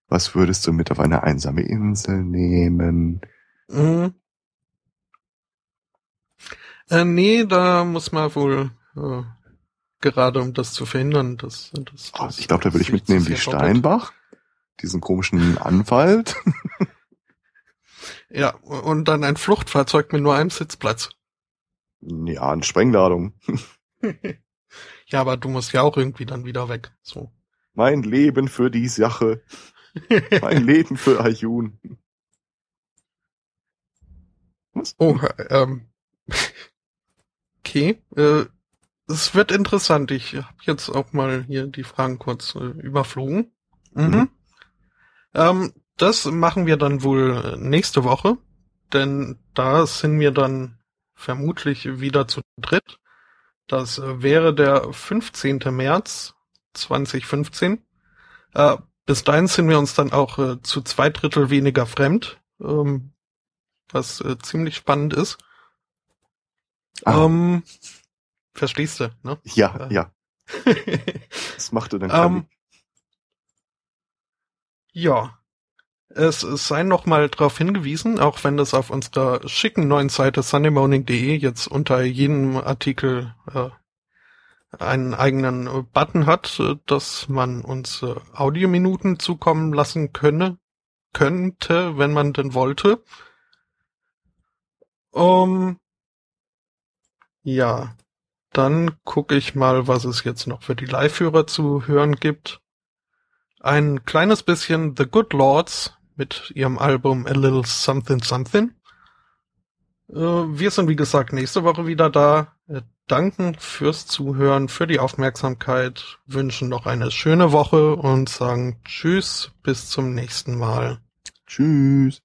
Was würdest du mit auf eine einsame Insel nehmen? Mhm. Äh, nee, da muss man wohl äh, gerade um das zu verhindern, dass, dass, Oh, dass ich glaube, da würde ich mitnehmen wie. Steinbach, diesen komischen Anwalt. Ja, und dann ein Fluchtfahrzeug mit nur einem Sitzplatz. ja, eine Sprengladung. <laughs> ja, aber du musst ja auch irgendwie dann wieder weg. So. Mein Leben für die Sache. Mein <laughs> Leben für Ayun. Was? oh, ähm. <laughs> Okay. Äh, es wird interessant. Ich habe jetzt auch mal hier die Fragen kurz äh, überflogen. Mhm. Mhm. Ähm, das machen wir dann wohl nächste Woche, denn da sind wir dann vermutlich wieder zu dritt. Das wäre der 15. März 2015. Äh, bis dahin sind wir uns dann auch äh, zu zwei Drittel weniger fremd, ähm, was äh, ziemlich spannend ist. Ah, Ähm, verstehst du, ne? ja, ja. Das <laughs> machte dann Ähm, ja. Es, es sei noch mal darauf hingewiesen, auch wenn das auf unserer schicken neuen Seite sundaymorning.de jetzt unter jedem Artikel äh, einen eigenen äh, Button hat, äh, dass man uns äh, Audiominuten zukommen lassen könne, könnte, wenn man denn wollte. Um, ja, dann gucke ich mal, was es jetzt noch für die Live-Hörer zu hören gibt. Ein kleines bisschen The Good Lords mit ihrem Album A Little Something Something. Äh, wir sind wie gesagt nächste Woche wieder da. Äh, danken fürs Zuhören, für die Aufmerksamkeit, wünschen noch eine schöne Woche und sagen Tschüss, bis zum nächsten Mal. Tschüss.